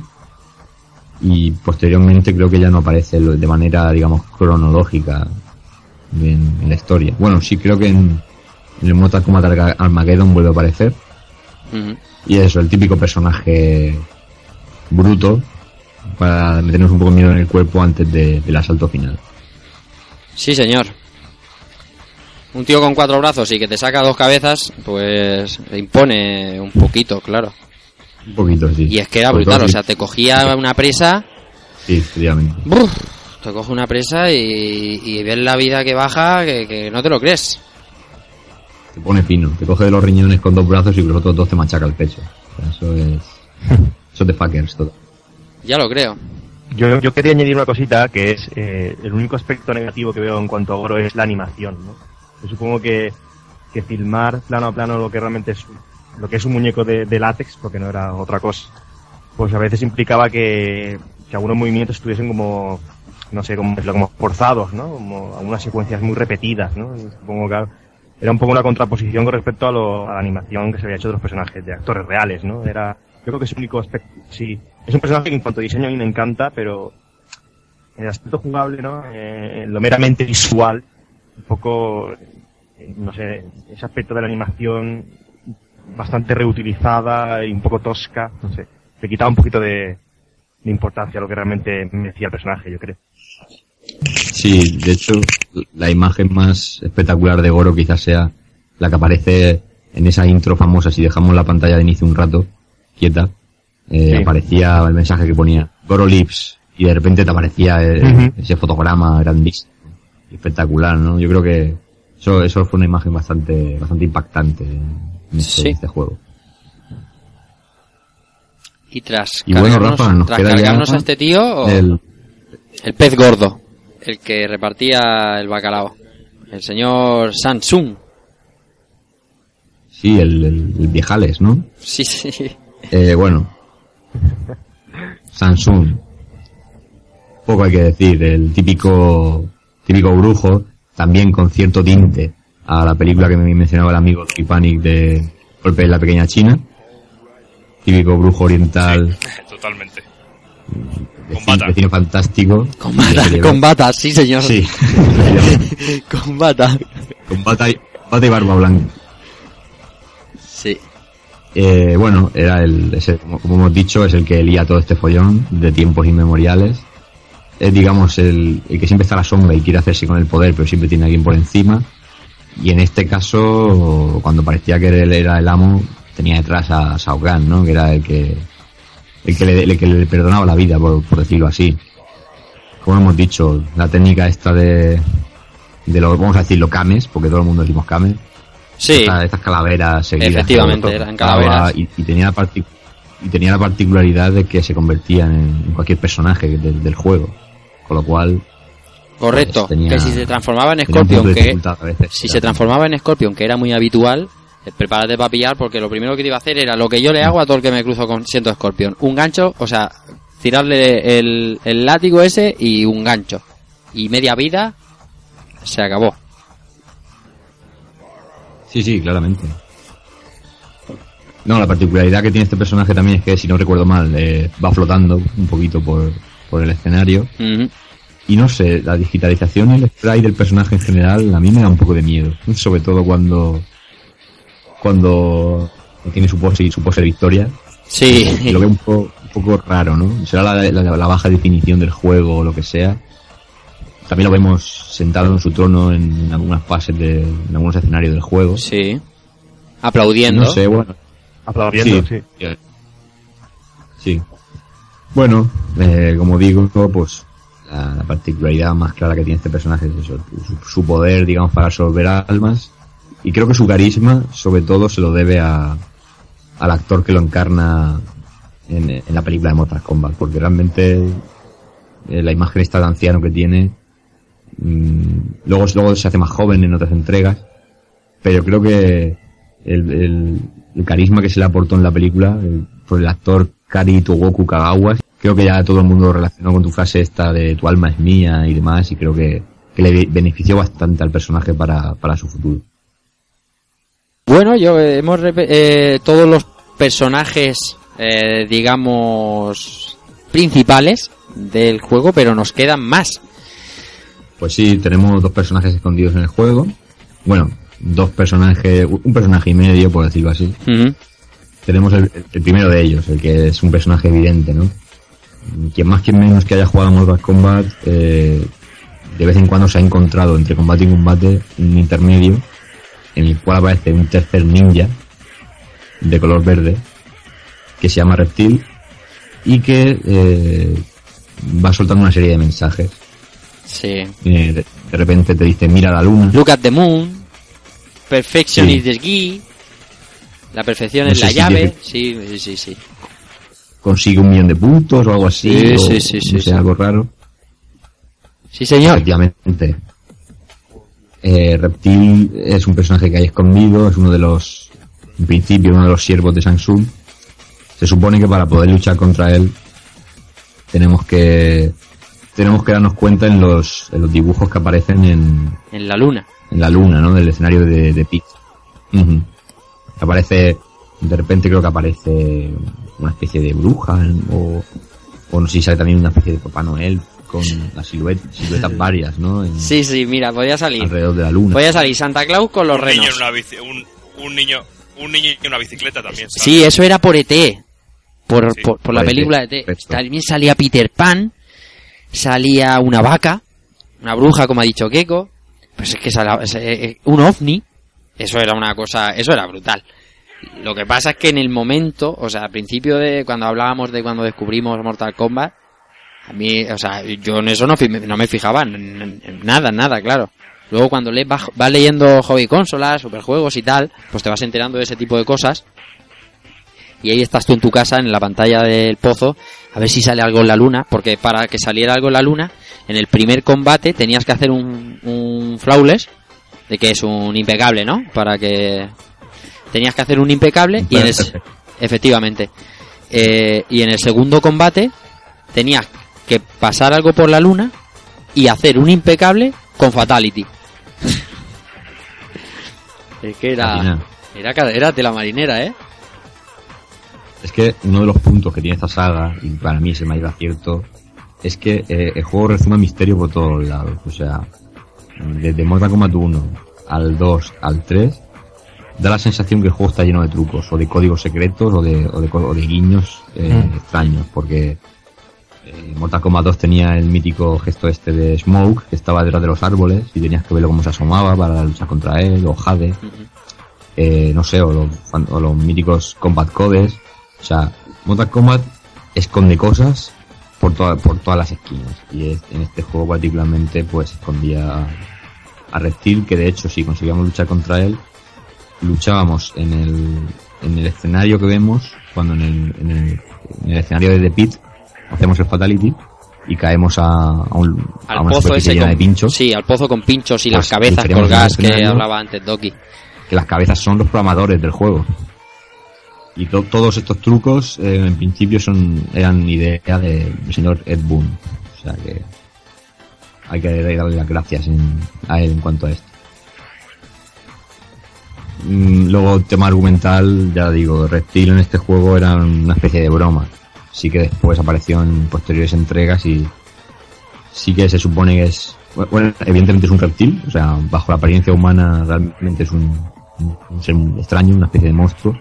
y posteriormente creo que ya no aparece de manera, digamos, cronológica en, en la historia. Bueno, sí creo que en, en el Mortal Kombat Armageddon vuelve a aparecer. Y eso, el típico personaje bruto para meternos un poco de miedo en el cuerpo antes de- del asalto final. Sí, señor. Un tío con cuatro brazos y que te saca dos cabezas, pues le impone un poquito, claro. Un poquito, sí. Y es que era brutal, todo o sea, te cogía [laughs] una presa, Sí, efectivamente. ¡bruf! te coge una presa y, y ves la vida que baja que, que no te lo crees. Te pone fino. Te coge de los riñones con dos brazos y los otros dos te machaca el pecho. O sea, eso es... [laughs] Eso es de fuckers todo. Ya lo creo. Yo, yo quería añadir una cosita que es eh, el único aspecto negativo que veo en cuanto a Goro es la animación, ¿no? Yo supongo que, que filmar plano a plano lo que realmente es lo que es un muñeco de, de látex, porque no era otra cosa, pues a veces implicaba que, que algunos movimientos estuviesen como, no sé, como, como forzados, ¿no? Como algunas secuencias muy repetidas, ¿no? Supongo que era un poco una contraposición con respecto a, lo- a la animación que se había hecho de los personajes, de actores reales, ¿no? Era, yo creo que es el único aspecto, sí. Es un personaje que en cuanto a diseño a mí me encanta, pero el aspecto jugable, ¿no? Eh, lo meramente visual, un poco, eh, no sé, ese aspecto de la animación bastante reutilizada y un poco tosca, no sé, le quitaba un poquito de, de importancia a lo que realmente merecía el personaje, yo creo. Sí, de hecho, la imagen más espectacular de Goro quizás sea la que aparece en esa intro famosa, si dejamos la pantalla de inicio un rato, quieta, eh, Sí. aparecía el mensaje que ponía Goro Lips y de repente te aparecía eh, ese fotograma grandísimo, espectacular, ¿no? Yo creo que eso, eso fue una imagen bastante, bastante impactante en este, Sí. este juego. Y tras Y bueno, cargarnos, Rafa, nos tras queda ya cargarnos a este tío, o- El, el pez gordo, el que repartía el bacalao, el señor Samsung. sí, el, el, el viejales, ¿no? Sí, sí. Eh, bueno. [laughs] Samsung. Poco hay que decir. El típico, típico brujo, también con cierto tinte a la película que me mencionaba el amigo Lucky Panic de Golpe en la Pequeña China. Típico brujo oriental, [laughs] Totalmente. vecino, bata. vecino fantástico. Con bata, con sí señor. Sí, [laughs] con bata. con bata y, bata y barba blanca. Eh, bueno, era el, ese, como, hemos dicho, es el que lía todo este follón de tiempos inmemoriales. Es, digamos, el, que siempre está a la sombra y quiere hacerse con el poder, pero siempre tiene a alguien por encima. Y en este caso, cuando parecía que él era el amo, tenía detrás a Shao ¿no? Que era el que, el que le, el que le perdonaba la vida, por, por decirlo así. Como hemos dicho, la técnica esta de, de lo, vamos a decir, lo kames, porque todo el mundo decimos kames. Sí. Estas, estas calaveras seguidas. Efectivamente, eran calaveras. Y, y tenía la y tenía la particularidad de que se convertían en, cualquier personaje del, del juego. Con lo cual, Correcto. Pues tenía- que si se transformaba en Scorpion, que veces. si se transformaba en Scorpion, que era muy habitual, eh, prepárate para pillar porque lo primero que te iba a hacer era lo que yo le hago a todo el que me cruzo con siendo Scorpion. Un gancho, o sea, tirarle el, el látigo ese y un gancho. Y media vida, se acabó. Sí, sí, claramente. No, la particularidad que tiene este personaje también es que, si no recuerdo mal, eh, va flotando un poquito por, por el escenario. Y no sé, la digitalización y el spray del personaje en general a mí me da un poco de miedo. Sobre todo cuando cuando tiene su pose y su pose de victoria. Sí. Lo veo un poco, un poco raro, ¿no? Será la, la- la baja definición del juego o lo que sea. También lo vemos sentado en su trono en, en algunas fases de en algunos escenarios del juego. Sí. Aplaudiendo. No sé, bueno. Aplaudiendo, sí. Sí. Bueno, eh, como digo, pues la, la particularidad más clara que tiene este personaje es eso, su, su poder, digamos, para absorber almas. Y creo que su carisma, sobre todo, se lo debe a, al actor que lo encarna en, en la película de Mortal Kombat, porque realmente eh, la imagen esta de anciano que tiene, luego, luego se hace más joven en otras entregas, pero creo que el, carisma que se le aportó en la película el- por el actor Kari Togoku Kagawa, creo que ya todo el mundo lo relacionó con tu frase esta de tu alma es mía y demás, y creo que, que le benefició bastante al personaje para, para su futuro. Bueno, yo eh, hemos eh, todos los personajes, eh, digamos, principales del juego, pero nos quedan más. Pues sí, tenemos dos personajes escondidos en el juego. Bueno, dos personajes, un personaje y medio, por decirlo así. Tenemos el, el primero de ellos, el que es un personaje evidente, ¿no? Quien más, quien menos que haya jugado a Mortal Kombat, eh, de vez en cuando se ha encontrado entre combate y combate un intermedio en el cual aparece un tercer ninja de color verde que se llama Reptil y que eh, va soltando una serie de mensajes. Sí. Eh, de, de repente te dice mira la luna. Look at the moon. Perfection Sí. is the key. La perfección No es la si llave. Sí, sí, sí, sí. consigue un millón de puntos o algo así. Sí, o, sí, sí, sí, no sé, sí. algo raro. Sí, señor. Efectivamente. Eh, Reptil es un personaje que hay escondido, es uno de los, en principio, uno de los siervos de Samsung. Se supone que para poder luchar contra él tenemos que tenemos que darnos cuenta en los, en los dibujos que aparecen en, En la luna. en la luna, ¿no? Del escenario de, de Pix. Ujú. Aparece, de repente creo que aparece una especie de bruja, o, o no sé si sale también una especie de Papá Noel con las siluetas, siluetas [laughs] varias, ¿no? En- Sí, sí, mira, podía salir. alrededor de la luna. Podía salir Santa Claus con los un niño renos. en una bici, un, un niño, un niño en una bicicleta también. ¿sabes? Sí, eso era por ET. Por, Sí, por, por la ET, película de ET. perfecto. También salía Peter Pan. Salía una vaca. Una bruja, como ha dicho Keiko. Pues es que salía, es, eh, eh, un ovni. Eso era una cosa, eso era brutal. Lo que pasa es que en el momento, o sea, al principio de cuando hablábamos de cuando descubrimos Mortal Kombat, a mí, o sea, yo en eso no, me fijaba, nada, nada, claro. Luego cuando le vas, vas leyendo hobby consolas, superjuegos y tal, pues te vas enterando de ese tipo de cosas. Y ahí estás tú en tu casa, en la pantalla del pozo, a ver si sale algo en la luna, porque para que saliera algo en la luna, en el primer combate tenías que hacer un, un flawless, de que es un impecable, ¿no? Para que tenías que hacer un impecable y en el, efectivamente Eh, y en el segundo combate tenías que pasar algo por la luna y hacer un impecable con fatality [laughs] Es que era, era, era de la marinera, ¿eh? Es que uno de los puntos que tiene esta saga, y para mí es el mayor acierto, es que eh, el juego resume misterio por todos lados. O sea, desde Mortal Kombat 1 al 2 al 3, da la sensación que el juego está lleno de trucos, o de códigos secretos, o de, o de, co- o de guiños eh, Mm. extraños, porque eh, Mortal Kombat 2 tenía el mítico gesto este de Smoke, que estaba detrás de los árboles, y tenías que verlo cómo se asomaba para luchar contra él, o Jade, eh, no sé, o los, o los míticos Combat Codes. O sea, Mortal Kombat esconde cosas por, toda- por todas las esquinas. Y es- en este juego particularmente pues escondía a, Reptil, que de hecho si conseguíamos luchar contra él, luchábamos en el, en el escenario que vemos, cuando en el, en el, en el escenario de The Pit hacemos el Fatality y caemos a, a, un, a Al una pozo ese llena con, de pinchos. Sí, al pozo con pinchos y Pues las cabezas diferimos colgadas que hablaba antes Doki. que las cabezas son los programadores del juego. Y to- todos estos trucos, eh, en principio, son eran idea de- del señor Ed Boon. O sea que hay que darle las gracias en- a él en cuanto a esto. Mm, Luego, tema argumental, ya digo, Reptil en este juego era una especie de broma. Sí que después apareció en posteriores entregas y sí que se supone que es, bueno, evidentemente es un reptil, o sea, bajo la apariencia humana realmente es un- un ser extraño, una especie de monstruo.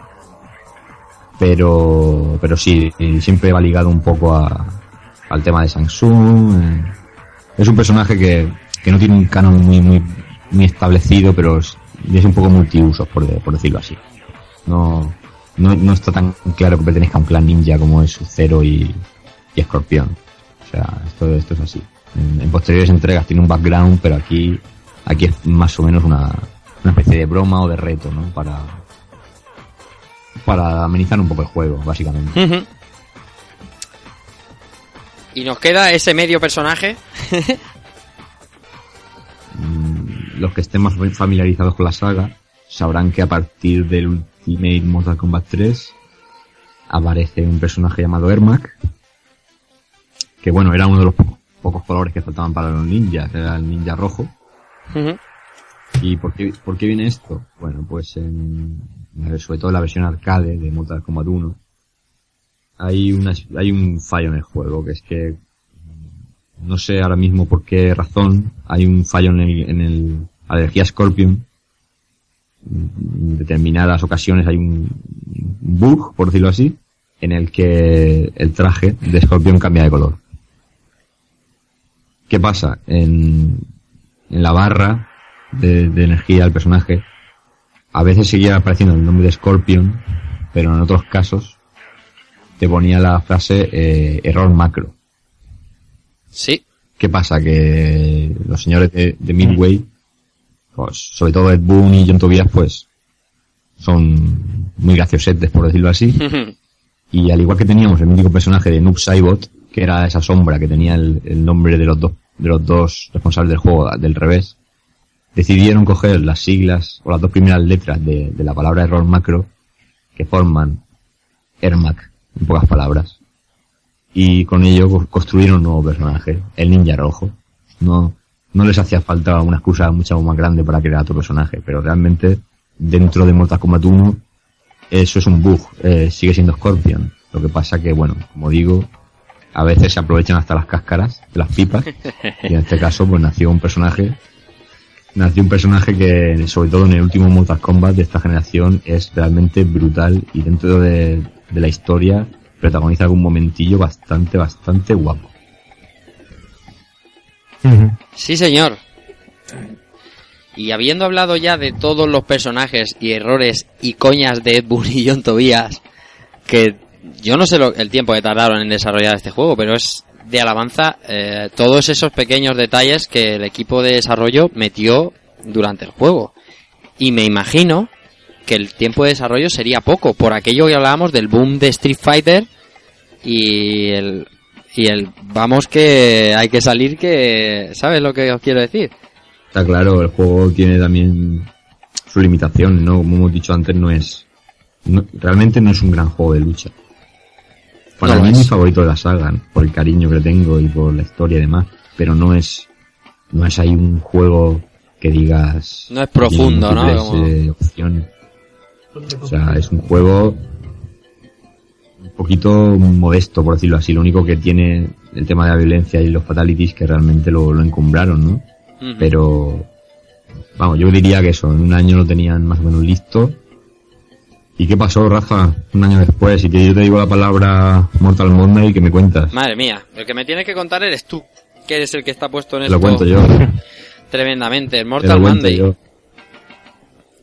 Pero, pero sí, y siempre va ligado un poco a, al tema de Samsung. eh. Es un personaje que, que no tiene un canon muy, muy, muy establecido, pero es, es un poco multiusos, por, por decirlo así. No, no, no está tan claro que pertenezca a un clan ninja como es Zero y, y Escorpión. O sea, esto, esto es así. En, en posteriores entregas tiene un background, pero aquí, aquí es más o menos una, una especie de broma o de reto, ¿no? Para, para amenizar un poco el juego, básicamente. Y nos queda ese medio personaje. Mm, Los que estén más familiarizados con la saga sabrán que a partir del Ultimate Mortal Kombat 3 aparece un personaje llamado Ermac, que bueno, era uno de los po- pocos colores que faltaban para los ninjas, era el ninja rojo. ¿Y por qué, por qué viene esto? Bueno, pues en, sobre todo la versión arcade de Mortal Kombat 1 hay, una, hay un fallo en el juego, que es que no sé ahora mismo por qué razón hay un fallo en el, en el la energía Scorpion. En determinadas ocasiones hay un bug, por decirlo así, en el que el traje de Scorpion cambia de color. ¿Qué pasa? En, en la barra de, de energía del personaje, a veces seguía apareciendo el nombre de Scorpion, pero en otros casos te ponía la frase eh, error macro. Sí. ¿Qué pasa? Que los señores de, de Midway, pues, sobre todo Ed Boon y John Tobias, pues, son muy graciosetes, por decirlo así. [laughs] Y al igual que teníamos el mítico personaje de Noob Saibot, que era esa sombra que tenía el, el nombre de los dos, de los dos responsables del juego del revés, decidieron coger las siglas o las dos primeras letras de, la palabra error macro que forman Ermac, en pocas palabras. Y con ello co- construyeron un nuevo personaje, el ninja rojo. No, no les hacía falta una excusa mucho más grande para crear otro personaje, pero realmente dentro de Mortal Kombat 1 eso es un bug, eh, sigue siendo Scorpion. Lo que pasa que, bueno, como digo, a veces se aprovechan hasta las cáscaras de las pipas y en este caso pues nació un personaje nació un personaje que sobre todo en el último Mortal Kombat de esta generación es realmente brutal y dentro de, de la historia protagoniza algún momentillo bastante bastante guapo Sí, señor. Y habiendo hablado ya de todos los personajes y errores y coñas de Ed Boon y John Tobias, que yo no sé lo- el tiempo que tardaron en desarrollar este juego, pero es de alabanza eh, todos esos pequeños detalles que el equipo de desarrollo metió durante el juego. Y me imagino que el tiempo de desarrollo sería poco, por aquello que hablábamos del boom de Street Fighter y el, y el vamos que hay que salir que... ¿Sabes lo que os quiero decir? está claro el juego tiene también su limitación no como hemos dicho antes no es no- realmente no es un gran juego de lucha para No mí es mi favorito de la saga por el cariño que le tengo y por la historia y demás pero no es no es ahí un juego que digas... No es profundo, ¿no? Como- eh, opciones. O sea, es un juego un poquito modesto, por decirlo así. Lo único que tiene el tema de la violencia y los fatalities que realmente lo, lo encumbraron, ¿no? Pero, vamos, yo diría que eso, en un año lo tenían más o menos listo. ¿Y qué pasó, Rafa, un año después? Y que yo te digo la palabra Mortal Monday, que me cuentas? Madre mía, el que me tienes que contar eres tú, que eres el que está puesto en esto lo cuento yo. [laughs] tremendamente. El Mortal Monday. yo.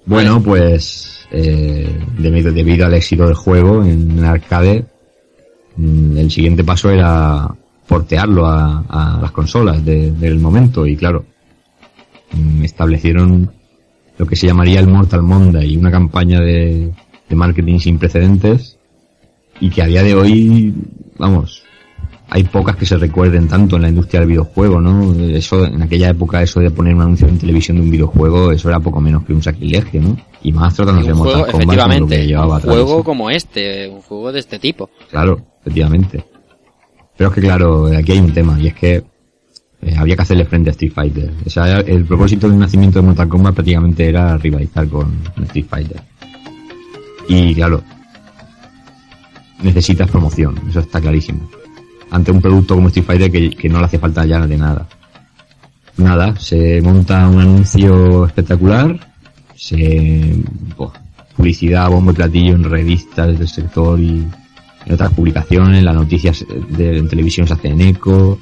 Bueno, pues eh, debido, al éxito del juego en arcade, mm, el siguiente paso era portearlo a, a las consolas de- del momento y claro, mm, establecieron lo que se llamaría el Mortal Monday, una campaña de, de marketing sin precedentes y que a día de hoy, vamos, hay pocas que se recuerden tanto en la industria del videojuego, ¿no? Eso, en aquella época, eso de poner un anuncio en televisión de un videojuego, eso era poco menos que un sacrilegio, ¿no? Y más tratándose de Mortal juego, Kombat, con lo efectivamente, que llevaba un atrás. juego como este, un juego de este tipo. Claro, efectivamente. Pero es que claro, aquí hay un tema, y es que eh, había que hacerle frente a Street Fighter. O sea, el propósito del nacimiento de Mortal Kombat prácticamente era rivalizar con Street Fighter. Y claro, necesitas promoción, eso está clarísimo. Ante un producto como Street Fighter que, que no le hace falta ya de nada. Nada, se monta un anuncio espectacular, se publicidad, bombo y platillo en revistas del sector y en otras publicaciones, las noticias de en televisión se hacen eco,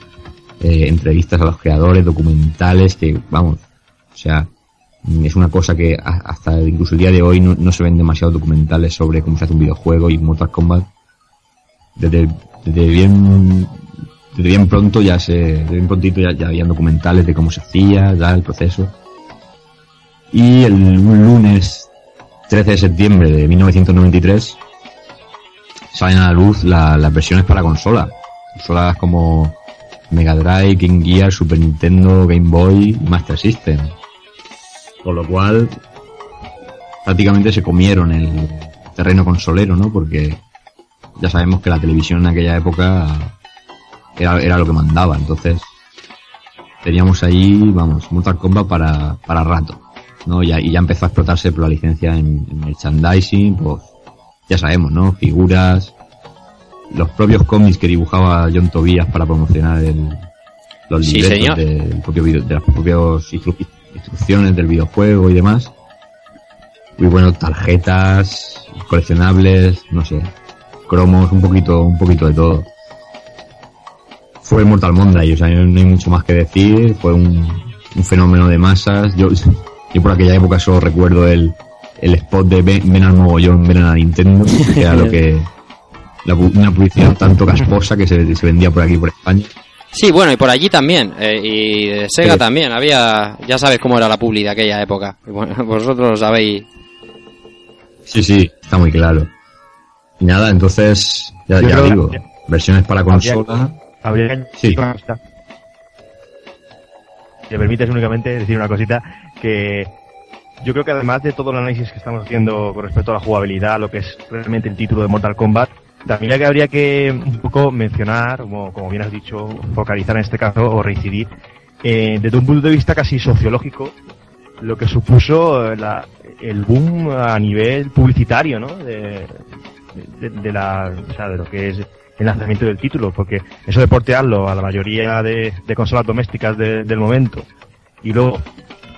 eh, entrevistas a los creadores, documentales, que vamos, o sea, es una cosa que hasta incluso el día de hoy no, se ven demasiados documentales sobre cómo se hace un videojuego y Mortal Kombat. Desde, desde bien desde bien pronto ya se, desde bien prontito ya, habían documentales de cómo se hacía, ya el proceso. Y el un lunes 13 de septiembre de 1993 salen a la luz la- las versiones para consola. Consolas como Mega Drive, Game Gear, Super Nintendo, Game Boy y Master System. Con lo cual, prácticamente se comieron el terreno consolero, ¿no? Porque ya sabemos que la televisión en aquella época era, era lo que mandaba. Entonces, teníamos ahí, vamos, Mortal Kombat para, para rato, ¿no? Y ya, y ya empezó a explotarse por la licencia en, en merchandising, pues, ya sabemos, ¿no? Figuras, los propios cómics que dibujaba John Tobias para promocionar el, los Sí, libretos del propio video- de las propias instru- instrucciones del videojuego y demás. Y bueno, tarjetas, coleccionables, no sé, cromos, un poquito, un poquito de todo. Fue Mortal Monday, o sea, no hay mucho más que decir, fue un, un fenómeno de masas. Yo, [laughs] yo por aquella época solo recuerdo el, el spot de ven, ven al mogollón, ven a la Nintendo, que era lo que, la una publicidad tanto casposa que se, se vendía por aquí, por España. Sí, bueno, y por allí también. eh, y de Sega Sí. también. Había, ya sabes cómo era la publi de aquella época. Y bueno, [laughs] vosotros lo sabéis. Sí, sí, está muy claro. Y nada, entonces, ya, ya digo, que- versiones para consola. Habría que Sí. Si me permites únicamente decir una cosita que yo creo que además de todo el análisis que estamos haciendo con respecto a la jugabilidad, lo que es realmente el título de Mortal Kombat, también que habría que un poco mencionar, como, como bien has dicho, focalizar en este caso o reincidir, eh, desde un punto de vista casi sociológico, lo que supuso eh, la- el boom a nivel publicitario, ¿no? De, de, la, o de lo que es el lanzamiento del título, porque eso de portearlo a la mayoría de, consolas domésticas de- del momento y luego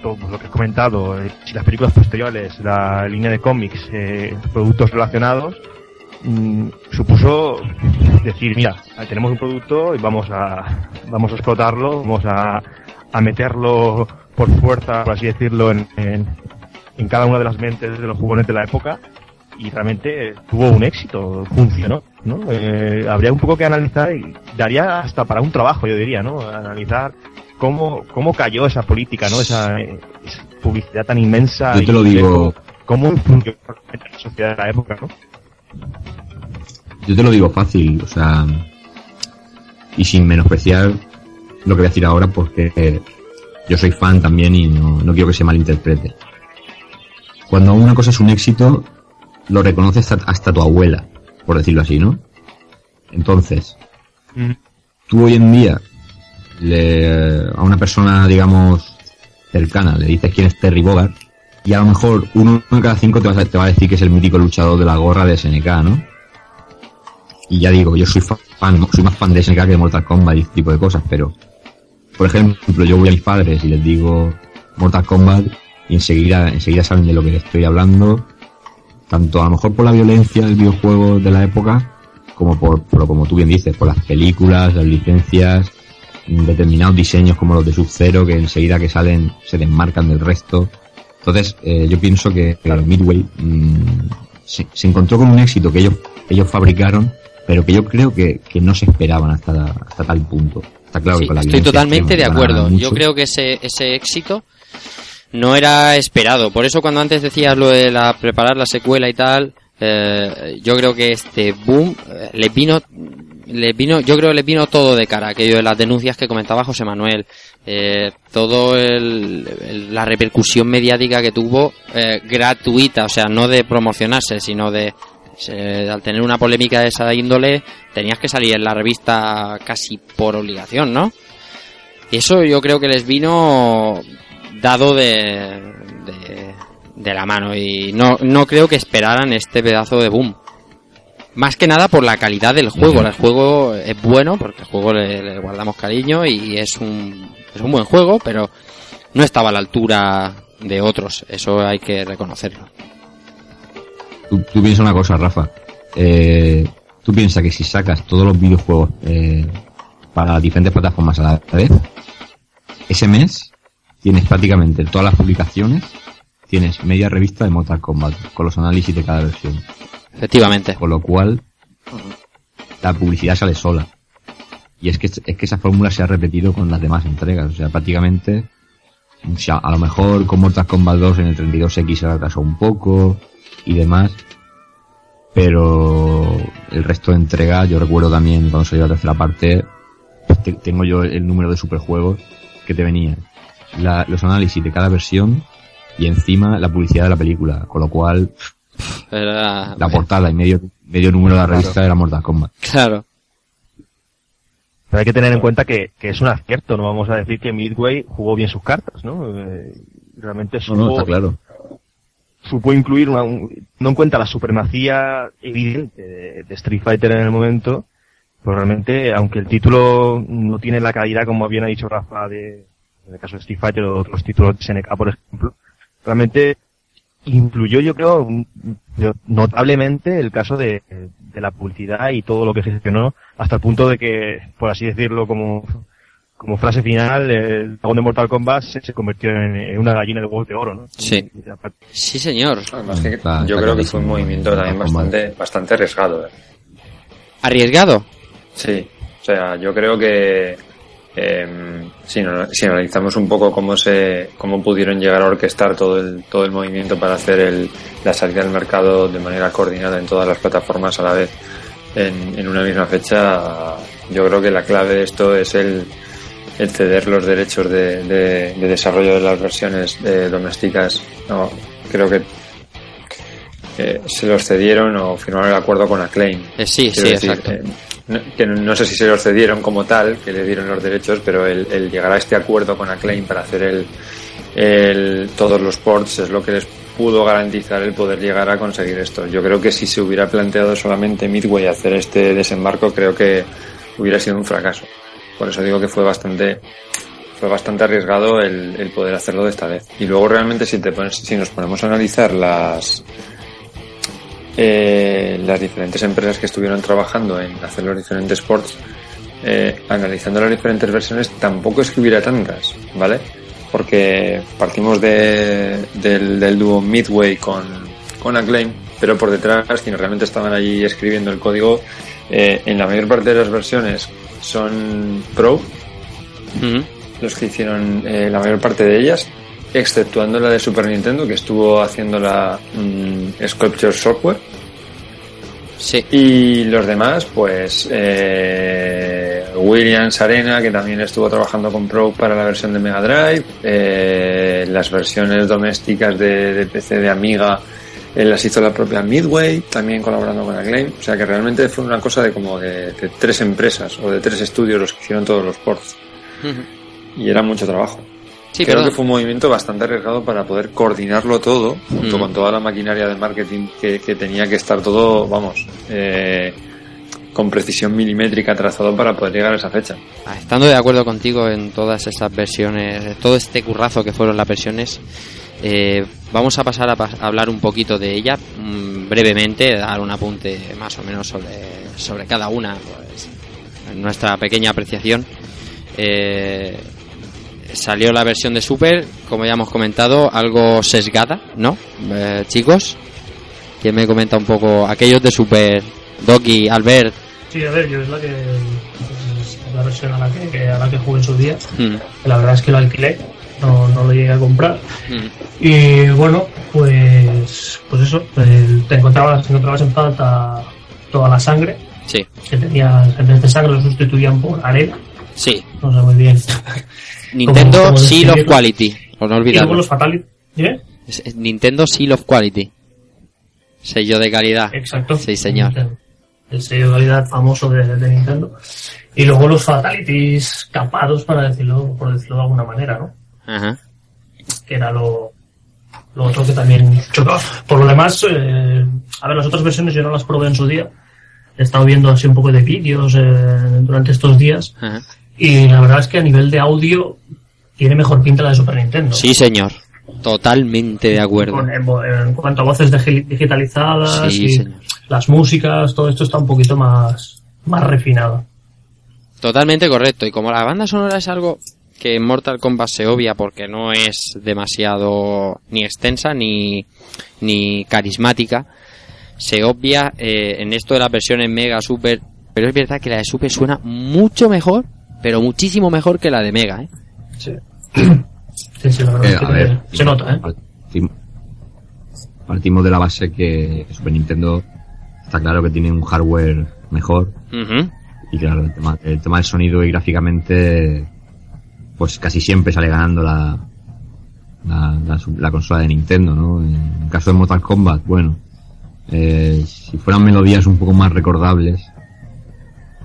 todo lo que he comentado, eh, las películas posteriores, la línea de cómics, eh, productos relacionados, mm, supuso decir, mira, tenemos un producto y vamos a, vamos a explotarlo, vamos a, a meterlo por fuerza, por así decirlo, en, en, en cada una de las mentes de los jugones de la época y realmente tuvo un éxito, funcionó, ¿no? Eh, habría un poco que analizar y daría hasta para un trabajo, yo diría, ¿no? Analizar cómo, cómo cayó esa política, ¿no? Esa, esa publicidad tan inmensa. Yo te y lo digo, cómo en la sociedad de la época, ¿no? Yo te lo digo fácil, o sea, y sin menospreciar lo que voy a decir ahora porque yo soy fan también y no, no quiero que se malinterprete. Cuando una cosa es un éxito, lo reconoce hasta, hasta tu abuela, por decirlo así, ¿no? Entonces, tú hoy en día, le- a una persona, digamos, cercana, le dices quién es Terry Bogard, y a lo mejor uno de cada cinco te va, a, te va a decir que es el mítico luchador de la gorra de SNK, ¿no? Y ya digo, yo soy fan, soy más fan de SNK que de Mortal Kombat y este tipo de cosas, pero, por ejemplo, yo voy a mis padres y les digo Mortal Kombat y enseguida, enseguida saben de lo que les estoy hablando, tanto a lo mejor por la violencia del videojuego de la época, como por, por como tú bien dices, por las películas, las licencias, determinados diseños como los de Sub-Zero que enseguida que salen se desmarcan del resto. Entonces, eh, yo pienso que, que Midway mm, se, se encontró con un éxito que ellos, ellos fabricaron, pero que yo creo que, que no se esperaban hasta, hasta tal punto. Está claro Sí, que estoy totalmente de extrema acuerdo. Yo creo que ese, ese éxito no era esperado. Por eso cuando antes decías lo de la, preparar la secuela y tal, eh, yo creo que este boom eh, le vino, le vino, yo creo que le vino todo de cara, aquello de las denuncias que comentaba José Manuel, eh, todo el, la repercusión mediática que tuvo eh, gratuita, o sea, no de promocionarse, sino de al tener una polémica de esa índole, tenías que salir en la revista casi por obligación, ¿no? Eso yo creo que les vino dado de, de, de la mano y no, no creo que esperaran este pedazo de boom. Más que nada por la calidad del juego. El juego es bueno porque el juego le, le guardamos cariño y es un, es un buen juego, pero no estaba a la altura de otros. Eso hay que reconocerlo. Tú, tú piensas una cosa, Rafa. Eh, tú piensas que si sacas todos los videojuegos eh, para diferentes plataformas a la vez, ese mes tienes prácticamente todas las publicaciones, tienes media revista de Mortal Kombat con los análisis de cada versión. Efectivamente. Con lo cual, la publicidad sale sola. Y es que, es que esa fórmula se ha repetido con las demás entregas. O sea, prácticamente, o a lo mejor con Mortal Kombat 2 en el 32X se retrasó un poco y demás. Pero el resto de entregas, yo recuerdo también cuando salió la tercera parte, pues te- tengo yo el número de superjuegos que te venían. La- los análisis de cada versión y encima la publicidad de la película. Con lo cual, Era- la portada y medio, medio número de la revista era Mortal Kombat. Claro. Pero hay que tener en cuenta que, que es un acierto, no vamos a decir que Midway jugó bien sus cartas, ¿no? Eh, realmente supo, no, está claro. supo incluir una, un- no en cuenta la supremacía evidente de, de Street Fighter en el momento, pero realmente, aunque el título no tiene la calidad, como bien ha dicho Rafa, de, en el caso de Street Fighter o otros títulos de SNK, por ejemplo, realmente influyó, yo creo, notablemente el caso de, de la publicidad y todo lo que se gestionó, hasta el punto de que, por así decirlo, como, como frase final, el dragón de Mortal Kombat se, se convirtió en, en una gallina de huevos de oro, ¿no? Sí. Y aparte- Sí, señor. Además que Está- yo está creo que fue un movimiento también bastante, bastante arriesgado. ¿eh? ¿Arriesgado? Sí, o sea, yo creo que eh, si, no- si analizamos un poco cómo se cómo pudieron llegar a orquestar todo el todo el movimiento para hacer el, la salida al mercado de manera coordinada en todas las plataformas a la vez en, en una misma fecha, yo creo que la clave de esto es el, el ceder los derechos de, de- de desarrollo de las versiones eh, domésticas. No, creo que eh, se los cedieron o firmaron el acuerdo con Acclaim. Eh, sí, sí, decir, exacto. Que no sé si se los cedieron como tal, que le dieron los derechos, pero el, el llegar a este acuerdo con Acclaim para hacer el, el, todos los ports es lo que les pudo garantizar el poder llegar a conseguir esto. Yo creo que si se hubiera planteado solamente Midway hacer este desembarco, creo que hubiera sido un fracaso. Por eso digo que fue bastante fue bastante arriesgado el, el poder hacerlo de esta vez. Y luego realmente si te pones, si nos ponemos a analizar las eh, las diferentes empresas que estuvieron trabajando en hacer los diferentes ports, eh, analizando las diferentes versiones, tampoco es que hubiera tantas, ¿vale? Porque partimos de, del, del dúo Midway con, con Acclaim, pero por detrás, quienes realmente estaban allí escribiendo el código, eh, en la mayor parte de las versiones son Pro, los que hicieron eh, la mayor parte de ellas, exceptuando la de Super Nintendo, que estuvo haciendo la mm, Sculpture Software. Sí. Y los demás, pues eh, Williams Arena, que también estuvo trabajando con Pro para la versión de Mega Drive, eh, las versiones domésticas de, de PC de Amiga eh, las hizo la propia Midway, también colaborando con Acclaim. O sea que realmente fue una cosa de como de, de tres empresas o de tres estudios los que hicieron todos los ports. Y era mucho trabajo. Sí, Creo perdón. que fue un movimiento bastante arriesgado para poder coordinarlo todo, junto Mm. con toda la maquinaria de marketing que, que tenía que estar todo, vamos, eh, con precisión milimétrica trazado para poder llegar a esa fecha. Ah, Estando de acuerdo contigo en todas estas versiones, todo este currazo que fueron las versiones, eh, vamos a pasar a, hablar un poquito de ella mm, brevemente, dar un apunte más o menos sobre, sobre cada una, pues, nuestra pequeña apreciación. Eh, salió la versión de Super, como ya hemos comentado, algo sesgada, ¿no? Eh, chicos, ¿quién me comenta un poco aquellos de Super? Doki, Albert. Sí, a ver, yo es la que es la versión a la que, que- a la que jugué en su día. Mm, que La verdad es que lo alquilé, no, no lo llegué a comprar. mm. Y bueno, pues pues eso, te encontrabas, te encontrabas en falta toda la sangre, Sí, que tenías, en vez de sangre lo sustituían por arena, sí. no sé muy bien. [laughs] Nintendo ¿Cómo- cómo Seal of? Quality, por no Y olvidarlo. los Fatality, ¿eh? Nintendo Seal of Quality. Sello de calidad. Exacto. Sí, señor. El sello de calidad famoso de, de Nintendo. Y luego los Fatalities capados, para decirlo, por decirlo de alguna manera, ¿no? Ajá. que era lo, lo otro que también chocaba. Por lo demás, eh, a ver, las otras versiones yo no las probé en su día. He estado viendo así un poco de vídeos eh, durante estos días Ajá. Y la verdad es que a nivel de audio tiene mejor pinta la de Super Nintendo. Sí, señor. Totalmente de acuerdo. Con- en, cuanto a voces digi- digitalizadas Sí, y señor. las músicas, todo esto está un poquito más, más refinado. Totalmente correcto. Y como la banda sonora es algo que en Mortal Kombat se obvia porque no es demasiado ni extensa ni, ni carismática, se obvia eh, en esto de las versiones Mega, Super. Pero es verdad que la de Super suena mucho mejor, pero muchísimo mejor que la de Mega, ¿eh? Sí. [clears throat] Sí, sí, la verdad Eh, es que a ver, se nota, ¿eh? partim- partimos de la base que Super Nintendo está claro que tiene un hardware mejor y claro, el tema, el tema del sonido y gráficamente pues casi siempre sale ganando la, la, la su- la consola de Nintendo, ¿no? En el caso de Mortal Kombat, bueno, eh, si fueran melodías un poco más recordables,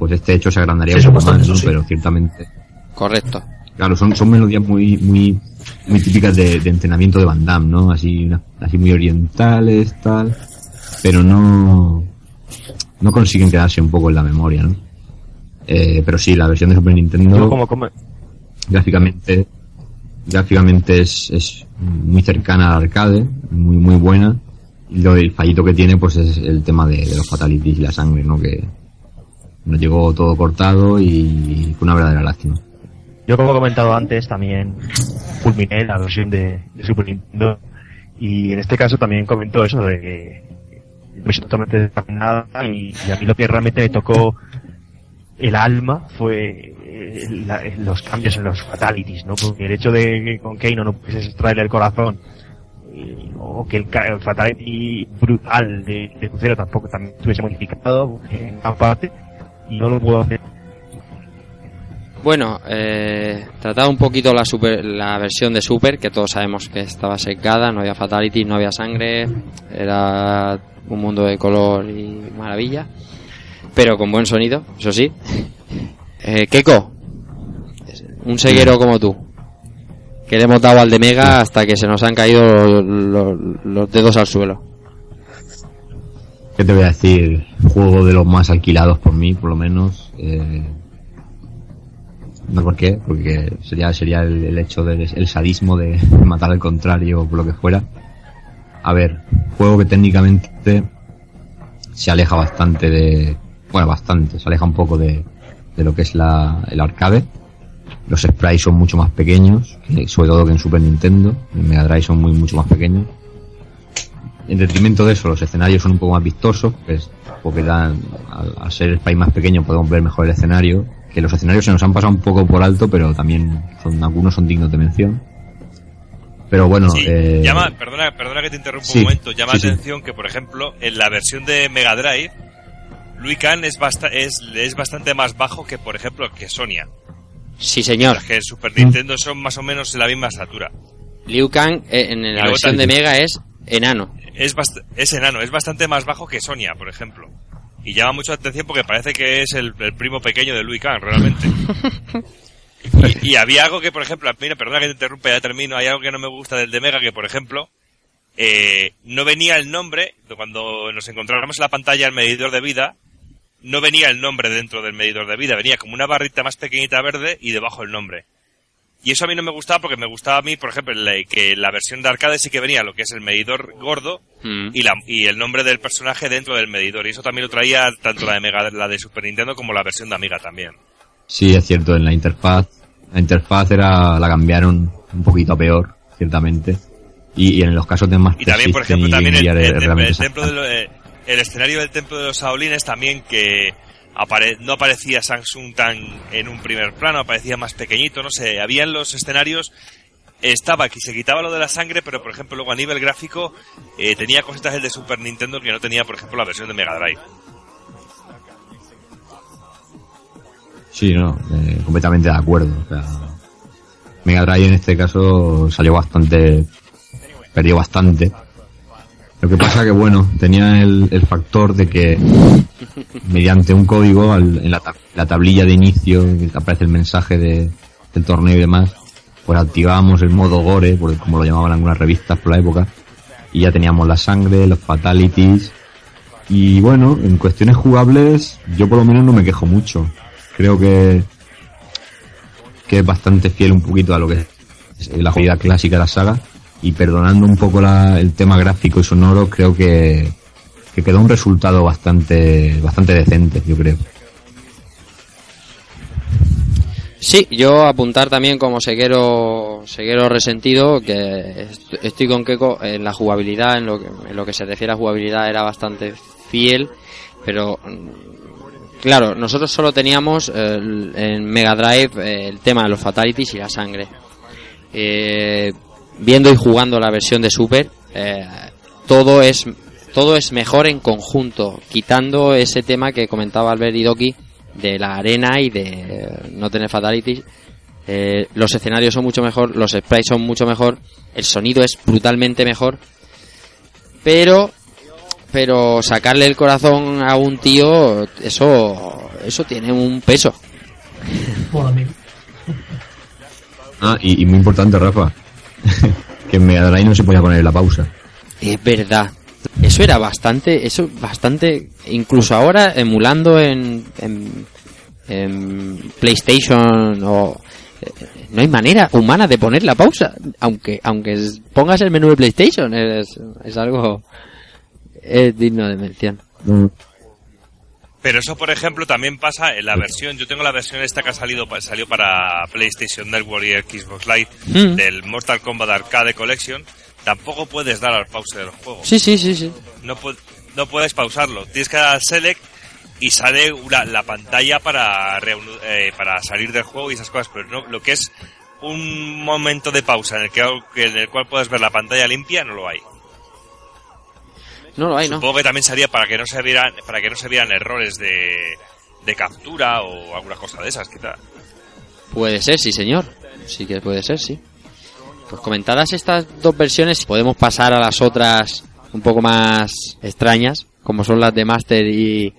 pues este hecho se agrandaría Sí, un poco más, ¿no? sí. Pero ciertamente Correcto. Claro, son, son melodías muy, muy, muy típicas de, de entrenamiento de Van Damme, ¿no? Así, una- así muy orientales, tal. Pero no, no consiguen quedarse un poco en la memoria, ¿no? Eh, pero sí, la versión de Super Nintendo, Yo como, como- gráficamente, gráficamente es, es muy cercana al arcade, muy, muy buena. Y lo, el fallito que tiene, pues es el tema de, de los fatalities y la sangre, ¿no? Que nos llegó todo cortado y fue una verdadera lástima. Yo como he comentado antes también culminé la versión de, de Super Nintendo y en este caso también comentó eso de que me siento totalmente determinada y, a mí lo que realmente me tocó el alma fue eh, la- los cambios en los fatalities, ¿no? Porque el hecho de que con Keino no pudieses extraerle el corazón y- o que el, el fatality brutal de, de Crucero tampoco también estuviese modificado en gran parte no lo puedo hacer Bueno, eh, trataba un poquito la, super, la versión de Super, que todos sabemos que estaba secada, no había fatality, no había sangre, era un mundo de color y maravilla, pero con buen sonido, eso sí. [laughs] Eh, Keko, un seguero como tú, que le hemos dado al de Mega hasta que se nos han caído los dedos al suelo. ¿Qué te voy a decir? Juego de los más alquilados por mí, por lo menos. Eh, no por qué, porque sería sería el, hecho del el sadismo de [laughs] matar al contrario o lo que fuera. A ver, juego que técnicamente se aleja bastante de... Bueno, bastante, se aleja un poco de, de lo que es la, el arcade. Los sprites son mucho más pequeños, que- sobre todo que en Super Nintendo. En Mega Drive son muy mucho más pequeños. En detrimento de eso, los escenarios son un poco más vistosos, pues, porque dan, al, al ser el país más pequeño podemos ver mejor el escenario. Que los escenarios se nos han pasado un poco por alto, pero también son, algunos son dignos de mención. Pero bueno, Sí, eh, llama, perdona, perdona que te interrumpa sí, un momento. Llama sí, sí. la atención que, por ejemplo, en la versión de Mega Drive, Louis Khan es, basta- es, es bastante más bajo que, por ejemplo, que Sonia. Sí, señor. Que en Super Nintendo son más o menos en la misma estatura. Liu Kang eh, en la versión de Mega es enano. Es, bast- es enano, es bastante más bajo que Sonia, por ejemplo. Y llama mucho la atención porque parece que es el, el primo pequeño de Louis Khan, realmente. [laughs] Y, y había algo que, por ejemplo, mira, perdona que te interrumpa, ya termino, hay algo que no me gusta del de Mega, que por ejemplo, eh, no venía el nombre, cuando nos encontramos en la pantalla el medidor de vida, no venía el nombre dentro del medidor de vida, venía como una barrita más pequeñita verde y debajo el nombre. Y eso a mí no me gustaba porque me gustaba a mí, por ejemplo, la- que la versión de arcade sí que venía lo que es el medidor gordo Mm. y, la, y el nombre del personaje dentro del medidor. Y eso también lo traía tanto la de Mega, la de Super Nintendo como la versión de Amiga también. Sí, es cierto, en la interfaz, la interfaz era, la cambiaron un poquito a peor, ciertamente. Y, y en los casos de Master Y también, por ejemplo, también el, templo- el de lo- eh, el escenario del templo de los Shaolines también que no aparecía Samsung tan en un primer plano, aparecía más pequeñito, no sé, había en los escenarios estaba que se quitaba lo de la sangre, pero por ejemplo luego a nivel gráfico eh, tenía cositas el de Super Nintendo que no tenía, por ejemplo, la versión de Mega Drive. Sí, no, eh, completamente de acuerdo. O sea, Mega Drive en este caso salió bastante, perdió bastante. Lo que pasa que bueno, tenía el, el factor de que mediante un código en la, la tablilla de inicio que aparece el mensaje de, del torneo y demás, pues activábamos el modo gore, por- como lo llamaban algunas revistas por la época, y ya teníamos la sangre, los fatalities, y bueno, en cuestiones jugables, yo por lo menos no me quejo mucho. Creo que, que es bastante fiel un poquito a lo que es la jugabilidad clásica de la saga. Y perdonando un poco la- el tema gráfico y sonoro, creo que, que quedó un resultado bastante, bastante decente, yo creo. Sí, yo apuntar también como seguero, seguero resentido que est- estoy con Keiko en la jugabilidad, en lo, que, en lo que se refiere a jugabilidad era bastante fiel, pero mm, claro, nosotros solo teníamos eh, en Mega Drive eh, el tema de los fatalities y la sangre. Eh, viendo y jugando la versión de Super, eh, todo es todo es mejor en conjunto, quitando ese tema que comentaba Albert y Doki de la arena y de eh, no tener fatalities. Eh, los escenarios son mucho mejor, los sprites son mucho mejor, el sonido es brutalmente mejor, pero pero sacarle el corazón a un tío, eso eso tiene un peso. Ah, y, y muy importante, Rafa, [laughs] que en Mega Drive no se podía poner la pausa. Es verdad. Eso era bastante, eso bastante, incluso ahora emulando en, en, en PlayStation o eh, no hay manera humana de poner la pausa, aunque aunque pongas el menú de PlayStation es, es algo es digno de mención. Pero eso, por ejemplo, también pasa en la versión. Yo tengo la versión esta que ha salido, salió para PlayStation Network y Xbox Live Mm. del Mortal Kombat Arcade Collection. Tampoco puedes dar al pause de los juegos. Sí, sí, sí, sí. No, no puedes pausarlo. Tienes que dar al select y sale una- la pantalla para, eh, para salir del juego y esas cosas. Pero no, lo que es un momento de pausa en el, que, en el cual puedes ver la pantalla limpia, no lo hay. No lo hay, ¿no? Supongo que también sería para que no se vieran, para que no se vieran errores de, de captura o alguna cosa de esas, quizá. Puede ser, sí, señor. Sí que puede ser, sí. Pues comentadas estas dos versiones, podemos pasar a las otras un poco más extrañas, como son las de Master y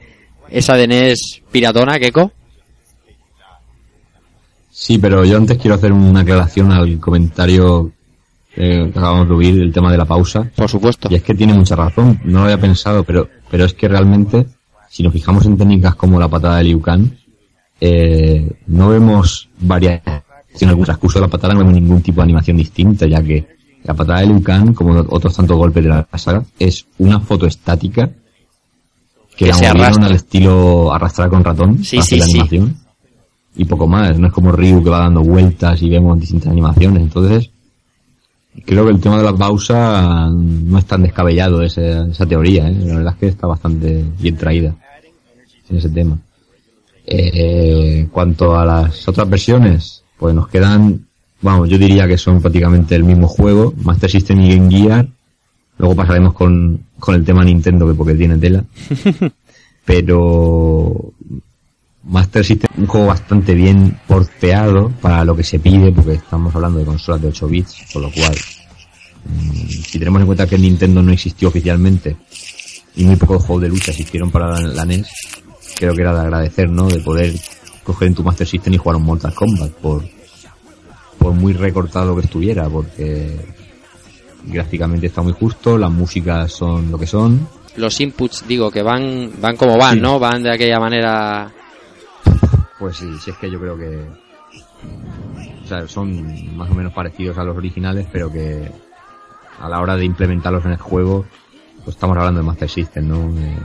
esa de NES piratona, Keko. Sí, pero yo antes quiero hacer una aclaración al comentario eh, acabamos de oír, el tema de la pausa. Por supuesto. Y es que tiene mucha razón, no lo había pensado, pero, pero es que realmente, si nos fijamos en técnicas como la patada de Liu Kang, eh, no vemos variación en el transcurso de la patada, no vemos ningún tipo de animación distinta, ya que la patada de Liu Kang, como otros tantos golpes de la saga, es una foto estática que, Que la se arrastra. al estilo arrastrar con ratón Sí, sí. animación. Y poco más, no es como Ryu que va dando vueltas y vemos distintas animaciones. Entonces, creo que el tema de la pausa no es tan descabellado ese- esa teoría, ¿eh? la verdad es que está bastante bien traída en ese tema. Eh, cuanto a las otras versiones, pues nos quedan, vamos, yo diría que son prácticamente el mismo juego, Master System y Game Gear. Luego pasaremos con, con el tema Nintendo, que porque tiene tela. [laughs] Pero Master System un juego bastante bien porteado para lo que se pide, porque estamos hablando de consolas de 8 bits, con lo cual, mm, si tenemos en cuenta que Nintendo no existió oficialmente y muy pocos juegos de lucha existieron para la, la NES, creo que era de agradecer, ¿no? De poder coger en tu Master System y jugar un Mortal Kombat, por, por muy recortado que estuviera, porque gráficamente está muy justo, las músicas son lo que son, Los inputs, digo, que van van como van, Sí. ¿no? Van de aquella manera... Pues sí, sí es que yo creo que o sea, son más o menos parecidos a los originales, pero que a la hora de implementarlos en el juego, pues estamos hablando de Master System, ¿no? Eh,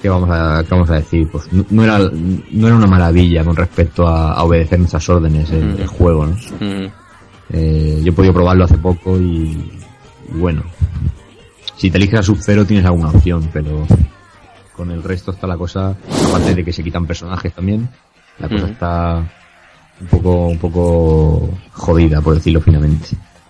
¿Qué vamos a, qué vamos a decir? Pues no, no era, no era una maravilla con respecto a, a obedecer nuestras órdenes el, Ujú. el juego, ¿no? Mm, Eh, yo he podido probarlo hace poco y, y bueno, si te eliges a Sub-Zero tienes alguna opción, pero con el resto está la cosa, aparte de que se quitan personajes también, la cosa está un poco, un poco jodida, por decirlo finamente.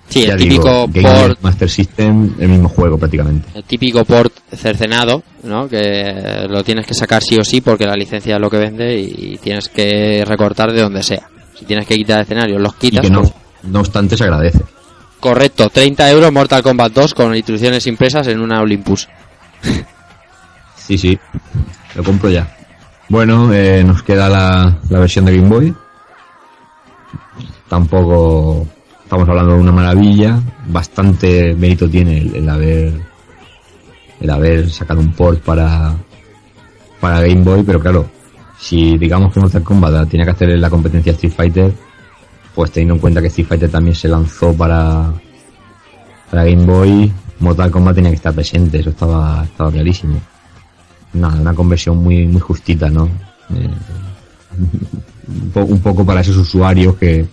Sí, Ya el típico port, Master System, el mismo juego prácticamente. el típico port cercenado, ¿no? Que lo tienes que sacar sí o sí porque la licencia es lo que vende y tienes que recortar de donde sea. Si tienes que quitar escenarios, los Y quitas. que no, pues- no obstante se agradece. Correcto, 30 euros Mortal Kombat 2 con instrucciones impresas en una Olympus. [laughs] Sí, sí, lo compro ya. Bueno, eh, nos queda la, la versión de Game Boy. Tampoco estamos hablando de una maravilla. Bastante mérito tiene el, haber el haber sacado un port para para Game Boy, pero claro, si digamos que Mortal Kombat tiene que hacer la competencia Street Fighter, pues teniendo en cuenta que Street Fighter también se lanzó para para Game Boy, Mortal Kombat tenía que estar presente, eso estaba estaba clarísimo nada, una conversión muy muy justita, ¿no? Eh, un, po- un poco para esos usuarios que,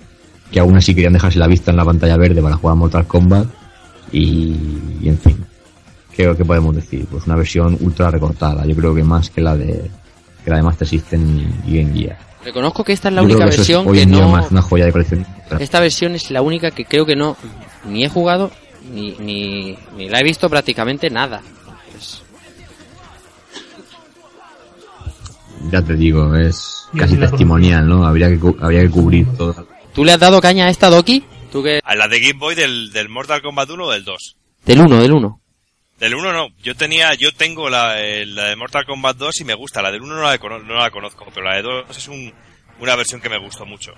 que aún así querían dejarse la vista en la pantalla verde para jugar a Mortal Kombat y, y en fin, ¿qué, qué podemos decir? Pues una versión ultra recortada, yo creo que más que la de que la de Master System y, Game Gear. Reconozco que esta es la Yo creo única que es versión hoy que en día no... más una joya de colección. Esta versión es la única que creo que no... Ni he jugado, ni, ni, ni la he visto prácticamente nada. Ya te digo, es casi testimonial, ¿no? Habría que, cu- habría que cubrir todo. ¿Tú le has dado caña a esta Doki? ¿Tú que A la de Game Boy del, del Mortal Kombat 1 o del 2. Del 1, del 1. Del 1 no, yo tenía, yo tengo la, eh, la de Mortal Kombat 2 y me gusta, la del 1 no la, cono- no la conozco, pero la de 2 es un, una versión que me gustó mucho.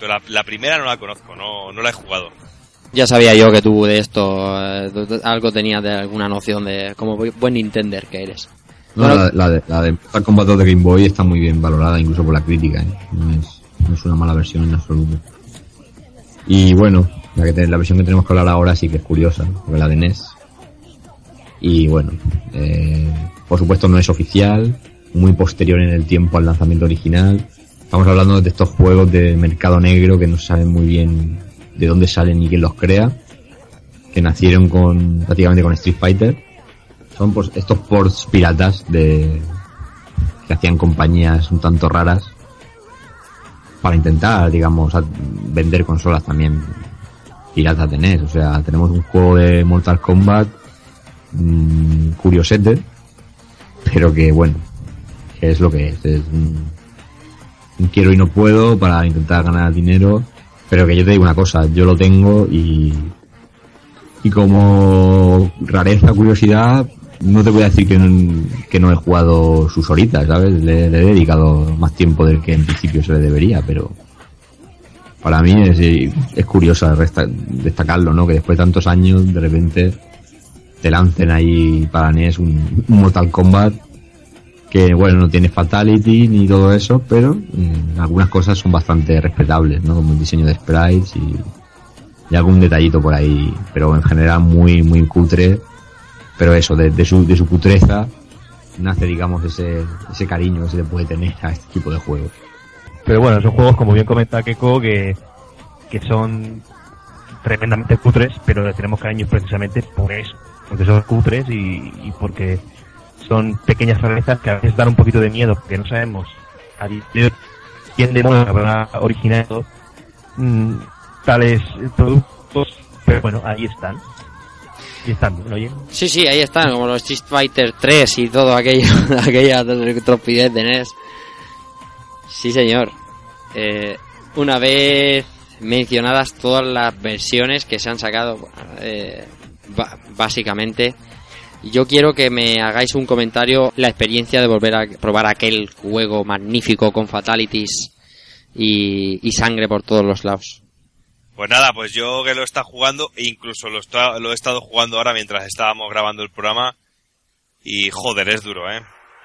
Pero la, la primera no la conozco, no, no la he jugado. Ya sabía yo que tú de esto eh, algo tenías de alguna noción de como bu- buen Nintender que eres. No, la, la de, la de Mortal Kombat 2 de Game Boy está muy bien valorada, incluso por la crítica. ¿eh? No, es, no es una mala versión en absoluto. Y bueno, la, que te- la versión que tenemos que hablar ahora sí que es curiosa, ¿no? porque la de NES. Y bueno, eh, por supuesto no es oficial, muy posterior en el tiempo al lanzamiento original. Estamos hablando de estos juegos de mercado negro que no saben muy bien de dónde salen ni quién los crea, que nacieron con prácticamente con Street Fighter son pues estos ports piratas de que hacían compañías un tanto raras para intentar digamos vender consolas también piratas de NES o sea tenemos un juego de Mortal Kombat mm, curiosete pero que bueno es lo que es. Es un quiero y no puedo para intentar ganar dinero pero que yo te digo una cosa yo lo tengo y y como rareza, curiosidad, no te voy a decir que no, que no he jugado sus horitas, ¿sabes? Le, le he dedicado más tiempo del que en principio se le debería, pero para mí es, es curioso destacarlo, ¿no? Que después de tantos años, de repente, te lancen ahí para NES un, un Mortal Kombat que, bueno, no tiene Fatality ni todo eso, pero mm, algunas cosas son bastante respetables, ¿no? Como el diseño de sprites y algún detallito por ahí, pero en general muy, muy cutre. Pero eso, de, de su, de su cutreza nace, digamos, ese, ese cariño que se le puede tener a este tipo de juegos. Pero bueno, son juegos, como bien comenta Keiko, que, que son tremendamente cutres, pero tenemos cariño precisamente por eso. Porque son cutres y, porque son pequeñas rarezas que a veces dan un poquito de miedo, porque no sabemos a quién demonios habrá originado mm, tales productos, pero bueno, ahí están. Y están, ¿no? Oye, Sí, sí, ahí están, como los Street Fighter 3 y todo aquello, [laughs] aquella tropidez de NES. Sí, señor. Eh, una vez mencionadas todas las versiones que se han sacado, eh, básicamente, yo quiero que me hagáis un comentario, la experiencia de volver a probar aquel juego magnífico con fatalities y sangre por todos los lados. Pues nada, pues yo que lo está jugando, e incluso lo, está- lo he estado jugando ahora mientras estábamos grabando el programa, y joder, es duro, ¿eh?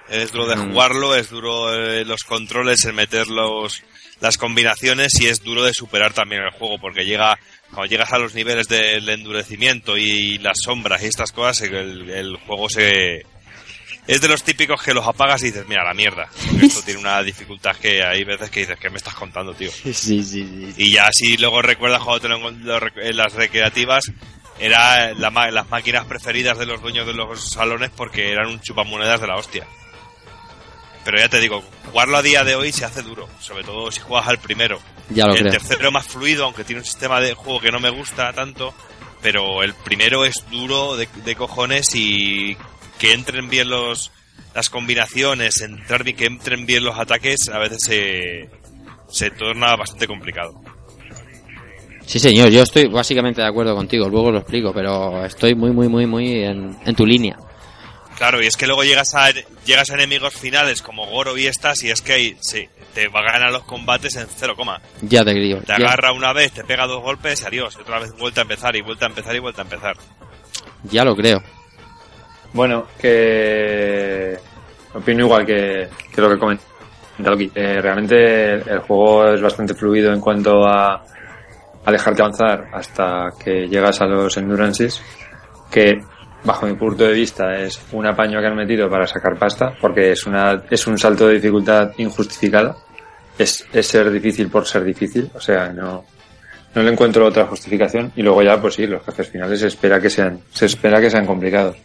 Es duro de Mm. jugarlo, es duro eh, los controles, el meter los, las combinaciones, y es duro de superar también el juego, porque llega, cuando llegas a los niveles del endurecimiento y las sombras y estas cosas, el, el juego se... Es de los típicos que los apagas y dices, mira, la mierda. Porque esto [laughs] tiene una dificultad que hay veces que dices, ¿qué me estás contando, tío? Sí, sí, sí. Y ya si luego recuerdas cuando te lo en las recreativas, era la las máquinas preferidas de los dueños de los salones porque eran un chupamonedas de la hostia. Pero ya te digo, jugarlo a día de hoy se hace duro, sobre todo si juegas al primero. Ya lo el creo. tercero más fluido, aunque tiene un sistema de juego que no me gusta tanto, pero el primero es duro de, de cojones y que entren bien los las combinaciones, entrar bien, que entren bien los ataques, a veces se, se torna bastante complicado. Sí, señor, yo estoy básicamente de acuerdo contigo, luego lo explico, pero estoy muy, muy, muy, muy en, en tu línea. Claro, y es que luego llegas a llegas a enemigos finales como Goro y estas, y es que ahí, sí, te va a ganar los combates en cero coma. Ya te digo. Te ya- agarra una vez, te pega dos golpes adiós. Y otra vez vuelta a empezar y vuelta a empezar y vuelta a empezar. ya lo creo. Bueno, que opino igual que, que lo que comenta Loki. Eh, realmente el, juego es bastante fluido en cuanto a, a dejarte avanzar hasta que llegas a los endurances, que bajo mi punto de vista es un apaño que han metido para sacar pasta, porque es una es un salto de dificultad injustificado. Es, es ser difícil por ser difícil, o sea, no, no le encuentro otra justificación y luego ya pues sí los jefes finales se espera que sean se espera que sean complicados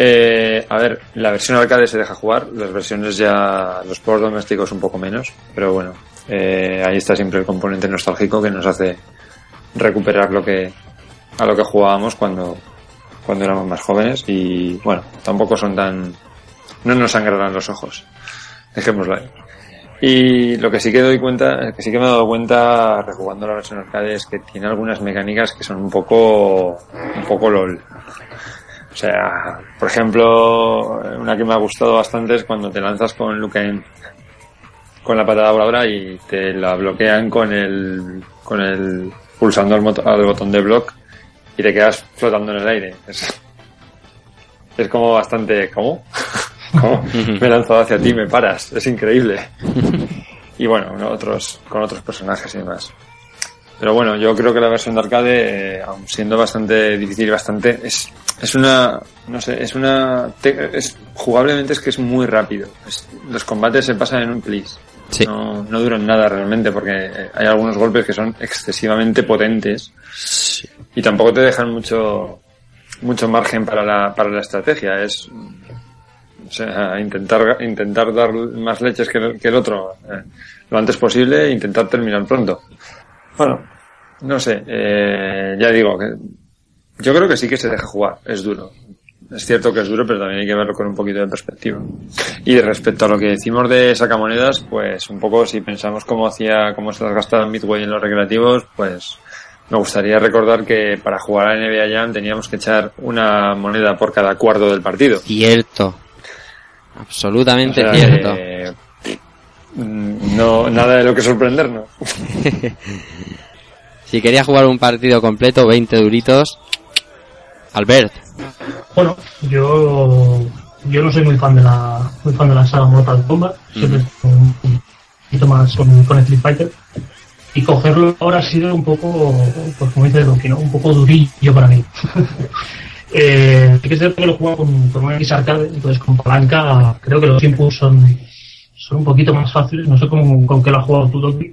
eh, a ver la versión arcade se deja jugar las versiones ya los juegos domésticos un poco menos pero bueno eh, ahí está siempre el componente nostálgico que nos hace recuperar lo que a lo que jugábamos cuando cuando éramos más jóvenes y bueno tampoco son tan no nos sangrarán los ojos dejémoslo ahí y lo que sí que doy cuenta, que sí que me he dado cuenta rejugando la versión arcade es que tiene algunas mecánicas que son un poco, un poco lol. O sea, por ejemplo, una que me ha gustado bastante es cuando te lanzas con Lucain con la patada voladora y te la bloquean con el, con el, pulsando al, al botón de block y te quedas flotando en el aire. Es, es como bastante, ¿cómo? [laughs] ¿Cómo? Me he lanzado hacia ti, me paras, es increíble. [laughs] Y bueno, ¿no? otros, con otros personajes y demás. Pero bueno, yo creo que la versión de arcade, eh, aun siendo bastante difícil, bastante, es, es una, no sé, es una, te- es, jugablemente es que es muy rápido. Es- los combates se pasan en un plis. Sí. No, no duran nada realmente porque eh, hay algunos golpes que son excesivamente potentes y tampoco te dejan mucho, mucho margen para la, para la estrategia. Es, o sea, intentar, intentar dar más leches que el, que el otro eh, lo antes posible e intentar terminar pronto. Bueno, no sé, eh, ya digo que yo creo que sí que se deja jugar, es duro. Es cierto que es duro, pero también hay que verlo con un poquito de perspectiva. Y respecto a lo que decimos de sacamonedas, pues un poco si pensamos cómo hacía, cómo se las gastaba Midway en los recreativos, pues me gustaría recordar que para jugar a NBA Jam teníamos que echar una moneda por cada cuarto del partido. Cierto. Absolutamente O sea, cierto. eh, no, nada de lo que sorprendernos. [laughs] Si quería jugar un partido completo, 20 duritos. Albert. Bueno, yo yo no soy muy fan de la muy fan de la saga Mortal Kombat, siempre estoy un poquito más con, con Street Fighter y cogerlo ahora ha sido un poco, pues como dice Doki, ¿no? un poco durillo para mí. [laughs] eh, que es cierto que lo juego con, con una X arcade, entonces con palanca creo que los inputs son, son un poquito más fáciles, no sé cómo, con qué lo has jugado tú, Doki,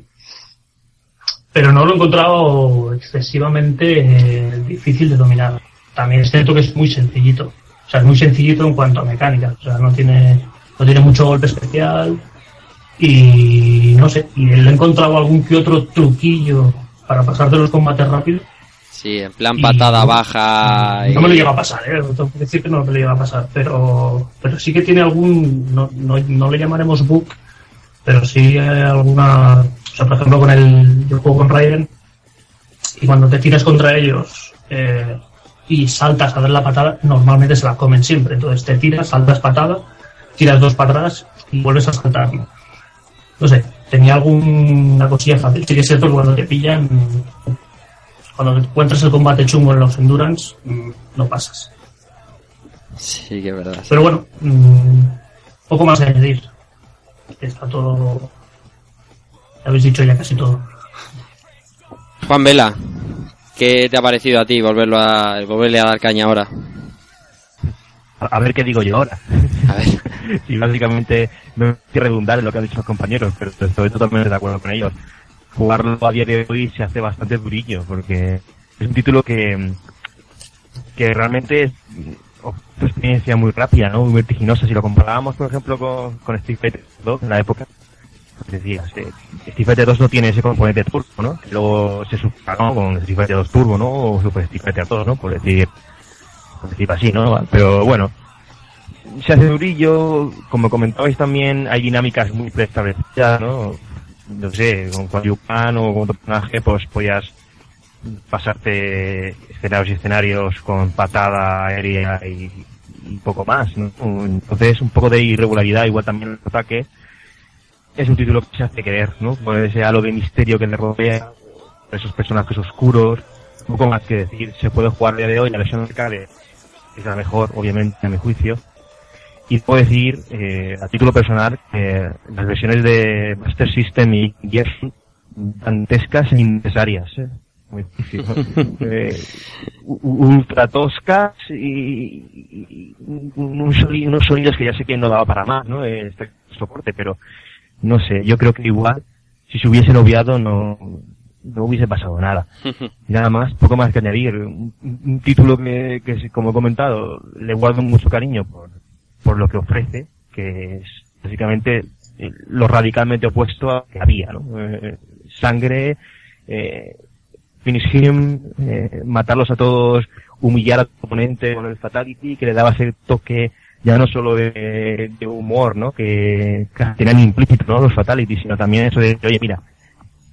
pero no lo he encontrado excesivamente eh, difícil de dominar. También es cierto que es muy sencillito. O sea, es muy sencillito en cuanto a mecánica. O sea, no tiene, no tiene mucho golpe especial. Y no sé, y le he encontrado algún que otro truquillo para pasarte los combates rápido. Sí, en plan Y- patada baja. y- No me lo llega a pasar, ¿eh? Tengo que decir que no me lo llega a pasar. Pero, pero sí que tiene algún, no, no, no le llamaremos bug, pero sí hay alguna, o sea, por ejemplo, con el, yo juego con Raiden, y cuando te tiras contra ellos, eh, y saltas a dar la patada, normalmente se la comen siempre. Entonces te tiras, saltas patada, tiras dos patadas y vuelves a saltar. No, No sé, tenía alguna cosilla fácil. Sí que es cierto que cuando te pillan, cuando encuentras el combate chungo en los Endurance, mm, no pasas. Sí, que es verdad. Pero bueno, mm, poco más que añadir. Está todo. Ya habéis dicho ya casi todo. Juan Vela, ¿qué te ha parecido a ti volverlo a, volverle a dar caña ahora? A, a ver qué digo yo ahora. A ver. [laughs] y básicamente no hay que redundar en lo que han dicho los compañeros, pero estoy totalmente de acuerdo con ellos. Jugarlo a día de hoy se hace bastante durillo, porque es un título que, que realmente es una experiencia muy rápida, ¿no? Muy vertiginosa. Si lo comparábamos, por ejemplo, con, con Street Fighter 2 en la época, pues decías, eh, Street Fighter 2 no tiene ese componente turbo, ¿no? Que luego se superó con Street Fighter 2 Turbo, ¿no? O Super Street Fighter 2, ¿no? Por decir, por decir así, ¿no? Pero bueno, se hace durillo, como comentabais también, hay dinámicas muy preestablecidas, ¿no? No sé, con Quan o con otro personaje, pues podías pasarte escenarios y escenarios con patada aérea y, poco más, ¿no? Entonces, un poco de irregularidad, igual también el ataque. Es un título que se hace querer, ¿no? Con ese halo de misterio que le rodea, esos personajes oscuros, un poco más que decir. Se puede jugar a día de hoy, la versión arcade es la mejor, obviamente, a mi juicio. Y puedo decir, eh, a título personal, que las versiones de Master System y Gears son dantescas e innecesarias. ¿eh? Muy difícil. [laughs] eh, ultra toscas y, y- y unos, soni- unos sonidos que ya sé que no daba para más, ¿no? Eh, Este soporte, pero no sé, yo creo que igual, si se hubiesen obviado, no, no hubiese pasado nada. Y [laughs] nada más, poco más que añadir. Un, un título que, que, como he comentado, le guardo mucho cariño por, por lo que ofrece, que es básicamente eh, lo radicalmente opuesto a que había, ¿no? Eh, sangre, eh, finish him, eh, matarlos a todos, humillar a tu oponente con el fatality, que le daba ese toque ya no solo de, de humor, ¿no? Que, que tenían implícito, ¿no? Los fatalities, sino también eso de, oye, mira,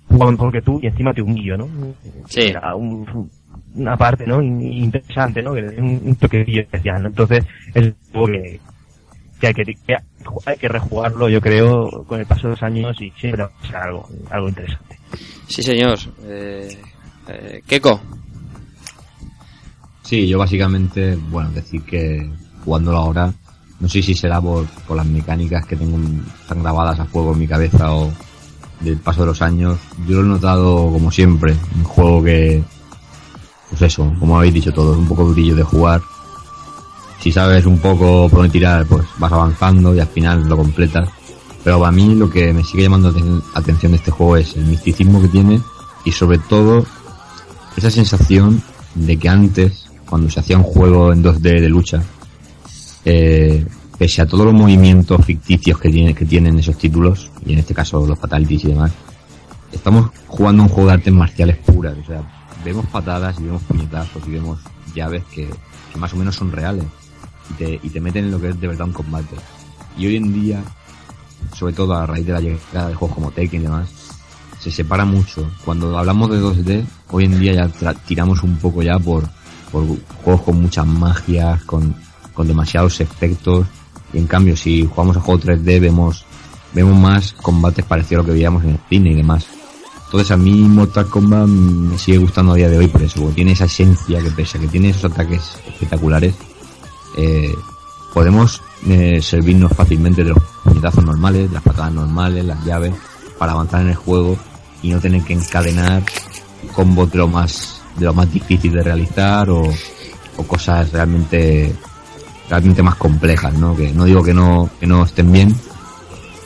juego mejor que tú y encima te humillo, ¿no? Sí. Era un- una parte, ¿no? In- Interesante, ¿no? Que un, un toquecillo especial, ¿no? Entonces, es juego que, que hay que, que hay que rejugarlo, yo creo, con el paso de los años y siempre va a ser algo, algo interesante. Sí, señor. Eh, eh, Keiko. Sí, yo básicamente, bueno, decir que jugándolo ahora, no sé si será por, por las mecánicas que tengo tan grabadas a fuego en mi cabeza o del paso de los años. Yo lo he notado como siempre, un juego que, pues eso, como habéis dicho todos, un poco durillo de jugar. Si sabes un poco por dónde tirar, pues vas avanzando y al final lo completas. Pero para mí lo que me sigue llamando aten- atención de este juego es el misticismo que tiene y sobre todo esa sensación de que antes, cuando se hacía un juego en 2D de lucha, eh, pese a todos los movimientos ficticios que, tiene, que tienen esos títulos, y en este caso los fatalities y demás, estamos jugando un juego de artes marciales puras. O sea, vemos patadas y vemos puñetazos y vemos llaves que más o menos son reales y te, y te meten en lo que es de verdad un combate. Y hoy en día, sobre todo a raíz de la llegada de juegos como Tekken y demás, se separa mucho. Cuando hablamos de 2D, hoy en día ya tiramos un poco ya por, por juegos con muchas magias, con, con demasiados efectos. Y en cambio, si jugamos a juegos 3D, vemos, vemos más combates parecidos a lo que veíamos en el cine y demás. Entonces a mí Mortal Kombat me sigue gustando a día de hoy por eso, porque tiene esa esencia que pese a que tiene esos ataques espectaculares, eh, podemos eh, servirnos fácilmente de los puñetazos normales, de las patadas normales, las llaves, para avanzar en el juego y no tener que encadenar combos de lo más, de lo más difícil de realizar o, o cosas realmente, realmente más complejas, ¿no? Que no digo que no, que no estén bien,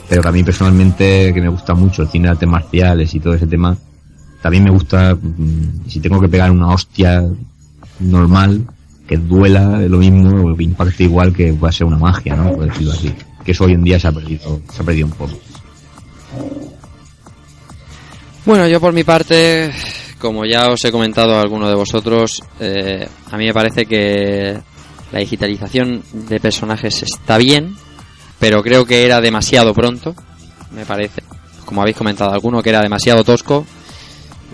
pero que a mí personalmente, que me gusta mucho el cine de artes marciales y todo ese tema, también me gusta, mm, si tengo que pegar una hostia normal, que duela lo mismo, o que impacte igual que pueda ser una magia, ¿no? Por decirlo así. Que eso hoy en día se ha perdido, se ha perdido un poco. Bueno, yo por mi parte, como ya os he comentado a alguno de vosotros, eh, a mí me parece que la digitalización de personajes está bien, pero creo que era demasiado pronto, me parece. Como habéis comentado alguno, que era demasiado tosco,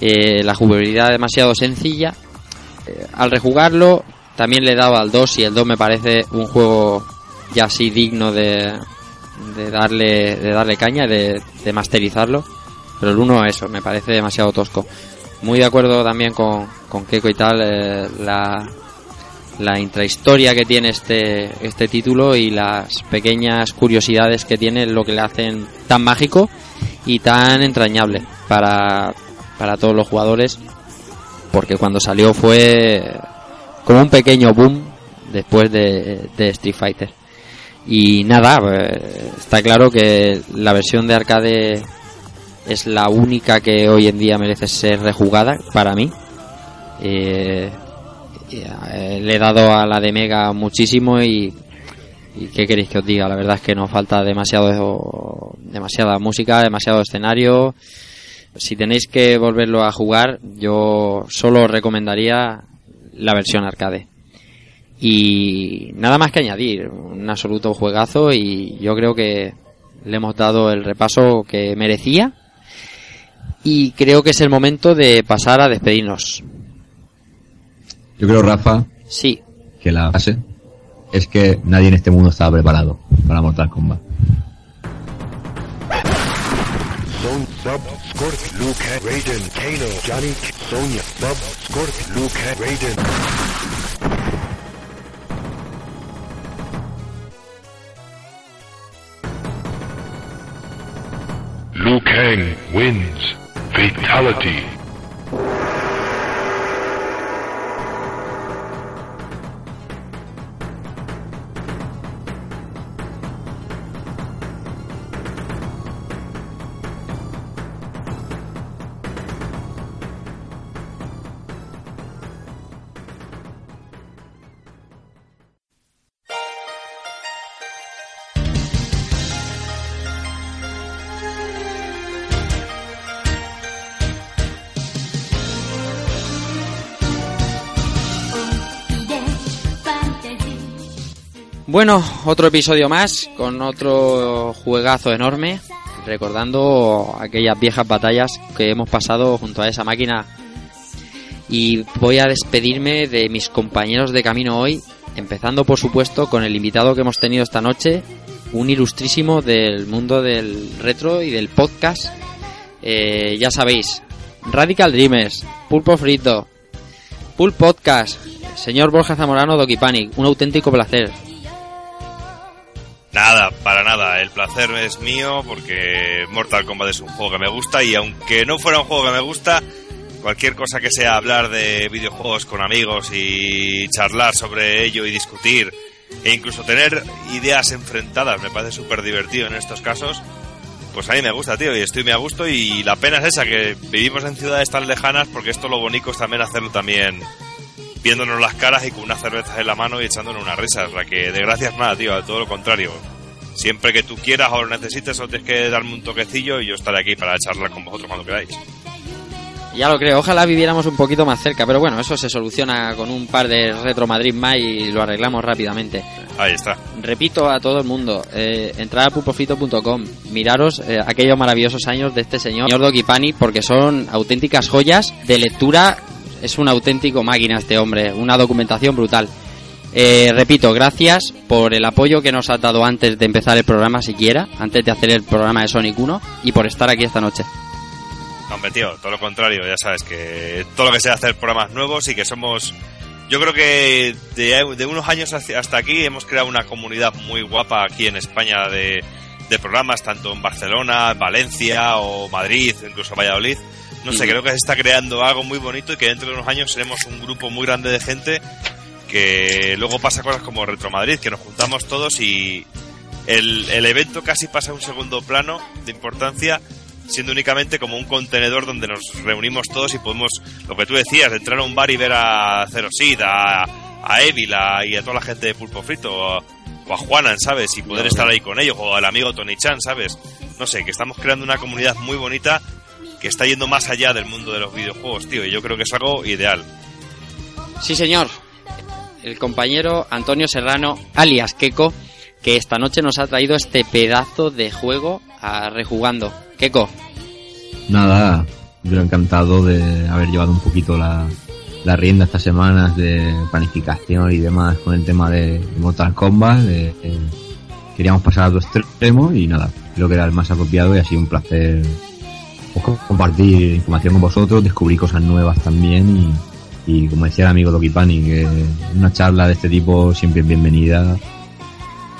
eh, la jugabilidad demasiado sencilla. Eh, al rejugarlo, también le dado al 2 y el 2 me parece un juego ya así digno de, de darle de darle caña, de, de masterizarlo. Pero el 1 eso, me parece demasiado tosco. Muy de acuerdo también con, con Keiko y tal, eh, la, la intrahistoria que tiene este, este título y las pequeñas curiosidades que tiene lo que le hacen tan mágico y tan entrañable para, para todos los jugadores porque cuando salió fue como un pequeño boom después de, Street Fighter. Y nada eh, está claro que la versión de arcade es la única que hoy en día merece ser rejugada para mí. Eh, eh, le he dado a la de Mega muchísimo y, y qué queréis que os diga la verdad es que nos falta demasiado demasiada música demasiado escenario. Si tenéis que volverlo a jugar yo solo recomendaría la versión arcade. Y nada más que añadir un absoluto juegazo y yo creo que le hemos dado el repaso que merecía y creo que es el momento de pasar a despedirnos. Yo creo, Rafa, sí. que la base es que nadie en este mundo estaba preparado para Mortal Kombat. Scorp, Luke, Raiden, Kano, Johnny, Sonya, Bob, Scorp, Luke, Raiden. Liu Kang wins. Fatality. Bueno, otro episodio más con otro juegazo enorme, recordando aquellas viejas batallas que hemos pasado junto a esa máquina. Y voy a despedirme de mis compañeros de camino hoy, empezando por supuesto con el invitado que hemos tenido esta noche, un ilustrísimo del mundo del retro y del podcast. Eh, ya sabéis, Radical Dreamers, Pulpo Frito, Pulp Podcast, señor Borja Zamorano Doki Panic, un auténtico placer. Nada, para nada. El placer es mío porque Mortal Kombat es un juego que me gusta y aunque no fuera un juego que me gusta, cualquier cosa que sea hablar de videojuegos con amigos y charlar sobre ello y discutir e incluso tener ideas enfrentadas me parece súper divertido en estos casos. Pues a mí me gusta, tío, y estoy muy a gusto y la pena es esa, que vivimos en ciudades tan lejanas porque esto lo bonito es también hacerlo también viéndonos las caras y con unas cervezas en la mano y echándonos unas risas. La que de gracias nada, tío, todo lo contrario. Siempre que tú quieras o lo necesites o tienes que darme un toquecillo y yo estaré aquí para charlar con vosotros cuando queráis. Ya lo creo, ojalá viviéramos un poquito más cerca, pero bueno, eso se soluciona con un par de Retro Madrid más y lo arreglamos rápidamente. Ahí está. Repito a todo el mundo, eh, entrad a pulpofrito.com, miraros eh, aquellos maravillosos años de este señor, señor Doki Pani, porque son auténticas joyas de lectura, es un auténtico máquina este hombre, una documentación brutal. Eh, repito, gracias por el apoyo que nos has dado antes de empezar el programa siquiera, antes de hacer el programa de Sonic 1 y por estar aquí esta noche. Hombre, tío, todo lo contrario, ya sabes que todo lo que sea hacer programas nuevos y que somos. Yo creo que de, de unos años hasta aquí hemos creado una comunidad muy guapa aquí en España de, de programas, tanto en Barcelona, Valencia o Madrid, incluso Valladolid. No sé, creo que se está creando algo muy bonito y que dentro de unos años seremos un grupo muy grande de gente que luego pasa cosas como Retro Madrid, que nos juntamos todos y el, el evento casi pasa a un segundo plano de importancia, siendo únicamente como un contenedor donde nos reunimos todos y podemos, lo que tú decías, entrar a un bar y ver a Zero Seed, a, a Evil a- y a toda la gente de Pulpo Frito, o a, o a Juanan, ¿sabes? Y poder estar ahí con ellos, o al amigo Tony Chan, ¿sabes? No sé, que estamos creando una comunidad muy bonita que está yendo más allá del mundo de los videojuegos, tío, y yo creo que es algo ideal. Sí, señor. El compañero Antonio Serrano, alias Keko, que esta noche nos ha traído este pedazo de juego a rejugando. Keko, Nada, yo encantado de haber llevado un poquito la, la rienda estas semanas de planificación y demás con el tema de Mortal Kombat. de- de- queríamos pasar a otro extremo y nada, creo que era el más apropiado y ha sido un placer pues, co- compartir información con vosotros, descubrir cosas nuevas también y, y como decía el amigo Doki Pani, que una charla de este tipo siempre es bienvenida,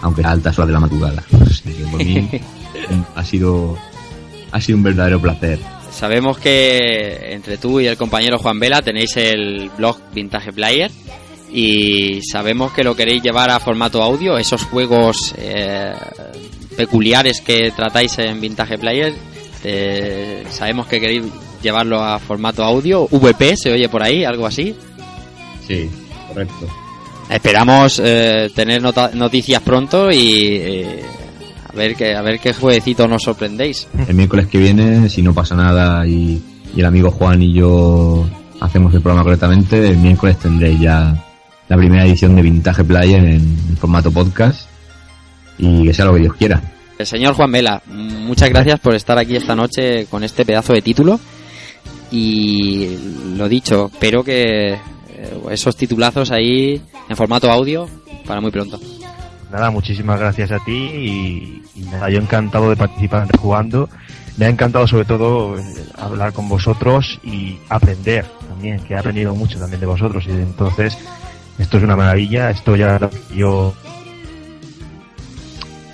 aunque a altas horas de la madrugada. Así que por mí [laughs] ha sido ha sido un verdadero placer. Sabemos que entre tú y el compañero Juan Vela tenéis el blog Vintage Player y sabemos que lo queréis llevar a formato audio, esos juegos eh, peculiares que tratáis en Vintage Player, eh, sabemos que queréis llevarlo a formato audio, VP se oye por ahí, algo así. Sí, correcto. Esperamos eh, tener noticias pronto y eh, a ver que a ver qué jueguecito nos sorprendéis. El miércoles que viene, si no pasa nada y, y el amigo Juan y yo hacemos el programa correctamente, el miércoles tendréis ya la primera edición de Vintage Player en, en formato podcast y que sea lo que Dios quiera. El señor Juan Vela, muchas gracias por estar aquí esta noche con este pedazo de título. Y lo dicho, espero que eh, esos titulazos ahí en formato audio para muy pronto. Nada, muchísimas gracias a ti y, y nada, yo encantado de participar en Rejugando. Me ha encantado sobre todo eh, hablar con vosotros y aprender también, que he aprendido mucho también de vosotros y entonces esto es una maravilla, esto ya yo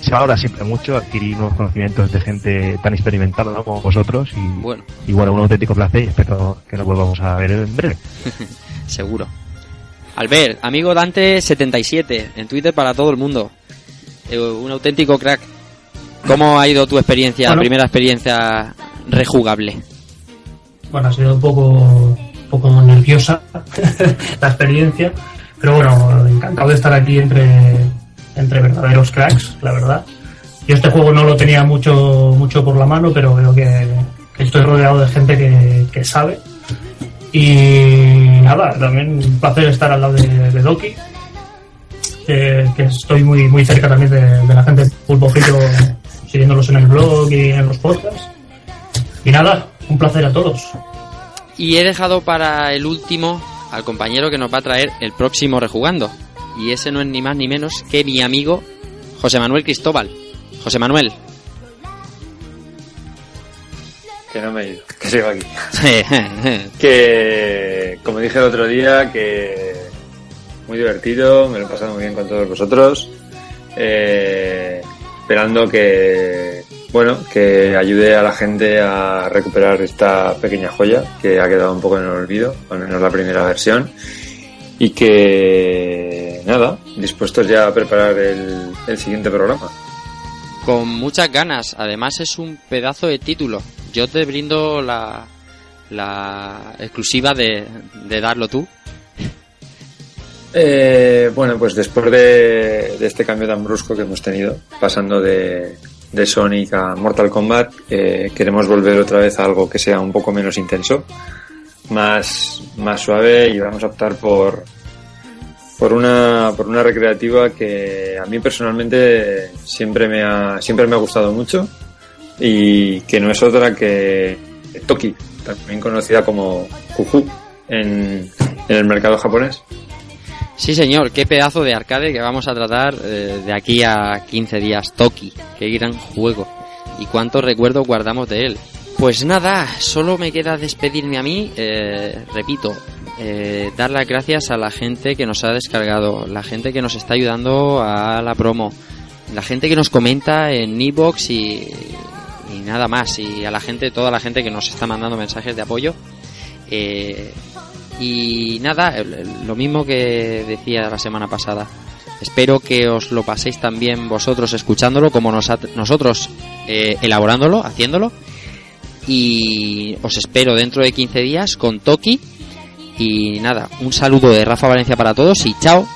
se valora siempre mucho adquirir nuevos conocimientos de gente tan experimentada ¿no? como vosotros y Bueno, y bueno, un auténtico placer y espero que nos volvamos a ver en breve. [laughs] seguro. Albert, amigo Dante77, en Twitter para todo el mundo. Eh, un auténtico crack. ¿Cómo ha ido tu experiencia, Bueno. primera experiencia rejugable? Bueno, ha sido un poco, un poco nerviosa [laughs] la experiencia, pero bueno, encantado de estar aquí entre, entre verdaderos cracks, la verdad. Yo este juego no lo tenía mucho, mucho por la mano, pero veo que, que estoy rodeado de gente que, que sabe. Y nada, también un placer estar al lado de, de Doki, que, que estoy muy, muy cerca también de, de la gente de Pulpo Frito, siguiéndolos en el blog y en los podcasts. Y nada, un placer a todos. Y he dejado para el último al compañero que nos va a traer el próximo rejugando. Y ese no es ni más ni menos que mi amigo José Manuel Cristóbal. José Manuel. Que no me he ido, que sigo aquí. [laughs] que, como dije el otro día, que muy divertido, me lo he pasado muy bien con todos vosotros. Eh, esperando que, bueno, que ayude a la gente a recuperar esta pequeña joya que ha quedado un poco en el olvido, al menos la primera versión. Y que, nada, dispuestos ya a preparar el, el siguiente programa. Con muchas ganas. Además es un pedazo de título. Yo te brindo la, la exclusiva de, de darlo tú. Eh, bueno, pues después de, de este cambio tan brusco que hemos tenido, pasando de, de Sonic a Mortal Kombat, eh, queremos volver otra vez a algo que sea un poco menos intenso, más, más suave y vamos a optar por, por una, por una recreativa que a mí personalmente siempre me ha, siempre me ha gustado mucho y que no es otra que Toki, también conocida como Juju en, en el mercado japonés. Sí, señor, qué pedazo de arcade que vamos a tratar eh, de aquí a 15 días. Toki, qué gran juego. Y cuántos recuerdos guardamos de él. Pues nada, solo me queda despedirme a mí. eh, repito, eh, dar las gracias a la gente que nos ha descargado, la gente que nos está ayudando a la promo, la gente que nos comenta en Ebox y, y nada más. Y a la gente, toda la gente que nos está mandando mensajes de apoyo. Eh, y nada, lo mismo que decía la semana pasada. Espero que os lo paséis también vosotros escuchándolo como nos nosotros eh, elaborándolo, haciéndolo. Y os espero dentro de 15 días con Toki. Y nada, un saludo de Rafa Valencia para todos y chao.